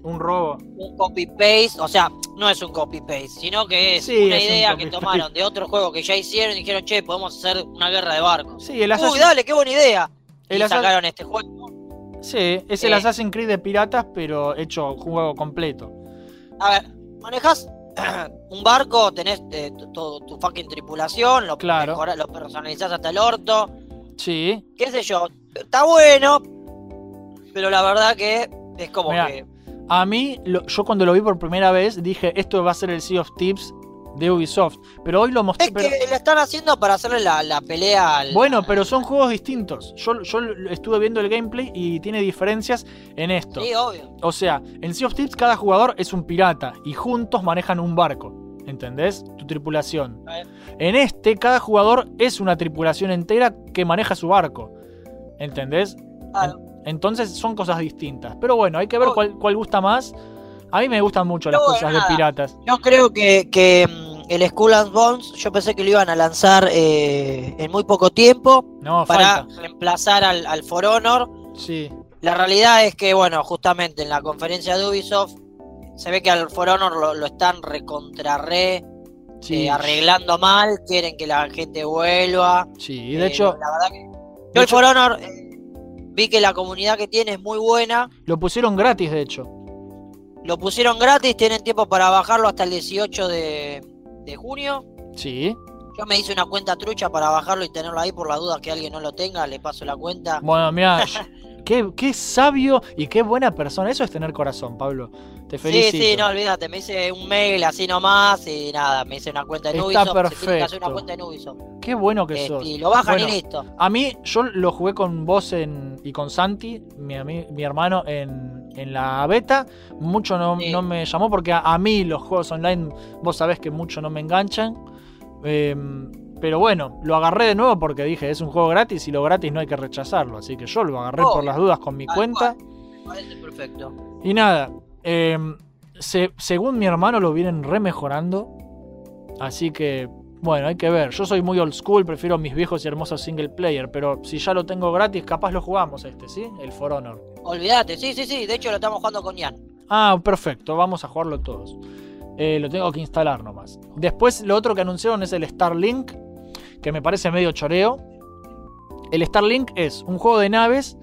Un robo. un copy-paste. O sea, no es un copy-paste, sino que es Sí, una es un idea que tomaron de otro juego que ya hicieron y dijeron, che, podemos hacer una guerra de barcos. Sí, el Uy, Assassin- dale, qué buena idea. El y Assassin- sacaron este juego. Sí, es el Eh. Assassin's Creed de piratas, pero hecho juego completo. A ver, manejas un barco, tenés eh, todo tu fucking tripulación, lo, Claro. lo personalizás hasta el orto, Sí, qué sé yo. Está bueno, pero la verdad que es como Mirá, que. A mí, lo- yo cuando lo vi por primera vez, dije, esto va a ser el Sea of Tips de Ubisoft. Pero hoy lo mostré... Es pero- que lo están haciendo para hacerle la, la pelea al. Bueno, pero son juegos distintos. Yo, yo estuve viendo el gameplay y tiene diferencias en esto. Sí, obvio. O sea, en Sea of Tips cada jugador es un pirata y juntos manejan un barco. ¿Entendés? Tu tripulación. En este, cada jugador es una tripulación entera que maneja su barco. ¿Entendés? Claro. Entonces son cosas distintas. Pero bueno, hay que ver Oh. cuál, cuál gusta más. A mí me gustan mucho las cosas de piratas. Yo creo que, que mm, el Skull and Bones, yo pensé que lo iban a lanzar eh, en muy poco tiempo No, para falta. reemplazar al, al For Honor. Sí. La realidad es que, bueno, justamente en la conferencia de Ubisoft se ve que al For Honor lo, lo están recontra re Sí. eh, arreglando mal, quieren que la gente vuelva. Sí, y de Eh, hecho, la verdad que yo de el For Honor eh, vi que la comunidad que tiene es muy buena. lo pusieron gratis, de hecho. Lo pusieron gratis, tienen tiempo para bajarlo hasta el 18 de, de junio. Sí. Yo me hice una cuenta trucha para bajarlo y tenerlo ahí por la duda que alguien no lo tenga, le paso la cuenta. Bueno, mira, qué, qué sabio y qué buena persona. Eso es tener corazón, Pablo. Te Sí, felicito. sí, no, olvídate, me hice un mail así nomás y nada, me hice una cuenta en Está Ubisoft. Se tiene que hacer perfecto. una cuenta en Ubisoft. Qué bueno que Este, sos. y lo bajan Bueno, y listo. A mí, yo lo jugué con vos en, y con Santi, mi, mi hermano, en, en la beta. Mucho no, Sí. no me llamó porque a, a mí los juegos online, vos sabés que mucho no me enganchan. Em, pero bueno, lo agarré de nuevo porque dije, es un juego gratis y lo gratis no hay que rechazarlo. Así que yo lo agarré por las dudas con mi cuenta. Me parece perfecto. Y nada, em, se- según mi hermano lo vienen remejorando. Así que, bueno, hay que ver. Yo soy muy old school, prefiero mis viejos y hermosos single player. Pero si ya lo tengo gratis, capaz lo jugamos este, ¿sí? El For Honor. Olvídate, sí, sí, sí. De hecho, lo estamos jugando con Ian. Ah, perfecto, vamos a jugarlo todos. Eh, lo tengo que instalar nomás. Después, lo otro que anunciaron es el Starlink, que me parece medio choreo. El Starlink es un juego de naves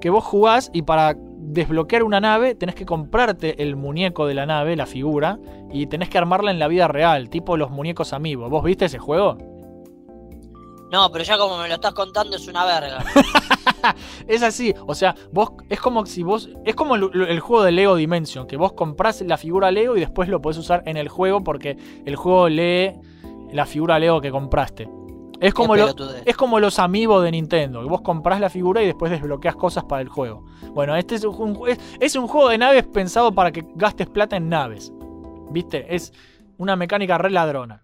que vos jugás y para desbloquear una nave, tenés que comprarte el muñeco de la nave, la figura, y tenés que armarla en la vida real, tipo los muñecos amigos. ¿Vos viste ese juego? No, pero ya como me lo estás contando es una verga. es así, o sea, vos es como si vos es como el, el, juego de Lego Dimension, que vos comprás la figura Lego y después lo podés usar en el juego porque el juego lee la figura Lego que compraste. Es como, lo, es como los amigos de Nintendo, que vos comprás la figura y después desbloqueas cosas para el juego. Bueno, este es un, es, es un juego de naves pensado para que gastes plata en naves. ¿Viste? Es una mecánica re ladrona.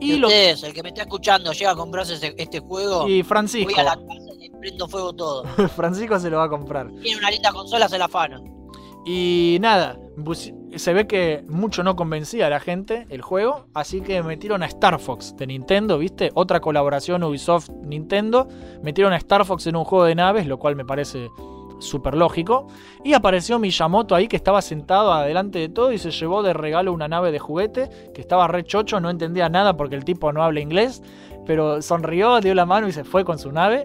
Y lo... es, el que me está escuchando, llega a comprarse este, este juego. Y Francisco. Voy a la casa y prendo fuego todo. Francisco se lo va a comprar. Tiene una linda consola, se la afano. Y nada, se ve que mucho no convencía a la gente el juego, así que metieron a Star Fox de Nintendo, ¿viste? Otra colaboración Ubisoft-Nintendo. Metieron a Star Fox en un juego de naves, lo cual me parece súper lógico. Y apareció Miyamoto ahí que estaba sentado adelante de todo y se llevó de regalo una nave de juguete que estaba re chocho, no entendía nada porque el tipo no habla inglés, pero sonrió, dio la mano y se fue con su nave.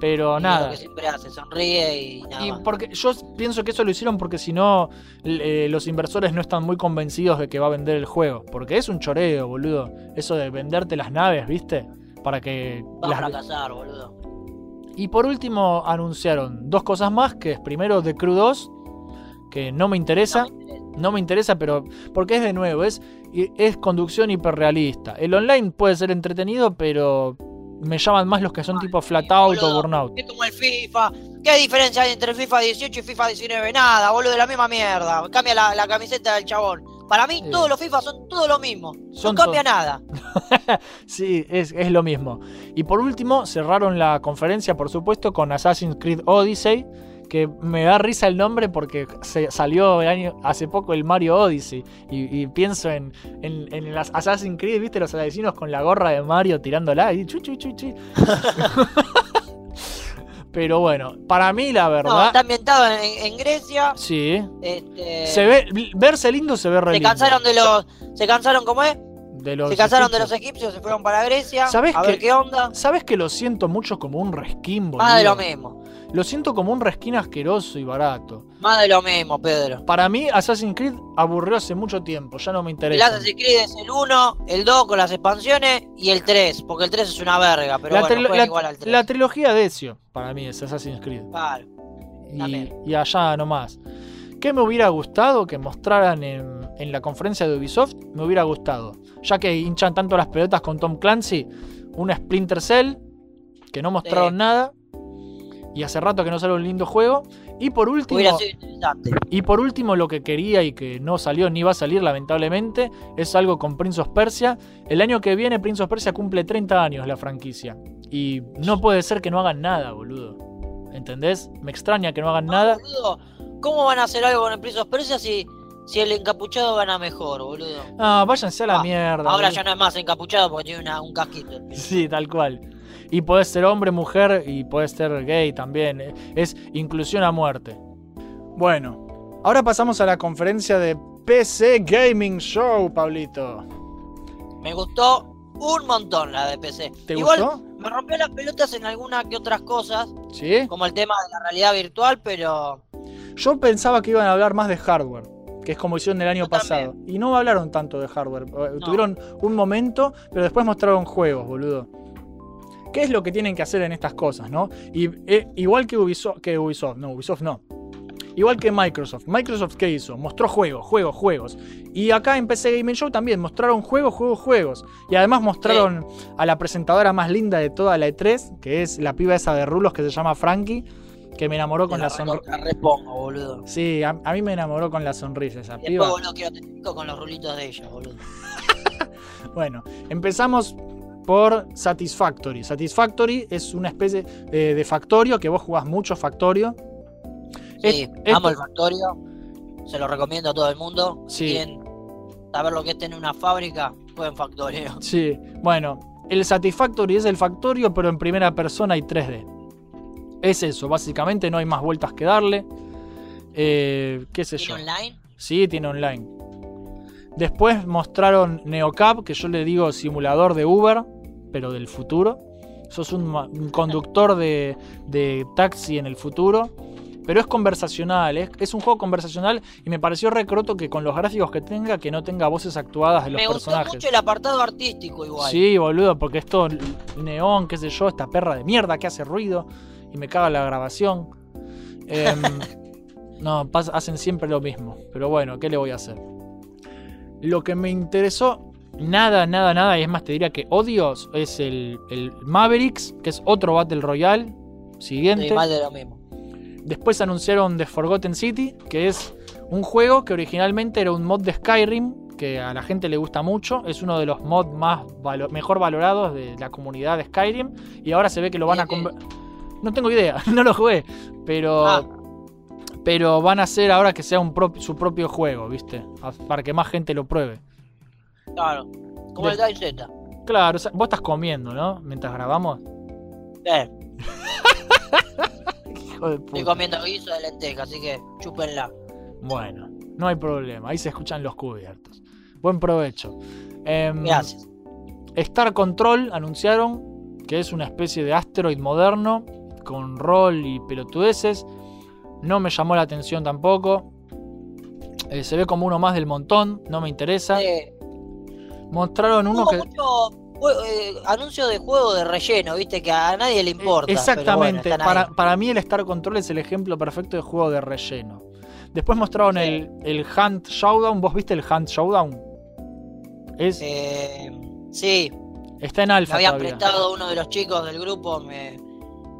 Pero Y nada. Lo que siempre hace, sonríe y nada Y más. porque yo pienso que eso lo hicieron porque si no, eh, los inversores no están muy convencidos de que va a vender el juego. Porque es un choreo, boludo. Eso de venderte las naves, ¿viste? Para que. Va a fracasar, boludo. Y por último, anunciaron dos cosas más: que es primero The Crew 2, que no me interesa. No me interesa. No me interesa, pero porque es de nuevo, es, es conducción hiperrealista. El online puede ser entretenido, pero me llaman más los que son tipo flat out o boludo. burnout. Es como el FIFA. ¿Qué diferencia hay entre FIFA 18 y FIFA 19? Nada, boludo, de la misma mierda. Cambia la, la camiseta del chabón. Para mí, Sí. todos los FIFA son todo lo mismo. Son no cambia nada. Sí, es, es lo mismo. Y por último, cerraron la conferencia, por supuesto, con Assassin's Creed Odyssey, que me da risa el nombre porque se salió el año, hace poco el Mario Odyssey. Y, y pienso en, en, en las Assassin's Creed, ¿viste? Los asesinos con la gorra de Mario tirándola y chu, chu, chu, chu. Pero bueno, para mí la No, verdad... está ambientado en, en Grecia. Sí. Este, Se ve, verse lindo se ve re se lindo. cansaron de los. Se cansaron, ¿cómo es? De los se cansaron de los egipcios. se fueron para Grecia. ¿Sabés a que- ver qué onda. ¿Sabes que lo siento mucho como un boludo? Más de lo mismo. Lo siento como un reskin asqueroso y barato. Más de lo mismo, Pedro. Para mí, Assassin's Creed aburrió hace mucho tiempo, ya no me El interesa. Assassin's Creed es el 1, el 2 con las expansiones y el 3, porque el 3 es una verga, pero la, bueno, la- igual al 3. la trilogía de Ezio, para mí, es Assassin's Creed. Claro. Y, allá nomás. ¿Qué me hubiera gustado que mostraran en, en la conferencia de Ubisoft? Me hubiera gustado. Ya que hinchan tanto las pelotas con Tom Clancy, un Splinter Cell, que no mostraron Sí. nada. Y hace rato que no sale un lindo juego. Y por último, y por último, lo que quería y que no salió ni va a salir, lamentablemente, es algo con Prince of Persia. El año que viene, Prince of Persia cumple 30 años la franquicia. Y no puede ser que no hagan nada, boludo. ¿Entendés? Me extraña que no hagan nada. Boludo, ¿Cómo van a hacer algo con el Prince of Persia si, si el encapuchado gana mejor, boludo? Ah, váyanse a la Ah, mierda. Ahora boludo. ya no es más encapuchado porque tiene una- un casquito. Sí, tal cual. Y podés ser hombre, mujer y podés ser gay también. Es inclusión a muerte. Bueno, ahora pasamos a la conferencia de PC Gaming Show, Pablito. Me gustó un montón la de PC. ¿Te Igual gustó? me rompió las pelotas en algunas que otras cosas, Sí. como el tema de la realidad virtual, pero Yo pensaba que iban a hablar más de hardware, que es como hicieron el año Yo pasado. Y no hablaron tanto de hardware. Eh, Tuvieron un momento, pero después mostraron juegos, boludo. ¿Qué es lo que tienen que hacer en estas cosas, no? Y, eh, igual que Ubisoft, que Ubisoft, no, Ubisoft no. Igual que Microsoft. Microsoft, ¿qué hizo? Mostró juegos, juegos, juegos. Y acá en PC Gaming Show también mostraron juegos, juegos, juegos. Y además mostraron a la presentadora más linda de toda la E3, que es la piba esa de rulos que se llama Frankie, que me enamoró con te la la sonrisa. repongo, boludo. Sí, a, a mí me enamoró con la sonrisa esa Y después, piba. boludo, quiero pico con los rulitos de ella, boludo. Bueno, empezamos por Satisfactory. Satisfactory es una especie eh, de factorio que vos jugás mucho factorio. Sí, Es- amo el Factorio. Se lo recomiendo a todo el mundo. Sí. Si quieren saber lo que es tener una fábrica, jueguen Factorio. Sí, bueno, el Satisfactory es el factorio, pero en primera persona y 3D. Es eso, básicamente no hay más vueltas que darle. Eh, ¿Qué sé yo? ¿Tiene online? Sí, tiene online. Después mostraron Neocab, que yo le digo simulador de Uber, pero del futuro. Sos un, un conductor de, de taxi en el futuro. Pero es conversacional, es, es un juego conversacional y me pareció recroto que con los gráficos que tenga, que no tenga voces actuadas de los Me gustó personajes. mucho el apartado artístico igual. Sí, boludo, porque es todo neón, qué sé yo, esta perra de mierda que hace ruido y me caga la grabación. Em, no, hacen siempre lo mismo. Pero bueno, ¿qué le voy a hacer? Lo que me interesó, nada, nada, nada, y es más, te diría que odios, es el, el Mavericks, que es otro Battle Royale. Siguiente. Sí, más de lo mismo. Después anunciaron The Forgotten City, que es un juego que originalmente era un mod de Skyrim, que a la gente le gusta mucho. Es uno de los mods más valo- mejor valorados de la comunidad de Skyrim. Y ahora se ve que lo van a No tengo idea, no lo jugué. Pero. Ah. Pero van a hacer ahora que sea un su propio juego, ¿viste? Para que más gente lo pruebe. Claro. Como el DayZ. Claro, o sea, vos estás comiendo, ¿no? Mientras grabamos. Eh, Hijo de estoy puta. comiendo guiso de lenteja, así que chúpenla. Bueno, no hay problema. Ahí se escuchan los cubiertos. Buen provecho. Em, Gracias. Star Control anunciaron que es una especie de asteroid moderno con rol y pelotudeces. No me llamó la atención tampoco. Eh, se ve como uno más del montón, no me interesa. Eh, Mostraron uno que. mucho eh, anuncio de juego de relleno, viste, que a nadie le importa. pero bueno, Exactamente. para, para mí el Star Control es el ejemplo perfecto de juego de relleno. Después mostraron Sí. el, el Hunt Showdown. ¿Vos viste el Hunt Showdown? Es, Eh, sí, está en me alfa habían todavía. prestado uno de los chicos del grupo, me,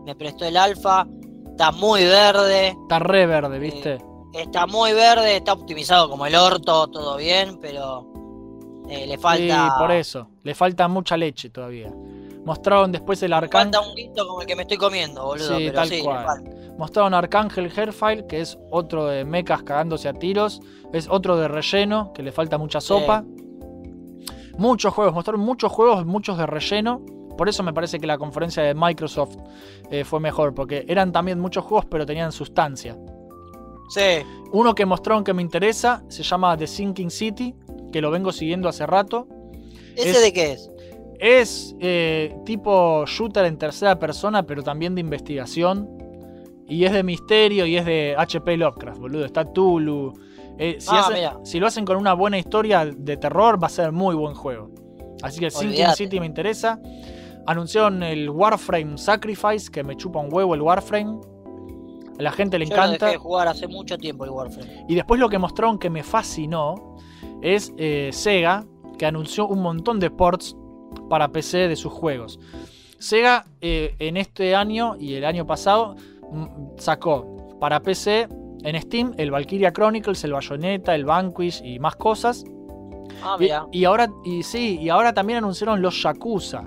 me prestó el alfa. Está muy verde, Está re verde, ¿viste? está muy verde, está optimizado como el orto, todo bien, pero eh, le falta. Sí, por eso. Le falta mucha leche todavía. Mostraron después el le Arcángel. falta un guito como el que me estoy comiendo, boludo. Sí, pero tal sí, cual. Mostraron Arcángel Hairfile, que es otro de mechas cagándose a tiros. Es otro de relleno, que le falta mucha sopa. Muchos juegos, mostraron muchos juegos, muchos de relleno. Por eso me parece que la conferencia de Microsoft eh, fue mejor, porque eran también muchos juegos, pero tenían sustancia. Sí, Uno que mostraron que me interesa se llama The Sinking City, que lo vengo siguiendo hace rato. ¿ese Es- de qué es? Es eh, tipo shooter en tercera persona, pero también de investigación. Y es de misterio y es de HP Lovecraft, boludo. Está Tulu. Eh, si, Ah, si lo hacen con una buena historia de terror, va a ser muy buen juego. Así que Sinking Olvídate. City me interesa. Anunciaron el Warframe Sacrifice, que me chupa un huevo el Warframe. A la gente le Yo lo encanta. dejé de jugar hace mucho tiempo el Warframe. Y después lo que mostraron que me fascinó es eh, Sega, que anunció un montón de ports para PC de sus juegos. Sega eh, en este año y el año pasado mm, sacó para PC en Steam el Valkyria Chronicles, el Bayonetta, el Vanquish y más cosas. Ah, Y, y ahora, y sí, y ahora también anunciaron los Yakuza,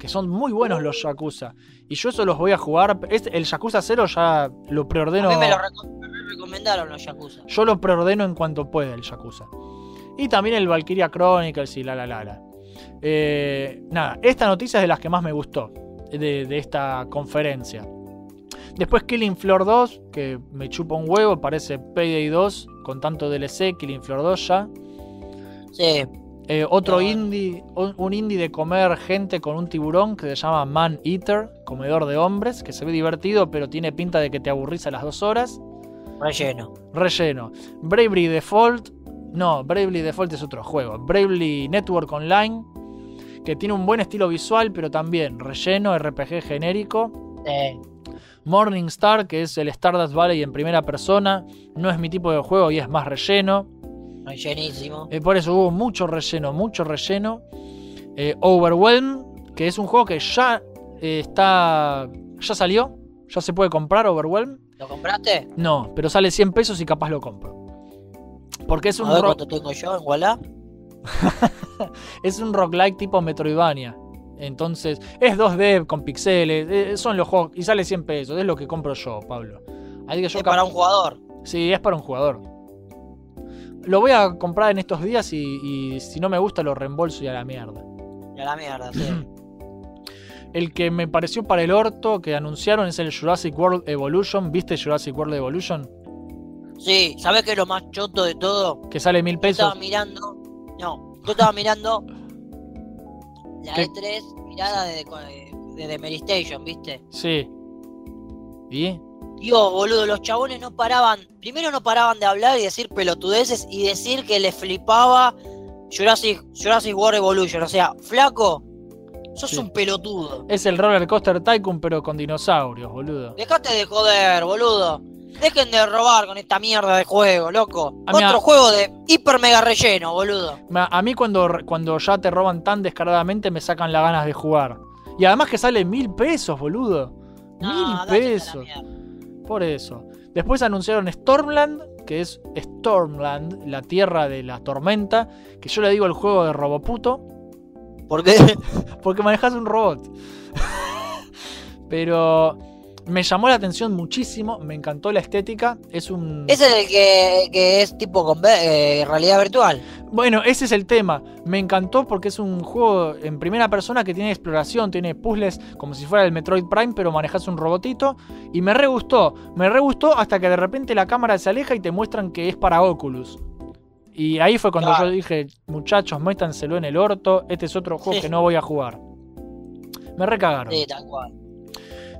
que son muy buenos los Yakuza. Y yo eso los voy a jugar. Este- el Yakuza 0 ya lo A preordeno. mí me lo reco- me recomendaron los Yakuza. Yo lo preordeno en cuanto pueda el Yakuza. Y también el Valkyria Chronicles y la la la la. Eh, nada, esta noticia es de las que más me gustó de, de esta conferencia. Después Killing Floor 2, que me chupa un huevo, parece Payday 2, con tanto DLC, Killing Floor 2 ya. Sí, Eh, otro No. indie, un indie de comer gente con un tiburón que se llama Man Eater, comedor de hombres, que se ve divertido, pero tiene pinta de que te aburrís a las dos horas. relleno. Relleno. Bravely Default. No, Bravely Default es otro juego. Bravely Network Online. Que tiene un buen estilo visual, pero también relleno, RPG genérico. Eh, Morningstar, que es el Stardust Valley en primera persona. No es mi tipo de juego y es más relleno. Rellenísimo. Eh, por eso hubo mucho relleno, mucho relleno. Eh, Overwhelm, que es un juego que ya eh, está. Ya salió. Ya se puede comprar Overwhelm. ¿Lo compraste? No, pero sale 100 pesos y capaz lo compro. Porque es un A ver rock. cuánto tengo yo en Walla. Es un roguelike tipo Metroidvania. Entonces, es 2D con pixeles. eh, son los juegos. Y sale 100 pesos. Es lo que compro yo, Pablo. Así que yo Es para un jugador. Sí, es para un jugador. Lo voy a comprar en estos días y, y si no me gusta lo reembolso y a la mierda. Y a la mierda, sí. El que me pareció para el orto que anunciaron es el Jurassic World Evolution. ¿Viste Jurassic World Evolution? Sí, ¿sabes qué es lo más choto de todo? Que sale mil Yo estaba pesos. mirando. No, yo estaba mirando. La ¿Qué? E3 mirada de, de, de Mary Station, ¿viste? Sí. ¿Y? Dios, boludo, los chabones no paraban, primero no paraban de hablar y decir pelotudeces y decir que les flipaba Jurassic, Jurassic World Evolution. O sea, flaco, sos Sí. un pelotudo. Es el Roller Coaster Tycoon, pero con dinosaurios, boludo. Dejate de joder, boludo. Dejen de robar con esta mierda de juego, loco. A Otro a- juego de hiper mega relleno, boludo. A mí cuando, cuando ya te roban tan descaradamente me sacan las ganas de jugar. Y además que sale mil pesos, boludo. No, mil pesos. Por eso. Después anunciaron Stormland, que es Stormland, la tierra de la tormenta, que yo le digo el juego de Roboputo, ¿Por qué? porque manejas un robot. Pero me llamó la atención muchísimo, me encantó la estética. Es un. Ese es el que, que es tipo con eh, realidad virtual. Bueno, ese es el tema. Me encantó porque es un juego en primera persona que tiene exploración, tiene puzzles como si fuera el Metroid Prime, pero manejas un robotito. Y me re gustó. Me re gustó hasta que de repente la cámara se aleja y te muestran que es para Oculus. Y ahí fue cuando Claro. yo dije, muchachos, métanselo en el orto. Este es otro juego Sí. que no voy a jugar. Me recagaron. Sí, tal cual.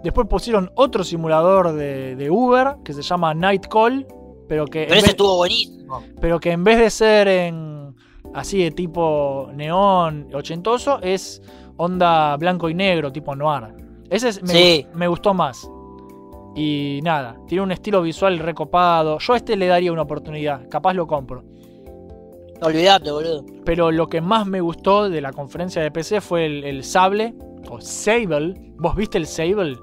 Después pusieron otro simulador de, de Uber que se llama Night Call. Pero que, Pero ese vez, estuvo buenísimo. pero que en vez de ser en así de tipo neón ochentoso, es onda blanco y negro, tipo noir. Ese es- me, Sí. me gustó más. Y nada, tiene un estilo visual recopado. Yo a este le daría una oportunidad, capaz lo compro. Olvídate, boludo. Pero lo que más me gustó de la conferencia de PC fue el, el sable, o Sable. ¿Vos viste el Sable?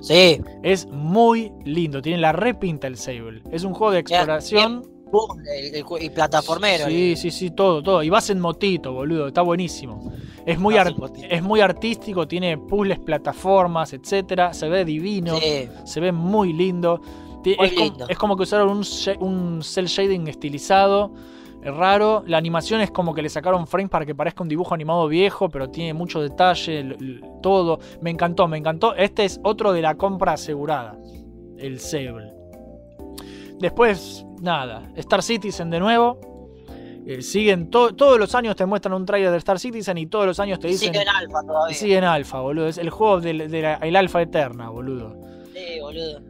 Sí. Es muy lindo, tiene la repinta el Sable. Es un juego de exploración. El- el y plataformero. Sí, sí, sí, todo, todo. Y vas en motito, boludo, está buenísimo. Es muy, ar- es muy artístico, tiene puzzles, plataformas, etcétera. Se ve divino, Sí. se ve muy lindo. Es, como, lindo. es como que usaron un, un cel shading estilizado, es raro. La animación es como que le sacaron frames para que parezca un dibujo animado viejo, pero tiene mucho detalle, todo. Me encantó, me encantó. Este es otro de la compra asegurada, el Sable. Después, nada, Star Citizen de nuevo. Eh, siguen to- todos los años te muestran un trailer de Star Citizen y todos los años te dicen Sigue en alfa todavía. sigue en alfa, boludo. Es el juego del de la- el alfa eterna, boludo. Sí, boludo.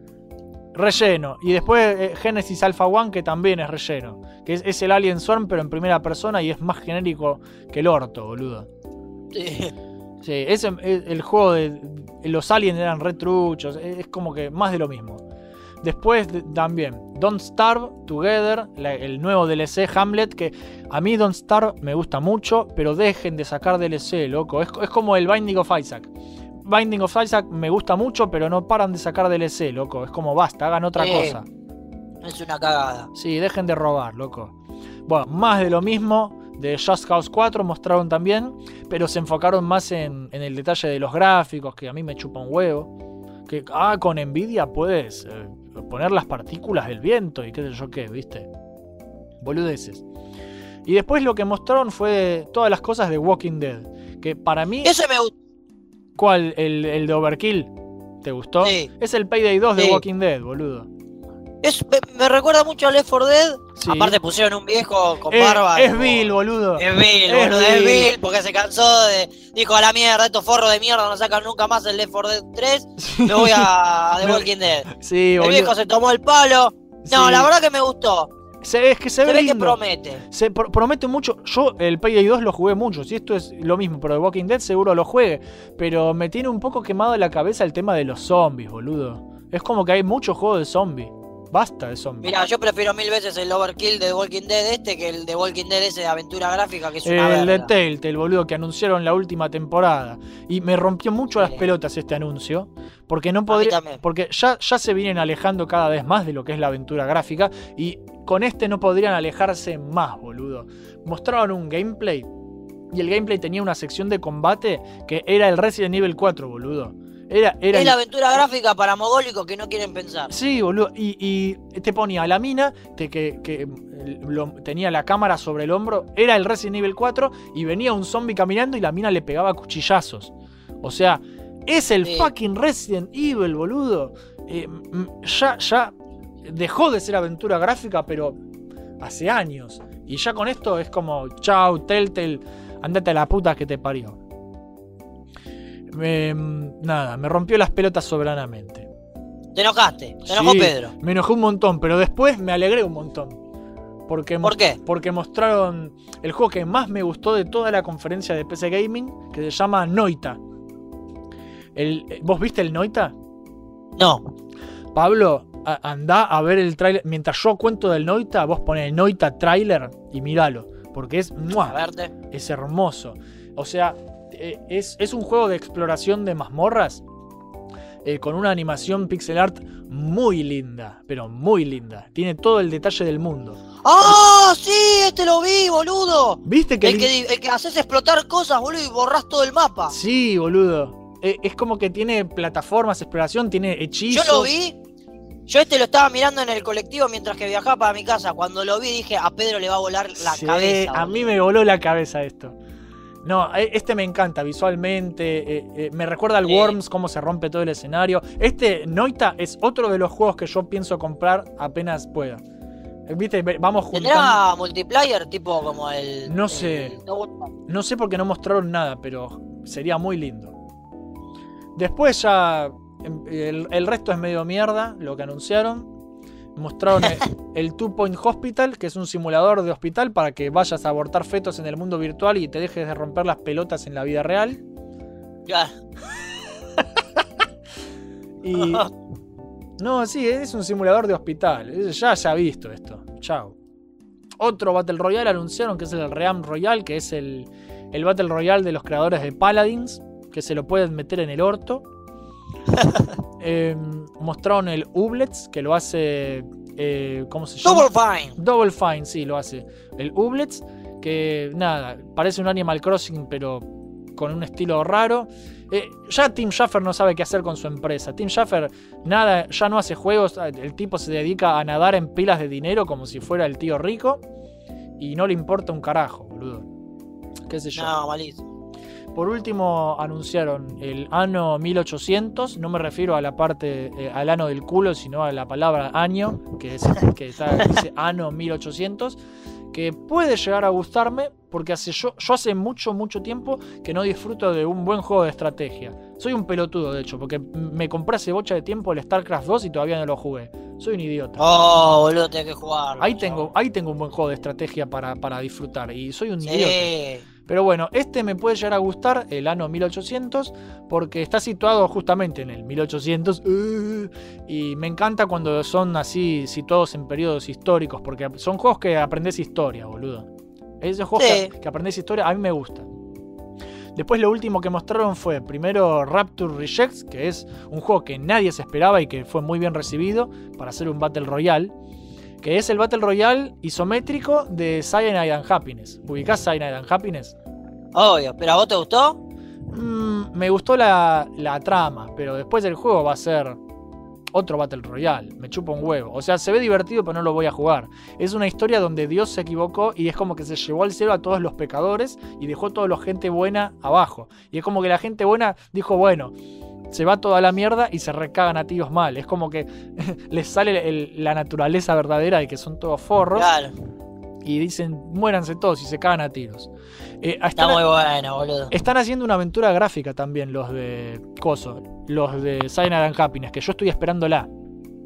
Relleno. Y después eh, Genesis Alpha One, que también es relleno. Que es, es el Alien Swarm, pero en primera persona y es más genérico que el orto, boludo. Sí. Ese, eh, el juego de. Los aliens eran retruchos. Es, es como que más de lo mismo. Después de- también, Don't Starve Together, la- el nuevo DLC Hamlet, que a mí Don't Starve me gusta mucho, pero dejen de sacar DLC, loco. Es, es como el Binding of Isaac. Binding of Isaac me gusta mucho, pero no paran de sacar DLC, loco. Es como basta, hagan otra cosa. Es una cagada. Sí, dejen de robar, loco. Bueno, más de lo mismo de Just Cause 4 mostraron también, pero se enfocaron más en, en el detalle de los gráficos, que a mí me chupa un huevo. Que, ah, con Nvidia puedes eh, poner las partículas del viento y qué sé yo qué, ¿viste? Boludeces. Y después lo que mostraron fue todas las cosas de Walking Dead. Que para mí, Ese me gusta. ¿Cuál? El, el de Overkill. ¿Te gustó? Sí. Es el Payday 2 de. Walking Dead, boludo. Es, me, me recuerda mucho a Left 4 Dead. Sí. Aparte pusieron un viejo con Es- barba. es Bill, boludo. Es Bill, Es boludo, es Bill. Porque se cansó de. Dijo a la mierda, estos forros de mierda no sacan nunca más el Left 4 Dead 3. Me voy a The Walking Dead. Sí, El boludo. viejo se tomó el palo. No, la verdad que me gustó. Se, es que se, Se ve, ve que promete. Se pro- promete mucho. Yo el Payday 2 lo jugué mucho. Si esto es lo mismo, pero The Walking Dead seguro lo juegue. Pero me tiene un poco quemado la cabeza el tema de los zombies, boludo. Es como que hay mucho juego de zombies. Basta de zombies. Mira, yo prefiero mil veces el Overkill de The Walking Dead este que el de Walking Dead ese de aventura gráfica que es una el de verga. Telltale, boludo, que anunciaron la última temporada. Y me rompió mucho las pelotas este anuncio. Porque no podría. Porque ya, ya se vienen alejando cada vez más de lo que es la aventura gráfica. Y con este no podrían alejarse más, boludo. Mostraron un gameplay. Y el gameplay tenía una sección de combate que era el Resident Evil 4, boludo. Era, era Es la aventura gráfica para mogólicos que no quieren pensar. Sí, boludo. Y, y te ponía la mina te- que, que lo- tenía la cámara sobre el hombro. Era el Resident Evil 4 y venía un zombie caminando y la mina le pegaba cuchillazos. O sea, es el Sí. fucking Resident Evil, boludo. Eh, m- ya, ya dejó de ser aventura gráfica, pero hace años. Y ya con esto es como, chau, Telltale, andate a la puta que te parió. Em, nada, me rompió las pelotas soberanamente. Te enojaste, te enojó Sí, Pedro. Me enojé un montón, pero después me alegré un montón. Porque ¿Por qué? Porque mostraron el juego que más me gustó de toda la conferencia de PC Gaming, que se llama Noita. El, eh, ¿Vos viste el Noita? No. Pablo, a- andá a ver el tráiler. Mientras yo cuento del Noita, vos ponés Noita trailer y míralo. Porque es, ¡mua! Es hermoso. O sea, eh, es, es un juego de exploración de mazmorras eh, con una animación pixel art muy linda, pero muy linda. Tiene todo el detalle del mundo. ¡Ah! sí, este lo vi, boludo. ¿Viste que El que, el haces explotar cosas, boludo, y borrás todo el mapa. Sí, boludo. Eh, es como que tiene plataformas, exploración, tiene Yo hechizos. lo vi. Yo este lo estaba mirando en el colectivo mientras que viajaba para mi casa. Cuando lo vi dije, a Pedro le va a volar la Sí, cabeza. A mí me voló la cabeza esto. No, e- este me encanta visualmente. eh, eh, me recuerda al Sí. Worms, cómo se rompe todo el escenario. Este Noita es otro de los juegos que yo pienso comprar apenas pueda. Eh, Viste, vamos juntando. ¿Tendrá multiplayer tipo como el. No sé. el- no, No sé por qué no mostraron nada, pero sería muy lindo. Después ya. Em, El, el resto es medio mierda, lo que anunciaron. Mostraron el, el Two Point Hospital, que es un simulador de hospital para que vayas a abortar fetos en el mundo virtual y te dejes de romper las pelotas en la vida real. Ya. Y. No, sí, es un simulador de hospital. Ya se ha visto esto. Chao. Otro Battle Royale anunciaron que es el Ream Royale, que es el, el Battle Royale de los creadores de Paladins, que se lo pueden meter en el orto. Eh, mostraron el Ublets, que lo hace. eh, ¿Cómo se llama? Double Fine. Double Fine, sí, lo hace. El Ublets, que nada, parece un Animal Crossing, pero con un estilo raro. Eh, ya Tim Schafer no sabe qué hacer con su empresa. Tim Schafer, nada, ya no hace juegos. El tipo se dedica a nadar en pilas de dinero como si fuera el tío rico. Y no le importa un carajo, boludo. ¿Qué sé yo? No, malísimo. Por último, anunciaron el año 1800. No me refiero a la parte, eh, al ano del culo, sino a la palabra año, que, es, que está, dice año 1800. Que puede llegar a gustarme, porque hace yo, yo hace mucho, mucho tiempo que no disfruto de un buen juego de estrategia. Soy un pelotudo, de hecho, porque me compré hace bocha de tiempo el StarCraft 2 y todavía no lo jugué. Soy un idiota. Oh, boludo, tenés que jugar. Ahí tengo, ahí tengo un buen juego de estrategia para, para disfrutar. Y soy un idiota. Pero bueno, este me puede llegar a gustar, el año 1800, porque está situado justamente en el 1800. uh, y me encanta cuando son así situados en periodos históricos, porque son juegos que aprendes historia, boludo. Esos juegos Sí. que, que aprendes historia a mí me gustan. Después lo último que mostraron fue primero Rapture Rejects, que es un juego que nadie se esperaba y que fue muy bien recibido para hacer un Battle Royale. Que es el Battle Royale isométrico de Cyanide and Happiness. ¿Ubicás Cyanide and Happiness? Obvio, pero ¿a vos te gustó? Mm, me gustó la, la trama, pero después el juego va a ser otro Battle Royale. Me chupa un huevo. O sea, se ve divertido, pero no lo voy a jugar. Es una historia donde Dios se equivocó y es como que se llevó al cielo a todos los pecadores y dejó a toda la gente buena abajo. Y es como que la gente buena dijo, bueno, se va toda la mierda y se recagan a tiros mal. Es como que les sale el- la naturaleza verdadera de que son todos forros Claro. y dicen, muéranse todos y se cagan a tiros. Eh, Está muy bueno, boludo. están haciendo una aventura gráfica también los de Coso, los de Cyanide and Happiness, que yo estoy esperándola.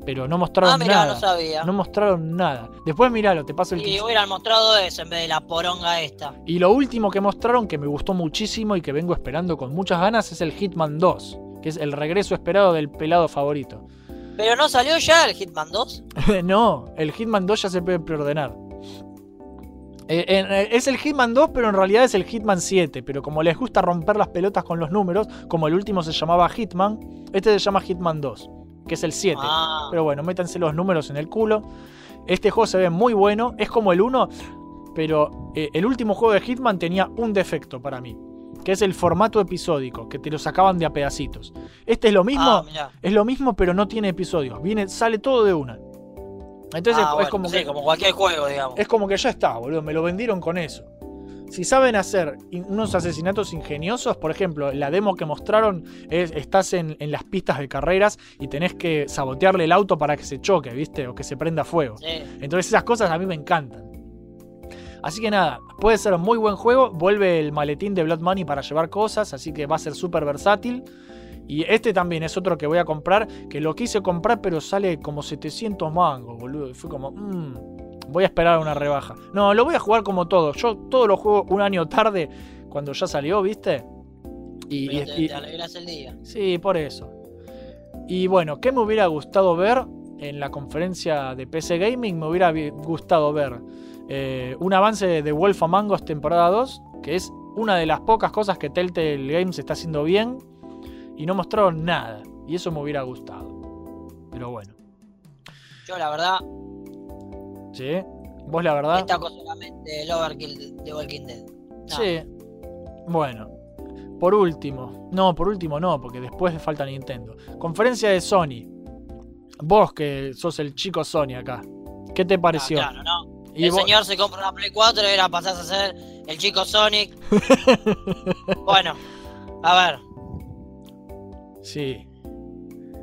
Pero no mostraron Ah, mirá, nada. no sabía. No mostraron nada. Después miralo, te paso el Y hubieran mostrado eso en vez de la poronga esta. Y lo último que mostraron, que me gustó muchísimo y que vengo esperando con muchas ganas, es el Hitman 2, que es el regreso esperado del pelado favorito. Pero no salió ya el Hitman 2. no, el Hitman 2 ya se puede preordenar. Eh, eh, es el Hitman 2, pero en realidad es el Hitman 7. Pero como les gusta romper las pelotas con los números, como el último se llamaba Hitman, este se llama Hitman 2, que es el 7. Ah, Pero bueno, métanse los números en el culo. Este juego se ve muy bueno, es como el 1, pero eh, el último juego de Hitman tenía un defecto para mí, que es el formato episódico, que te lo sacaban de a pedacitos. Este es lo mismo, ah, mirá. es lo mismo, pero no tiene episodios. Viene, sale todo de una. Entonces Ah, es, bueno, como sí, que, como cualquier juego, digamos. es como que ya está, boludo. Me lo vendieron con eso. Si saben hacer unos asesinatos ingeniosos, por ejemplo, la demo que mostraron es estás en, en las pistas de carreras y tenés que sabotearle el auto para que se choque, ¿viste? O que se prenda fuego. Sí. Entonces esas cosas a mí me encantan. Así que nada, puede ser un muy buen juego. Vuelve el maletín de Blood Money para llevar cosas, así que va a ser súper versátil. Y este también es otro que voy a comprar, que lo quise comprar, pero sale como 700 mangos, boludo. Y fue como, mmm, voy a esperar una rebaja. No, lo voy a jugar como todo. Yo todo lo juego un año tarde, cuando ya salió, ¿viste? Y, Pero te, y- te alegras el día. Sí, por eso. Y bueno, ¿qué me hubiera gustado ver en la conferencia de PC Gaming? Me hubiera gustado ver eh, un avance de Wolf Among Us temporada 2, que es una de las pocas cosas que Telltale Games está haciendo bien, y no mostraron nada. Y eso me hubiera gustado. Pero bueno, Yo, la verdad, ¿sí? ¿Vos la verdad? destaco solamente el overkill de Walking Dead. No, Sí. Bueno. Por último. No, por último no, porque después falta Nintendo. Conferencia de Sony. Vos que sos el chico Sony acá. ¿Qué te ah, pareció? claro, ¿no? Y el vos- señor se compra una Play 4 y ahora pasás a ser el chico Sonic. bueno, a ver. Sí.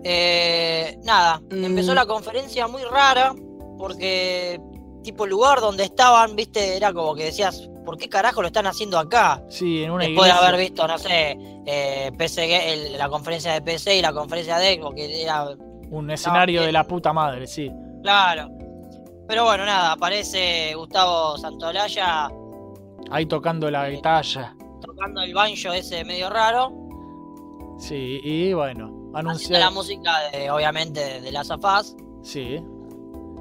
eh, nada, Mm. empezó la conferencia muy rara porque tipo el lugar donde estaban, viste, era como que decías, ¿por qué carajo lo están haciendo acá? Sí, en una Después de iglesia. haber visto, no sé, eh, PC, el- la conferencia de PC y la conferencia de Xbox, que era Un escenario de la puta madre, sí. claro. Pero bueno, nada, aparece Gustavo Santolaya Ahí tocando la guitarra. tocando el banjo ese medio raro. Sí, y bueno, Haciendo la música, de, obviamente, de, of Us. Sí.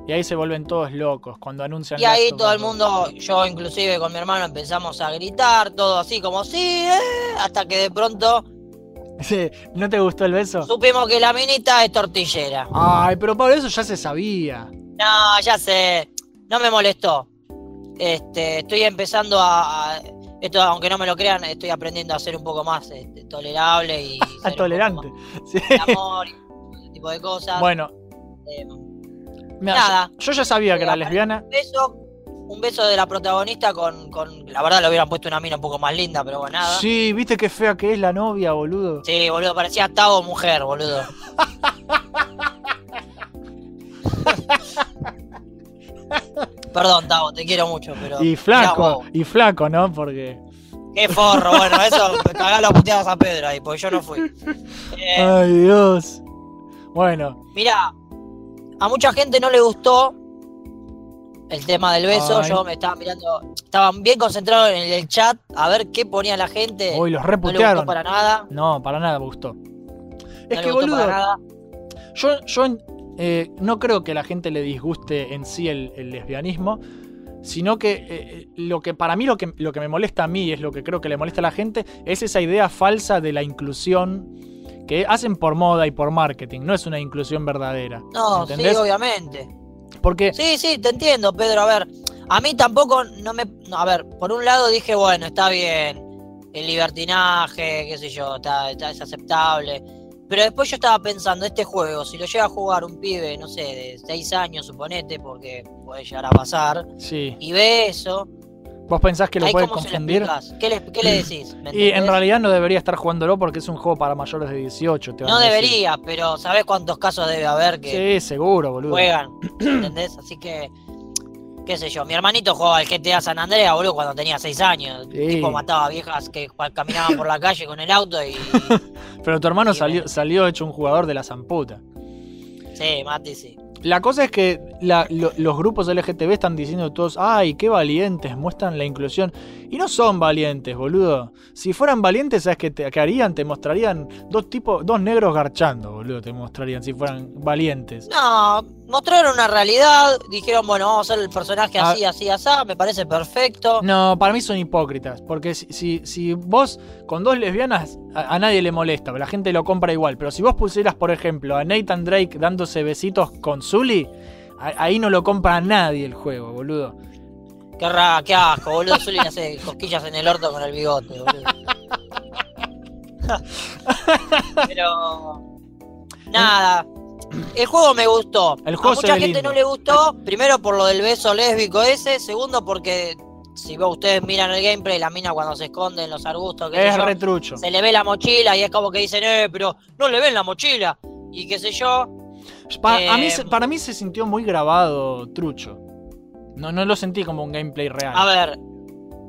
Y ahí se vuelven todos locos cuando anuncian. Y ahí todo el mundo, yo inclusive con mi hermano empezamos a gritar, todo así como sí, eh", hasta que de pronto Sí, ¿No te gustó el beso? supimos que la minita es tortillera. Ay, pero Pablo, eso ya se sabía. No, ya sé, no me molestó. Este, estoy empezando a, a- esto, aunque no me lo crean, estoy aprendiendo a ser un poco más este, tolerable y ser Tolerante. Sí. amor y ese tipo de cosas. Bueno, Eh, mira, Nada. Yo, yo ya sabía que era Eh, lesbiana. un beso, un beso de la protagonista con, con, la verdad le hubieran puesto una mina un poco más linda, pero bueno, nada. Sí, viste qué fea que es la novia, boludo. Sí, boludo, parecía Tavo mujer, boludo. Perdón, Tavo, te quiero mucho, pero. Y mirá flaco, y flaco, ¿no? Porque. Qué forro, bueno, eso, cagá las puteadas a Pedro ahí, porque yo no fui. Eh, Ay, Dios. Bueno, mirá, a mucha gente no le gustó el tema del beso. Ay. Yo me estaba mirando, estaban bien concentrados en el chat a ver qué ponía la gente. hoy los no le gustó reputearon. para nada. No, para nada me gustó. Es que, gustó boludo, para nada. yo, yo eh, no creo que a la gente le disguste en sí el, el lesbianismo, sino que eh, eh, lo que para mí lo que, lo que me molesta a mí es lo que creo que le molesta a la gente es esa idea falsa de la inclusión que hacen por moda y por marketing, no es una inclusión verdadera. No, ¿entendés? sí, obviamente. Porque Sí, sí, te entiendo, Pedro. A ver, a mí tampoco no me. no, a ver, por un lado dije, bueno, está bien, el libertinaje, qué sé yo, está, está- es aceptable. Pero después yo estaba pensando, este juego, si lo llega a jugar un pibe, no sé, de 6 años, suponete, porque puede llegar a pasar, sí, y ve eso, vos pensás que lo puede le confundir. ¿Qué le, qué le decís? ¿Me Y en realidad no debería estar jugándolo porque es un juego para mayores de 18. te No a decir. debería, pero ¿sabés cuántos casos debe haber que Sí, seguro, boludo. juegan? ¿Entendés? Así que, qué sé yo, mi hermanito jugaba al GTA San Andreas, boludo, cuando tenía 6 años. Sí. El tipo mataba viejas que caminaban por la calle con el auto y... Pero tu hermano salió, salió hecho un jugador de la zamputa. sí, Mati, sí. La cosa es que la- lo- los grupos LGTB están diciendo todos, ay, qué valientes, muestran la inclusión. Y no son valientes, boludo. Si fueran valientes, ¿sabes qué, te, qué harían? Te mostrarían dos tipos, dos negros garchando, boludo, te mostrarían si fueran valientes. No, mostraron una realidad, dijeron, bueno, vamos a hacer el personaje Ah. así, así, así, me parece perfecto. No, para mí son hipócritas, porque si, si, si vos con dos lesbianas a, a nadie le molesta, la gente lo compra igual, pero si vos pusieras, por ejemplo, a Nathan Drake dándose besitos con Zully, a- ahí no lo compra nadie el juego, boludo. Qué, ra, qué asco, boludo, Zully hace cosquillas en el orto con el bigote, boludo. Pero... Nada. El juego me gustó. El juego a mucha gente lindo. no le gustó. Primero por lo del beso lésbico ese. Segundo porque si vos- ustedes miran el gameplay, la mina cuando se esconde en los arbustos, sé Es retrucho. se le ve la mochila y es como que dicen, eh, pero no le ven la mochila. Y qué sé yo. Pa- a mí, Eh, para mí se sintió muy grabado trucho. No, no lo sentí como un gameplay real. A ver,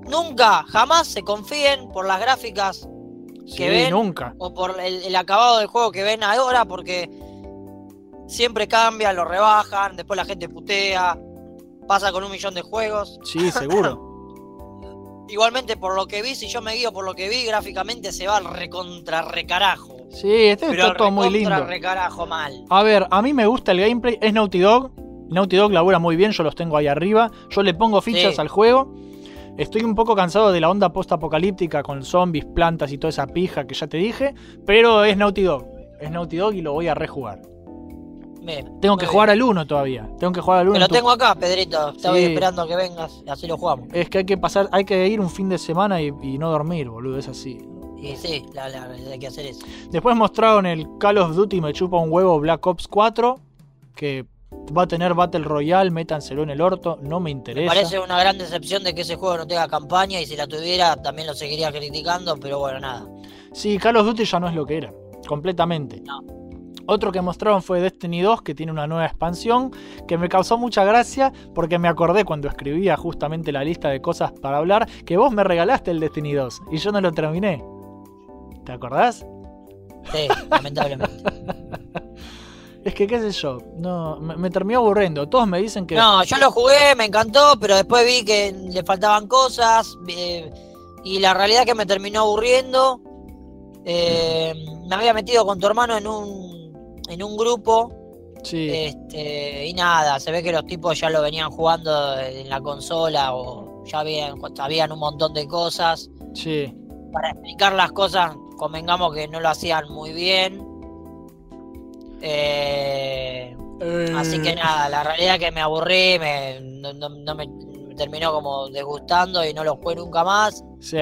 nunca, jamás se confíen por las gráficas Sí, que ven nunca. o por el, el acabado del juego que ven ahora, porque siempre cambia, lo rebajan, después la gente putea, pasa con un millón de juegos. Sí, seguro. Igualmente, por lo que vi, si yo me guío por lo que vi, gráficamente se va al recontra recarajo. Sí, este Pero está todo muy lindo. recarajo mal. A ver, a mí me gusta el gameplay. Es Naughty Dog. Naughty Dog labura muy bien, yo los tengo ahí arriba. Yo le pongo fichas Sí. al juego. Estoy un poco cansado de la onda post-apocalíptica con zombies, plantas y toda esa pija que ya te dije. Pero es Naughty Dog. Es Naughty Dog y lo voy a rejugar. Bien, Tengo que jugar al 1 todavía. Tengo que jugar al 1. Te lo tengo acá, Pedrito. Estoy Sí. esperando que vengas y así lo jugamos. Es que hay que pasar, hay que ir un fin de semana y, y no dormir, boludo, es así. Y sí, la, la- hay que hacer eso. Después mostraron el Call of Duty me chupa un huevo Black Ops 4, que va a tener Battle Royale, métanselo en el orto, no me Me interesa. parece una gran decepción de que ese juego no tenga campaña y si la tuviera también lo seguiría criticando, pero bueno, nada. Sí, Call of Duty ya no es lo que era, completamente. No. Otro que mostraron fue Destiny 2, que tiene una nueva expansión, que me causó mucha gracia porque me acordé cuando escribía justamente la lista de cosas para hablar, que vos me regalaste el Destiny 2 y yo no lo terminé. ¿Te acordás? Sí, lamentablemente. Es que qué sé yo, no, me, me terminó aburriendo. Todos me dicen que... No, yo lo jugué, me encantó, pero después vi que le faltaban cosas eh, y la realidad que me terminó aburriendo. Eh, me había metido con tu hermano en un, en un grupo Sí, este, y nada, se ve que los tipos ya lo venían jugando en la consola o ya habían, sabían un montón de cosas. sí. Para explicar las cosas, convengamos que no lo hacían muy bien. Eh, Así que Eh, nada, la realidad es que me aburrí, me, no, no- no me, me terminó como desgustando y no lo jugué nunca más. Sí.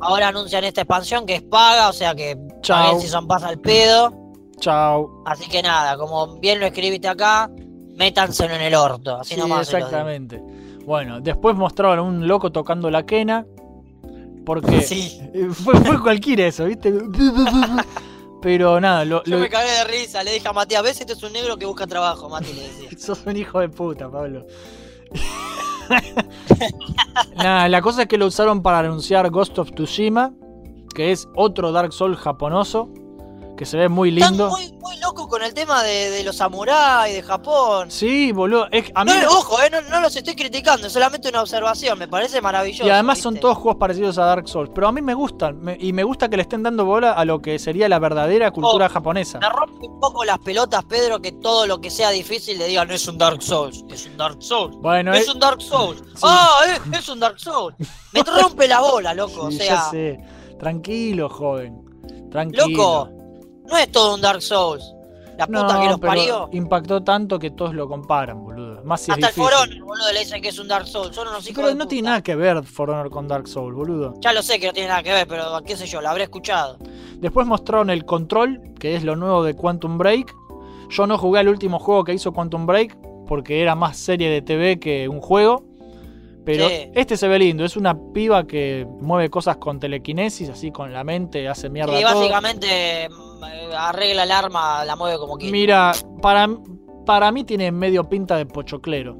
Ahora anuncian esta expansión que es paga, o sea que Chao. si son pasa al pedo. Chao. Así que nada, como bien lo escribiste acá, métanselo en el orto. Así Sí, nomás. exactamente. Bueno, después mostraron a un loco tocando la quena. Porque Sí. fue, fue cualquiera eso, ¿viste? Pero nada, lo, Yo lo- me cagué de risa, le dije a Matías, ¿ves? Este es un negro que busca trabajo, Mati le decía. sos un hijo de puta, Pablo. nada, la cosa es que lo usaron para anunciar Ghost of Tsushima, que es otro Dark Souls japonoso, que se ve muy Están lindo. muy, muy locos con el tema de, de los samuráis, de Japón. Sí, boludo. es- a mí No, ojo, eh, no, no los estoy criticando, es solamente una observación, me parece maravilloso. Y además son todos juegos parecidos a Dark Souls. Pero a mí me gustan. me- y me gusta que le estén dando bola a lo que sería la verdadera cultura Oh, japonesa. Me rompe un poco las pelotas, Pedro, que todo lo que sea difícil le digan, es un Dark Souls, es un Dark Souls, Bueno, es eh, un Dark Souls. Ah, es, es un Dark Souls. Me rompe la bola, loco. sí, o ya sé. Tranquilo, joven. Tranquilo. loco, no es todo un Dark Souls. La puta No, que los pero parió. impactó tanto que todos lo comparan, boludo. Más si Hasta el difícil. Forón, boludo, le dicen que es un Dark Souls. Son unos hijos Pero de no puta. tiene nada que ver For Honor con Dark Souls, boludo. Ya lo sé que no tiene nada que ver, pero qué sé yo, lo habré escuchado. Después mostraron el Control, que es lo nuevo de Quantum Break. Yo no jugué al último juego que hizo Quantum Break, porque era más serie de TV que un juego. Pero Sí. este se ve lindo, es una piba que mueve cosas con telequinesis, así con la mente, hace mierda Y básicamente arregla el arma, la mueve como quiere. Mira, para, para mí tiene medio pinta de pochoclero.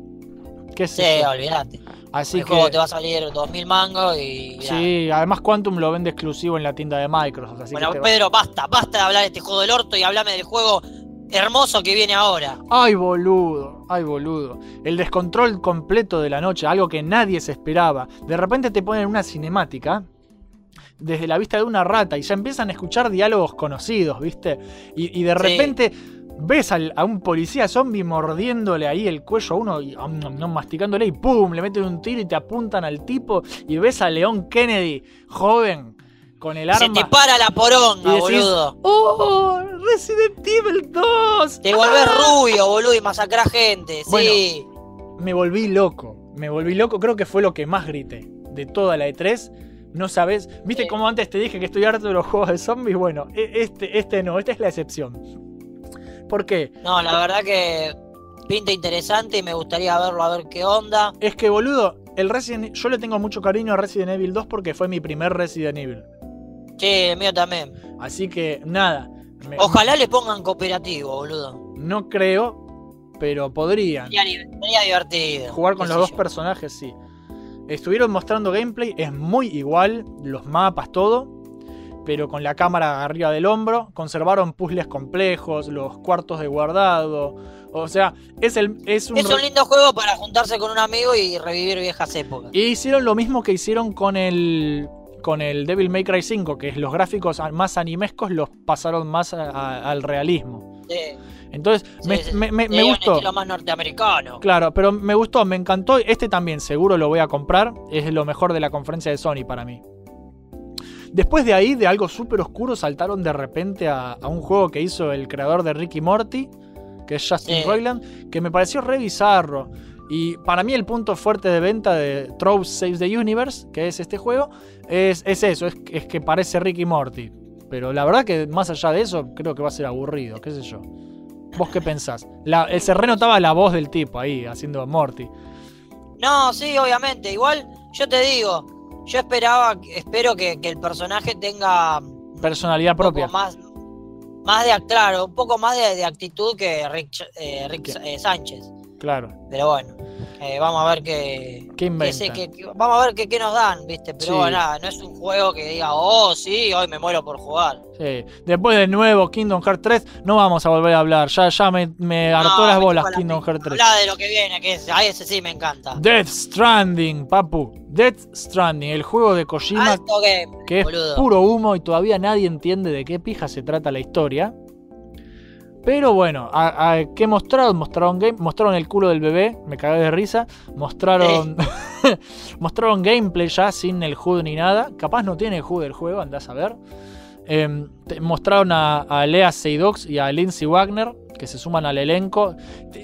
¿Qué Sí, yo? olvídate. Así el que juego te va a salir 2000 mangos y. ya. sí, además Quantum lo vende exclusivo en la tienda de Microsoft, así Bueno, que te va- Pedro, basta, basta de hablar de este juego del orto y hablame del juego hermoso que viene ahora. Ay, boludo, ay, boludo. El descontrol completo de la noche, algo que nadie se esperaba. De repente te ponen una cinemática desde la vista de una rata y ya empiezan a escuchar diálogos conocidos, ¿viste? Y, y de Sí. repente ves al- a un policía zombie mordiéndole ahí el cuello a uno y masticándole y ¡pum! Le meten un tiro y te apuntan al tipo y ves a León Kennedy, joven, con el Se arma. te para la poronga, decís, boludo. ¡Oh! Resident Evil 2. Te volvés ¡Ah! rubio, boludo, y masacrás gente. Sí. me volví loco. Me volví loco, creo que fue lo que más grité de toda la E3. No sabes, viste Sí. como antes te dije que estoy harto de los juegos de zombies. Bueno, e- este, este no, esta es la excepción. ¿Por qué? No, la verdad que pinta interesante y me gustaría verlo a ver qué onda. Es que boludo, el Resident yo le tengo mucho cariño a Resident Evil 2 porque fue mi primer Resident Evil. Sí, el mío también. Así que nada, me- Ojalá le pongan cooperativo, boludo. no creo, pero podrían. Sería, di- sería divertido. Jugar con los dos yo. personajes, sí. Estuvieron mostrando gameplay, es muy igual, los mapas, todo. pero con la cámara arriba del hombro. Conservaron puzzles complejos, los cuartos de guardado. O sea, es, el, es un... Es un lindo juego para juntarse con un amigo y revivir viejas épocas. Y hicieron lo mismo que hicieron con el con el Devil May Cry 5, que es los gráficos más animescos los pasaron más a- a- al realismo. Sí, Entonces, sí, me, sí. me- me- Sí, me un gustó. estilo más norteamericano. Claro, pero me gustó, me encantó. Este también, seguro lo voy a comprar. Es lo mejor de la conferencia de Sony para mí. Después de ahí, de algo súper oscuro, saltaron de repente a, a un juego que hizo el creador de Ricky Morty, que es Justin Sí. Roiland, que me pareció re bizarro. Y para mí el punto fuerte de venta de Trove Saves the Universe, que es este juego, es, es eso, es, es que parece Ricky Morty. Pero la verdad que más allá de eso, creo que va a ser aburrido, qué sé yo. ¿Vos qué pensás? La, se renotaba la voz del tipo ahí, haciendo Morty. No, sí, obviamente. Igual, yo te digo, yo esperaba, espero que, que el personaje tenga Personalidad propia. más, más de, claro, un poco más de, de actitud que Rick, eh, Rick eh, Sánchez. Claro. Pero bueno, eh, vamos a ver qué, ¿Qué qué vamos a ver qué, nos dan, ¿viste? Pero Sí. bueno, nada, no es un juego que diga, oh, sí, hoy me muero por jugar. Sí. Después de nuevo Kingdom Hearts 3, no vamos a volver a hablar. Ya, ya me, me hartó las me bolas la Kingdom. Hearts 3. Habla de lo que viene, que es, a ese sí me encanta. Death Stranding, papu. Death Stranding, el juego de Kojima game, que es boludo. puro humo y todavía nadie entiende de qué pija se trata la historia. Pero bueno, a, a- ¿qué mostraron? Mostraron game, mostraron el culo del bebé, me cagué de risa. Mostraron mostraron gameplay ya sin el HUD ni nada. Capaz no tiene HUD el juego, andás a ver. Em, mostraron a, a Lea Seydoux y a Lindsay Wagner, que se suman al elenco.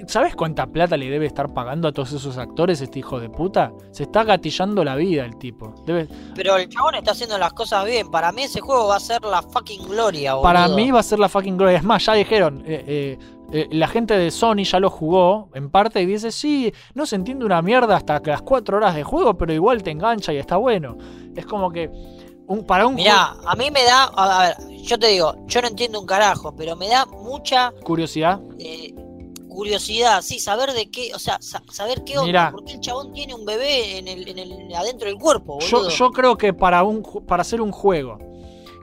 ¿Sabes cuánta plata le debe estar pagando a todos esos actores este hijo de puta? Se está gatillando la vida el tipo. Debe, Pero el chabón está haciendo las cosas bien. Para mí ese juego va a ser la fucking gloria, boludo. Para mí va a ser la fucking gloria. Es más, ya dijeron, eh, eh, eh, la gente de Sony ya lo jugó en parte y dice, sí, no se entiende una mierda hasta que las 4 horas de juego, pero igual te engancha y está bueno. Es como que un, para un Mirá, a mí me da, a ver, yo te digo, yo no entiendo un carajo, pero me da mucha curiosidad. eh, curiosidad, sí, saber de qué, o sea, sa- saber qué onda, Mirá. porque el chabón tiene un bebé en el, en el, adentro del cuerpo, Yo, boludo. yo creo que para, un, para hacer un juego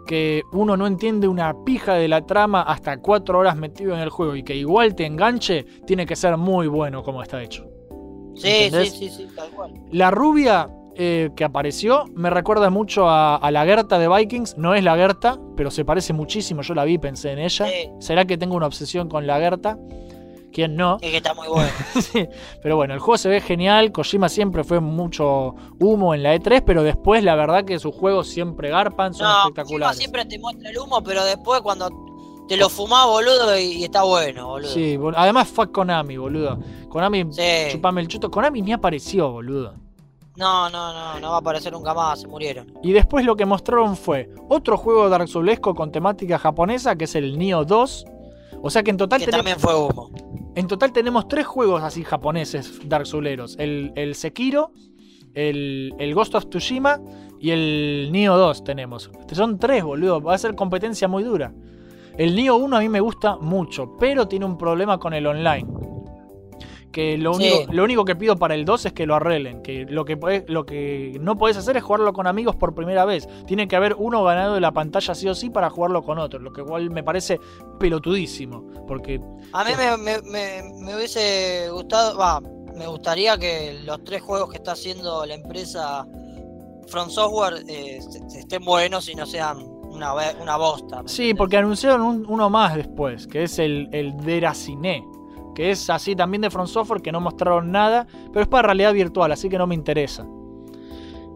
que uno no entiende una pija de la trama hasta 4 horas metido en el juego y que igual te enganche, tiene que ser muy bueno como está hecho. sí, ¿entendés? sí, sí, sí, tal cual. La rubia eh, que apareció me recuerda mucho a, a la Gerta de Vikings. No es la Gerta, pero se parece muchísimo. Yo la vi, pensé en ella. Sí. ¿Será que tengo una obsesión con la Gerta? ¿Quién no? Es que está muy bueno. Sí, Pero bueno, el juego se ve genial. Kojima siempre fue mucho humo en la E3, pero después la verdad que sus juegos siempre garpan, son No, Kojima espectaculares. siempre te muestra el humo, pero después cuando te lo fumás, boludo, y, está bueno, boludo. Sí, además fue Konami, boludo. Konami, Sí. chupame el chuto. Konami ni apareció, boludo. No, no, no, no va a aparecer nunca más, se murieron. Y después lo que mostraron fue otro juego Dark Soulesco con temática japonesa, que es el Nioh 2. O sea que en total, Que tenemos, también fue humo. en total tenemos tres juegos así japoneses Dark Souleros. El, el Sekiro, el, el Ghost of Tsushima y el Nioh 2 tenemos. Son tres, boludo. Va a ser competencia muy dura. El Nioh 1 a mí me gusta mucho, pero tiene un problema con el online. Que lo Sí. único, lo único que pido para el 2 es que lo arreglen. Que lo que, lo que no podés hacer es jugarlo con amigos por primera vez. Tiene que haber uno ganado de la pantalla sí o sí para jugarlo con otro. Lo que igual me parece pelotudísimo. Porque A mí me, me- me- me hubiese gustado, va, me gustaría que los tres juegos que está haciendo la empresa From Software eh, estén buenos y no sean una, una bosta. ¿me Sí, porque anunciaron un- uno más después, que es el, el Deracine, que es así también de From Software, que no mostraron nada, pero es para realidad virtual, así que no me interesa.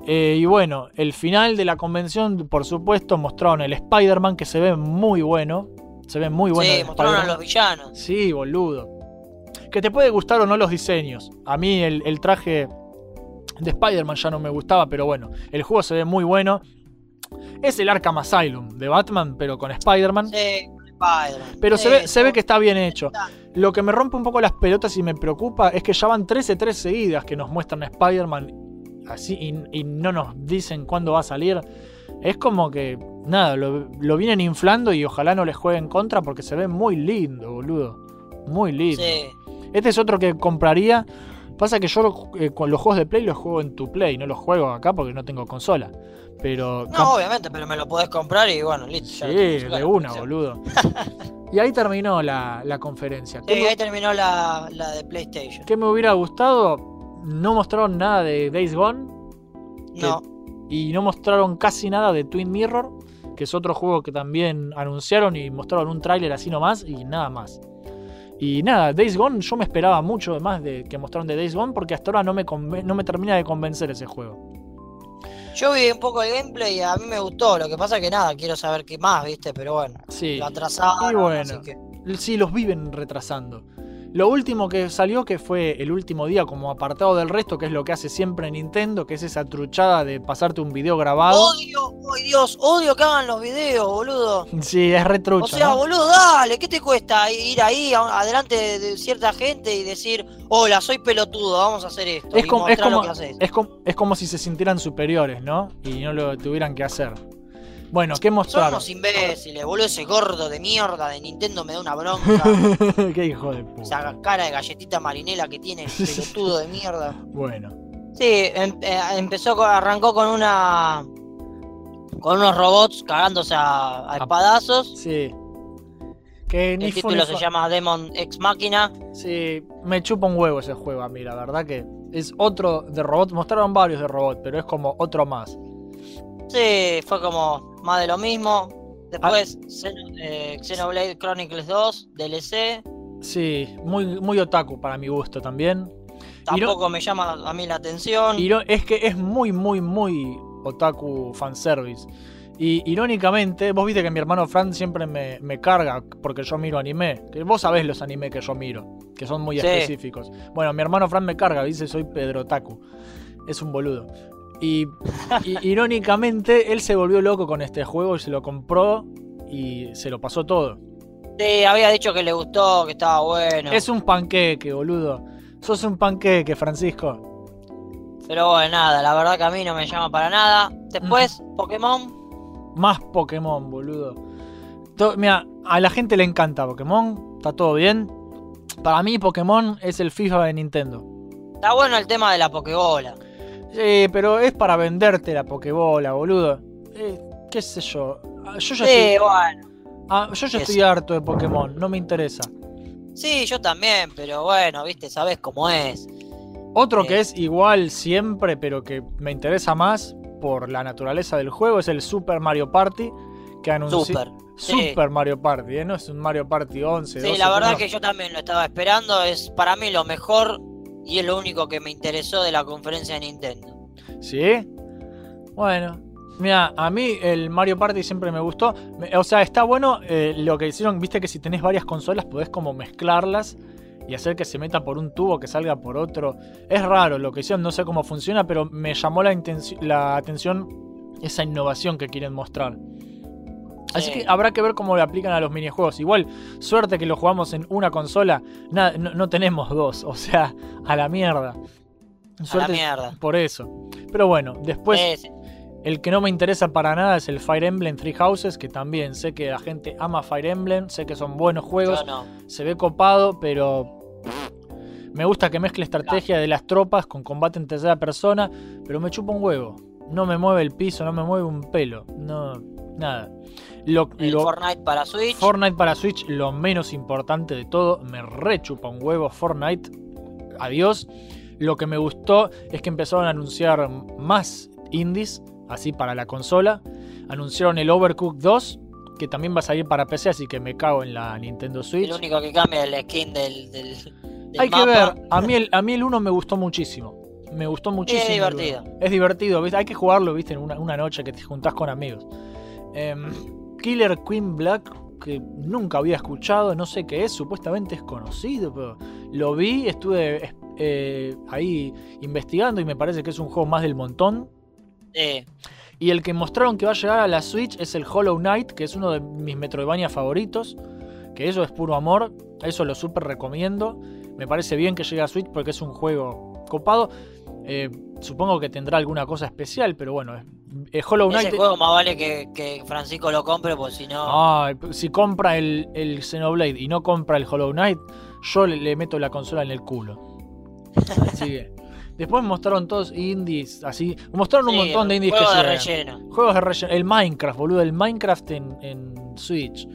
Eh, y bueno, el final de la convención, por supuesto, mostraron el Spider-Man, que se ve muy bueno. Se ve muy bueno. sí, mostraron a los villanos. Sí, boludo. Que te puede gustar o no los diseños. A mí el, el traje de Spider-Man ya no me gustaba, pero bueno, el juego se ve muy bueno. Es el Arkham Asylum de Batman, pero con Spider-Man. Sí, Spider-Man. Pero se ve, se ve que está bien hecho. Lo que me rompe un poco las pelotas y me preocupa es que ya van 13-3 seguidas que nos muestran a Spider-Man así y, y no nos dicen cuándo va a salir. Es como que, nada, lo, lo vienen inflando y ojalá no les jueguen contra porque se ve muy lindo, boludo. Muy lindo. Sí. Este es otro que compraría Pasa que yo eh, con los juegos de Play los juego en tu Play, no los juego acá porque no tengo consola. Pero. No, obviamente, pero me lo podés comprar y bueno, listo. Sí, de una, boludo. y ahí terminó la, la conferencia. Sí, ahí terminó la, la de PlayStation. ¿Qué me hubiera gustado? No mostraron nada de Days Gone. No. y no mostraron casi nada de Twin Mirror, que es otro juego que también anunciaron y mostraron un tráiler así nomás y nada más. Y nada, Days Gone yo me esperaba mucho más de que mostraron de Days Gone porque hasta ahora no me, no me termina de convencer ese juego. Yo vi un poco el gameplay y a mí me gustó. Lo que pasa que nada, quiero saber qué más, ¿viste? Pero bueno, sí. lo atrasaron. Y bueno, sí, los viven retrasando. Lo último que salió, que fue el último día como apartado del resto, que es lo que hace siempre Nintendo, que es esa truchada de pasarte un video grabado. Odio, oh Dios, odio que hagan los videos, boludo. Sí, es retrucho. O sea, boludo, dale, ¿qué te cuesta ir ahí adelante de cierta gente y decir, hola, soy pelotudo, vamos a hacer esto? Es, como, es, como, es, como, es como si se sintieran superiores, ¿no? Y no lo tuvieran que hacer. Bueno, ¿qué mostraron? Son unos imbéciles, boludo. Ese gordo de mierda de Nintendo me da una bronca. Qué hijo de puta. Esa cara de galletita marinela que tiene, pelotudo de mierda. Bueno. Sí, em, eh, empezó, arrancó con una. con unos robots cagándose a, espadazos. Sí. Que El título se llama Demon Ex Máquina. Sí, me chupa un huevo ese juego a mí, la verdad que es otro de robot. Mostraron varios de robot, pero es como otro más. Sí, fue como más de lo mismo. Después, eh, Xenoblade Chronicles 2, DLC. Sí, muy, muy otaku para mi gusto también. Tampoco me llama a mí la atención. es que es muy, muy, muy otaku fanservice. Y irónicamente, vos viste que mi hermano Fran siempre me, carga porque yo miro anime. Que vos sabés los anime que yo miro, que son muy específicos. Bueno, mi hermano Fran me carga, dice soy Pedro Otaku. Es un boludo. Y, irónicamente, él se volvió loco con este juego y se lo compró y se lo pasó todo. Sí, había dicho que le gustó, que estaba bueno. Es un panqueque, boludo. Sos un panqueque, Francisco. Pero bueno, nada, la verdad que a mí no me llama para nada. Después, Pokémon. Más Pokémon, boludo. mira, a la gente le encanta Pokémon, está todo bien. Para mí Pokémon es el FIFA de Nintendo. Está bueno el tema de la Pokébola. Sí, pero es para venderte la Pokébola, boludo. Eh, ¿Qué sé yo? Ah, yo ya sí, estoy... bueno. Ah, yo ya estoy harto de Pokémon, no me interesa. Sí, yo también, pero bueno, viste, sabes cómo es. Otro que eh. es igual siempre, pero que me interesa más por la naturaleza del juego, es el Super Mario Party. Que anunció. Super. Super Mario Party, ¿eh? No es un Mario Party 11. Sí, la verdad que yo también lo estaba esperando. Es para mí lo mejor y es lo único que me interesó de la conferencia de Nintendo. ¿Sí? Bueno, Mira, a mí el Mario Party siempre me gustó. O sea, está bueno eh, lo que hicieron. Viste que si tenés varias consolas podés como mezclarlas y hacer que se meta por un tubo, que salga por otro. Es raro lo que hicieron, no sé cómo funciona, pero me llamó la, la atención esa innovación que quieren mostrar. Así que habrá que ver cómo le aplican a los minijuegos. Igual, suerte que lo jugamos en una consola. Nada, no, tenemos dos. O sea, a la mierda. Suerte a la mierda. Por eso. Pero bueno, después. El que no me interesa para nada es el Fire Emblem Three Houses, que también sé que la gente ama Fire Emblem, sé que son buenos juegos, se ve copado, pero me gusta que mezcle estrategia de las tropas con combate en tercera persona, pero me chupa un huevo. No me mueve el piso, no me mueve un pelo, no, nada. Lo, Fortnite para Switch. Fortnite para Switch, lo menos importante de todo. Me rechupa un huevo Fortnite. Adiós. Lo que me gustó es que empezaron a anunciar más indies, así para la consola. Anunciaron el Overcooked 2, que también va a salir para PC, así que me cago en la Nintendo Switch. El único que cambia es el skin del. Hay que ver, a mí, el, a mí el 1 me gustó muchísimo. Me gustó muchísimo. Es divertido. Es divertido, Hay que jugarlo, ¿viste? En una, una noche que te juntás con amigos. Eh, Killer Queen Black, que nunca había escuchado, no sé qué es, supuestamente es conocido, pero lo vi, estuve eh, ahí investigando y me parece que es un juego más del montón. Y el que mostraron que va a llegar a la Switch es el Hollow Knight, que es uno de mis Metroidvania favoritos. Que eso es puro amor, eso lo súper recomiendo. Me parece bien que llegue a Switch porque es un juego copado. Eh, supongo que tendrá alguna cosa especial, pero bueno, Hollow Knight. Ese juego más vale que, Francisco lo compre, pues si no. si compra el, el, Xenoblade y no compra el Hollow Knight, yo le, meto la consola en el culo. Así que. Después mostraron todos indies, así. Mostraron un Sí, montón de indies que juegos de llegan. relleno. Juegos de relleno. El Minecraft, boludo. El Minecraft en, en Switch.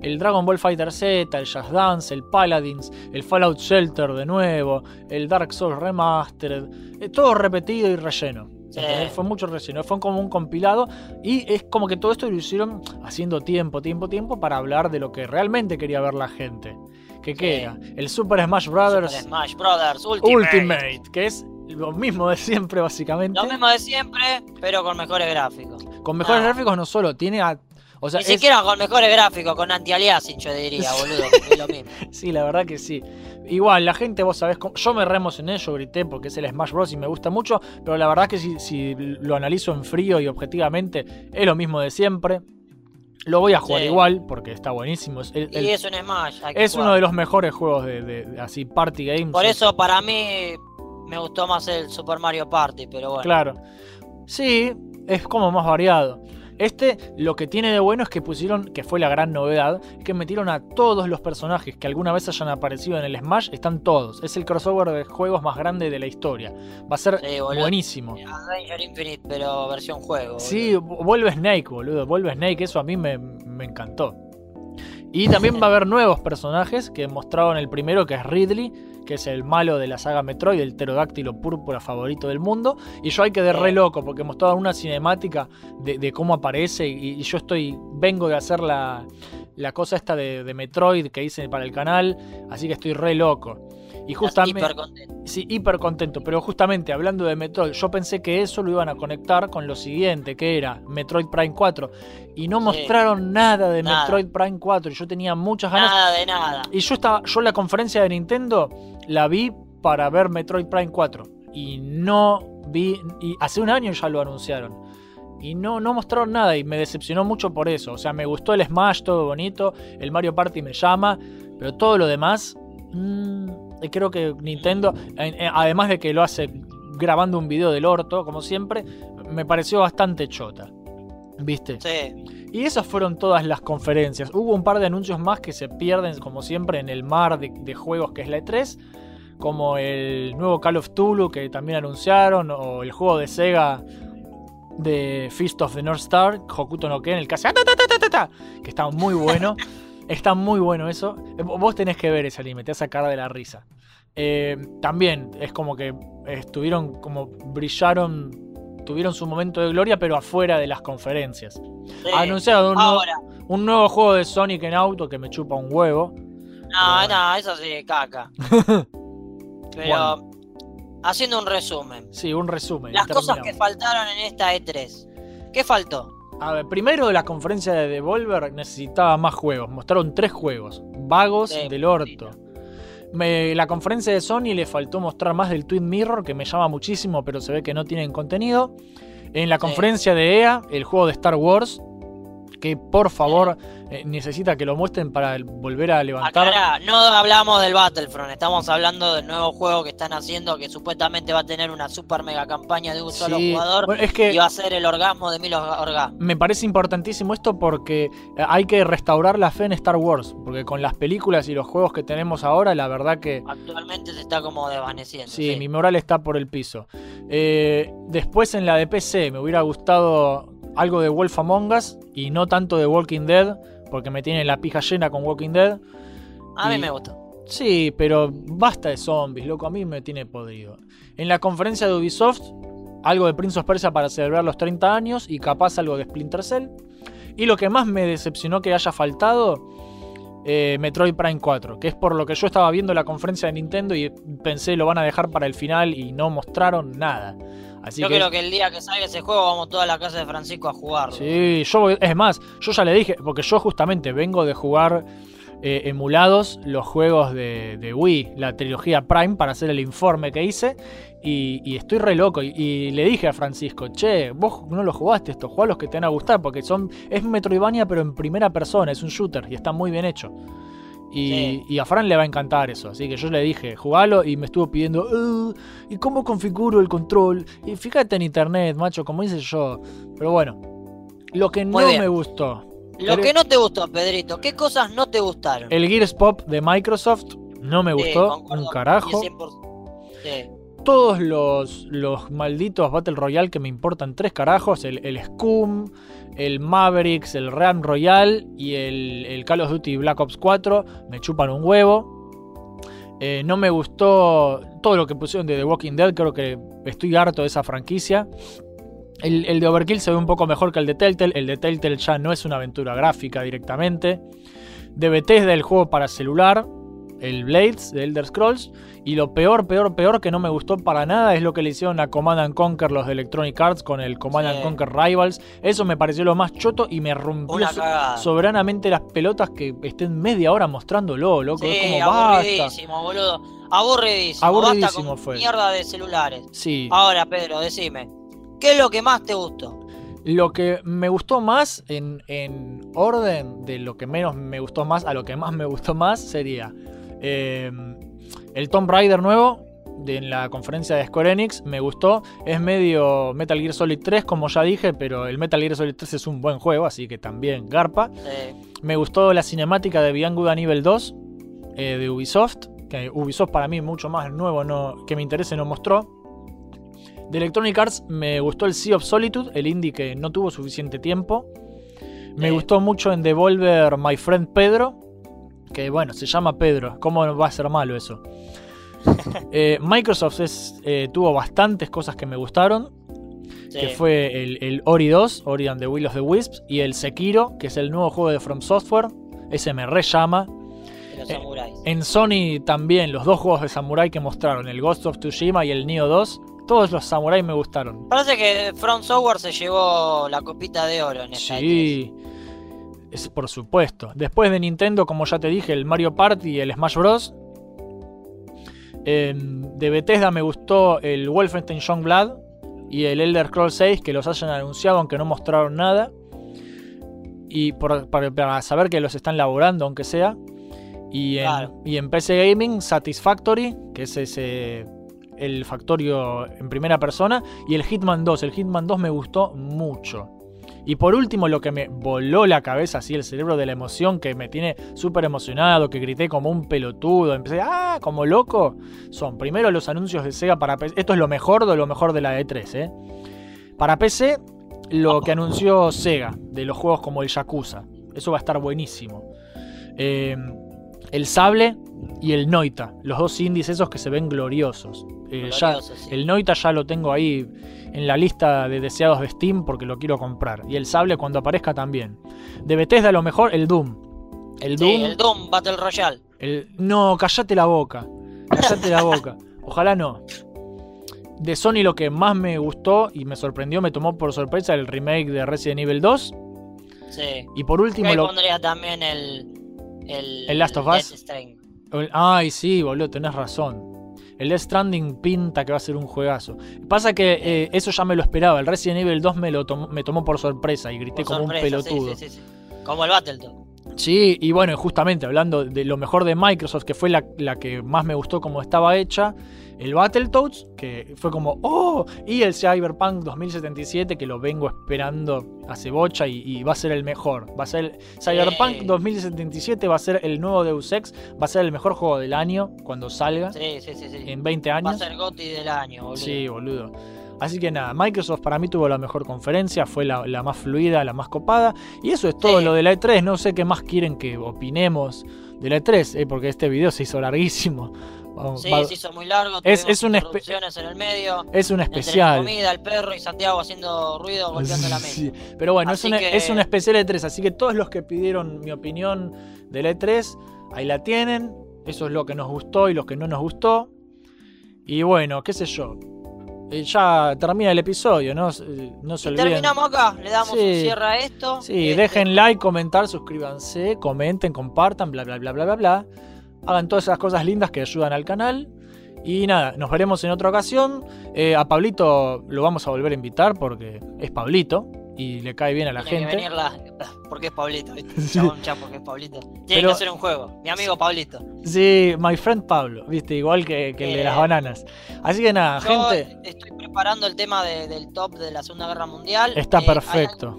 El Dragon Ball Fighter Z, el Just Dance, el Paladins, el Fallout Shelter de nuevo, el Dark Souls Remastered. eh, todo repetido y relleno. Fue mucho relleno. Fue como un compilado. Y es como que todo esto lo hicieron haciendo tiempo, tiempo, tiempo para hablar de lo que realmente quería ver la gente. ¿Que qué Sí. era? El Super Smash Brothers Super Smash Brothers Ultimate. Ultimate, que es lo mismo de siempre, básicamente. Lo mismo de siempre, pero con mejores gráficos. Con mejores gráficos no solo, tiene a. O sea, Ni es- siquiera con mejores gráficos, con anti-aliasing, yo diría, boludo. es lo mismo. Sí, la verdad que sí. Igual, la gente, vos sabés, yo me re emocioné, yo grité porque es el Smash Bros. y me gusta mucho, pero la verdad que si, si lo analizo en frío y objetivamente, es lo mismo de siempre. Lo voy a jugar Sí. igual porque está buenísimo. Es, el- el- Y es un Smash. es uno de los mejores juegos de, de- de así party games. Por eso, para mí, me gustó más el Super Mario Party, pero bueno. Claro. Sí, es como más variado. Este, lo que tiene de bueno es que pusieron, que fue la gran novedad, es que metieron a todos los personajes que alguna vez hayan aparecido en el Smash, están todos. Es el crossover de juegos más grande de la historia. Va a ser Sí, buenísimo. Danger Infinite, pero versión juego. Sí, vuelve Snake, boludo. Vuelve Snake, eso a mí me, me encantó. Y también va a haber nuevos personajes que mostraron el primero, que es Ridley, que es el malo de la saga Metroid, el pterodáctilo púrpura favorito del mundo. Y yo hay que de re loco, porque mostraron una cinemática de, cómo aparece. Y, y yo estoy. Vengo de hacer la, la cosa esta de, de Metroid que hice para el canal. Así que estoy re loco. Y justamente. hiper contento. Sí, hiper contento. Pero justamente hablando de Metroid, yo pensé que eso lo iban a conectar con lo siguiente, que era Metroid Prime 4. Y no Sí. mostraron nada de Nada. Metroid Prime 4. Y yo tenía muchas ganas. Nada de nada. Y yo estaba. Yo la conferencia de Nintendo la vi para ver Metroid Prime 4. Y no vi. Y hace un año ya lo anunciaron. Y no, no mostraron nada y me decepcionó mucho por eso. O sea, me gustó el Smash, todo bonito. El Mario Party me llama. Pero todo lo demás. mm, creo que Nintendo, además de que lo hace grabando un video del orto, como siempre, me pareció bastante chota. ¿Viste? Sí. Y esas fueron todas las conferencias. Hubo un par de anuncios más que se pierden, como siempre, en el mar de, de juegos que es la E3. Como el nuevo Call of Tulu que también anunciaron. O el juego de Sega de Fist of the North Star, Hokuto no Ken, el que hace que está muy bueno. está muy bueno eso. Eh, Vos tenés que ver ese anime, te vas a sacar de la risa. Eh, también es como que estuvieron, como brillaron, tuvieron su momento de gloria, pero afuera de las conferencias. sí. Anunciaron un, nuevo, Ahora. un nuevo juego de Sonic en auto que me chupa un huevo. No, no, eso sí, caca. Pero, haciendo un resumen. Sí, un resumen. Las cosas que faltaron en esta E3. ¿Qué faltó? A ver, primero la conferencia de Devolver necesitaba más juegos. Mostraron tres juegos. Vagos Sí, del orto. Me- la conferencia de Sony le faltó mostrar más del Twin Mirror, que me llama muchísimo, pero se ve que no tienen contenido. En la Sí. conferencia de EA, el juego de Star Wars, que por favor eh, necesita que lo muestren para volver a levantar. No hablamos del Battlefront, estamos hablando del nuevo juego que están haciendo que supuestamente va a tener una super mega campaña de un solo jugador bueno, es que y va a ser el orgasmo de mil orga- orgasmos. me parece importantísimo esto porque eh, hay que restaurar la fe en Star Wars. Porque con las películas y los juegos que tenemos ahora, la verdad que Actualmente se está como desvaneciendo. sí, sí. mi moral está por el piso. Eh, después en la de PC me hubiera gustado algo de Wolf Among Us y no tanto de Walking Dead, porque me tiene la pija llena con Walking Dead. A mí me gustó. Sí, pero basta de zombies, loco, a mí me tiene podrido. En la conferencia de Ubisoft, algo de Prince of Persia para celebrar los 30 años y capaz algo de Splinter Cell. Y lo que más me decepcionó que haya faltado, eh, Metroid Prime 4, que es por lo que yo estaba viendo la conferencia de Nintendo y pensé lo van a dejar para el final y no mostraron nada. Así Yo que creo que el día que salga ese juego vamos toda la casa de Francisco a jugarlo. Sí, yo es más, yo ya le dije, porque yo justamente vengo de jugar eh, emulados los juegos de, de Wii, la trilogía Prime, para hacer el informe que hice. Y, y estoy re loco. Y, y le dije a Francisco, che, vos no lo jugaste esto, jugá los que te van a gustar, porque son. Es Metroidvania, pero en primera persona, es un shooter y está muy bien hecho. Y, Sí. y a Fran le va a encantar eso. Así que yo le dije, jugalo y me estuvo pidiendo, "Uh, ¿y cómo configuro el control? Y fíjate en internet, macho, como hice yo. Pero bueno, lo que Muy no bien. me gustó, Lo que no te gustó, Pedrito, ¿qué cosas no te gustaron? el Gears Pop de Microsoft no me Sí, gustó un carajo. 100%. Sí. Todos los, los malditos Battle Royale que me importan tres carajos, el, el Scum, el Mavericks, el Ram Royale y el, el Call of Duty Black Ops 4, me chupan un huevo. Eh, no me gustó todo lo que pusieron de The Walking Dead, creo que estoy harto de esa franquicia. El, el de Overkill se ve un poco mejor que el de Telltale, el de Telltale ya no es una aventura gráfica directamente. De Bethesda el juego para celular, el Blades de Elder Scrolls. Y lo peor, peor, peor que no me gustó para nada es lo que le hicieron a Command and Conquer los de Electronic Arts con el Command and. Conquer Rivals. Eso me pareció lo más choto y me rompió so- soberanamente las pelotas que estén media hora mostrándolo, loco. es Sí, como basta. aburridísimo, boludo. Aburridísimo. Aburridísimo Basta fue. mierda de celulares. Sí. Ahora, Pedro, decime. ¿Qué es lo que más te gustó? Lo que me gustó más en, en orden de lo que menos me gustó más a lo que más me gustó más sería eh, el Tomb Raider nuevo de en la conferencia de Square Enix. Me gustó. Es medio Metal Gear Solid 3, como ya dije, pero el Metal Gear Solid 3 es un buen juego, así que también garpa. Eh, Me gustó la cinemática de Beyond Good and Evil 2 eh, de Ubisoft. Que Ubisoft para mí mucho más nuevo no, que me interese no mostró. De Electronic Arts me gustó el Sea of Solitude, el indie que no tuvo suficiente tiempo. Me gustó mucho en Devolver My Friend Pedro. Que bueno, se llama Pedro. ¿Cómo va a ser malo eso? Eh, Microsoft es, eh, tuvo bastantes cosas que me gustaron sí. que fue el, el Ori 2, Ori and the Will of the Wisps, y el Sekiro, que es el nuevo juego de From Software. Ese me re llama. los eh, samuráis. En Sony también, los dos juegos de Samurai que mostraron, el Ghost of Tsushima y el Nioh 2, todos los Samurai me gustaron. Parece que From Software se llevó la copita de oro en esta E3. Es, por supuesto. Después de Nintendo, como ya te dije, el Mario Party y el Smash Bros. Em, de Bethesda me gustó el Wolfenstein Youngblood y el Elder Scrolls 6 que los hayan anunciado aunque no mostraron nada. Y por- para, para saber que los están laborando aunque sea. Y en, Claro. y en PC Gaming Satisfactory, que es ese el Factorio en primera persona. Y el Hitman 2. El Hitman 2 me gustó mucho. Y por último, lo que me voló la cabeza, así el cerebro de la emoción, que me tiene súper emocionado, que grité como un pelotudo, empecé, ¡ah! como loco, son primero los anuncios de Sega para PC. Esto es lo mejor de lo mejor de la E3, ¿eh? Para PC, lo que anunció Sega, de los juegos como el Yakuza. Eso va a estar buenísimo. Eh, el Sable y el Noita, los dos indies esos que se ven gloriosos. Eh, ya- Glorioso, sí. el Noita ya lo tengo ahí en la lista de deseados de Steam porque lo quiero comprar. Y el Sable cuando aparezca también. De Bethesda lo mejor, el Doom. El Sí, Doom. el Doom Battle Royale. el- No, callate la boca. Callate la boca. Ojalá no. De Sony lo que más me gustó y me sorprendió, me tomó por sorpresa el remake de Resident Evil 2. Sí. Y por último Ahí lo... pondría también el. El, ¿El Last of Us? Death Ay, sí, boludo, tenés razón. El Death Stranding pinta que va a ser un juegazo. Pasa que eh, eso ya me lo esperaba. El Resident Evil 2 me lo tomó, me tomó por sorpresa y grité Por como sorpresa, un pelotudo. Sí, sí, sí. Como el Battletoad. Sí, y bueno, justamente hablando de lo mejor de Microsoft, que fue la, la que más me gustó como estaba hecha, el Battletoads, que fue como, oh, y el Cyberpunk 2077, que lo vengo esperando hace bocha y, y va a ser el mejor. Va a ser el- Cyberpunk Sí. 2077 va a ser el nuevo Deus Ex, va a ser el mejor juego del año cuando salga Sí, sí, sí. sí. en 20 Va a años. ser Gotti del año, boludo. Sí, boludo. Así que nada, Microsoft para mí tuvo la mejor conferencia, fue la, la más fluida, la más copada. Y eso es todo Sí. lo de la E3. No sé qué más quieren que opinemos de la E3, eh, porque este video se hizo larguísimo. Vamos, Sí, va- se hizo muy largo. Es- es un espe- interrupciones en el medio. es un Entre la especial. comida, el perro y Santiago haciendo ruido golpeando la mesa. Pero bueno, es Así un, que- es un especial E3, así que todos los que pidieron mi opinión de la E3, ahí la tienen. Eso es lo que nos gustó y lo que no nos gustó. Y bueno, qué sé yo. Eh, ya termina el episodio, ¿no? Eh, No se Y olviden. terminamos acá, le damos Sí. un cierre a esto. Sí, Este, dejen like, comentar, suscríbanse, comenten, compartan, bla, bla, bla, bla, bla, bla. Hagan todas esas cosas lindas que ayudan al canal. Y nada, nos veremos en otra ocasión. Eh, a Pablito lo vamos a volver a invitar porque es Pablito y le cae bien a la tiene que gente. venir la- Porque es Pablito, ¿viste? Sí. Chabón, ya porque es Pablito. Tiene Pero- que hacer un juego. Mi amigo Pablito. Sí, my friend Pablo, viste, igual que, que el de las Eh, bananas. Así que nada, Yo gente, estoy preparando el tema de- del top de la Segunda Guerra Mundial. está Eh, hay- perfecto.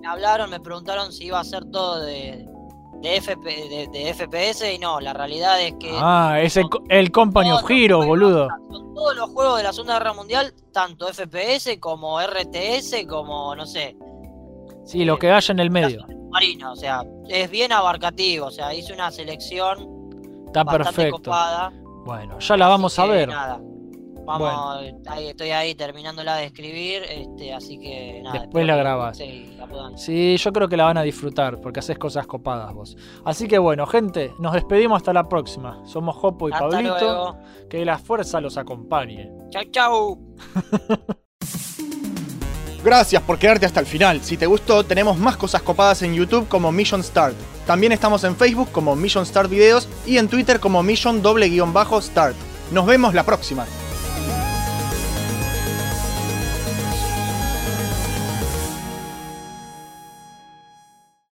me hablaron, me preguntaron si iba a ser todo de, de, FP, de, de FPS y no, la realidad es que Ah, es el, el Company of Heroes, boludo. son todos los juegos de la Segunda Guerra Mundial, tanto FPS como RTS, como no sé, Sí, lo que haya en el medio. Marino, o sea, es bien abarcativo, o sea, hice una selección Está perfecto. copada. Bueno, ya la vamos a ver. Nada. Vamos, ahí, estoy ahí terminándola de escribir, este, así que nada. Después la grabás. Sí, la puedan- Sí, yo creo que la van a disfrutar porque haces cosas copadas vos. Así que bueno, gente, nos despedimos hasta la próxima. Somos Jopo y Hasta Pablito. luego. Que la fuerza los acompañe. Chau, chau. Gracias por quedarte hasta el final. Si te gustó, tenemos más cosas copadas en YouTube como Mission Start. También estamos en Facebook como Mission Start Videos y en Twitter como Mission doble guion bajo Start. Nos vemos la próxima.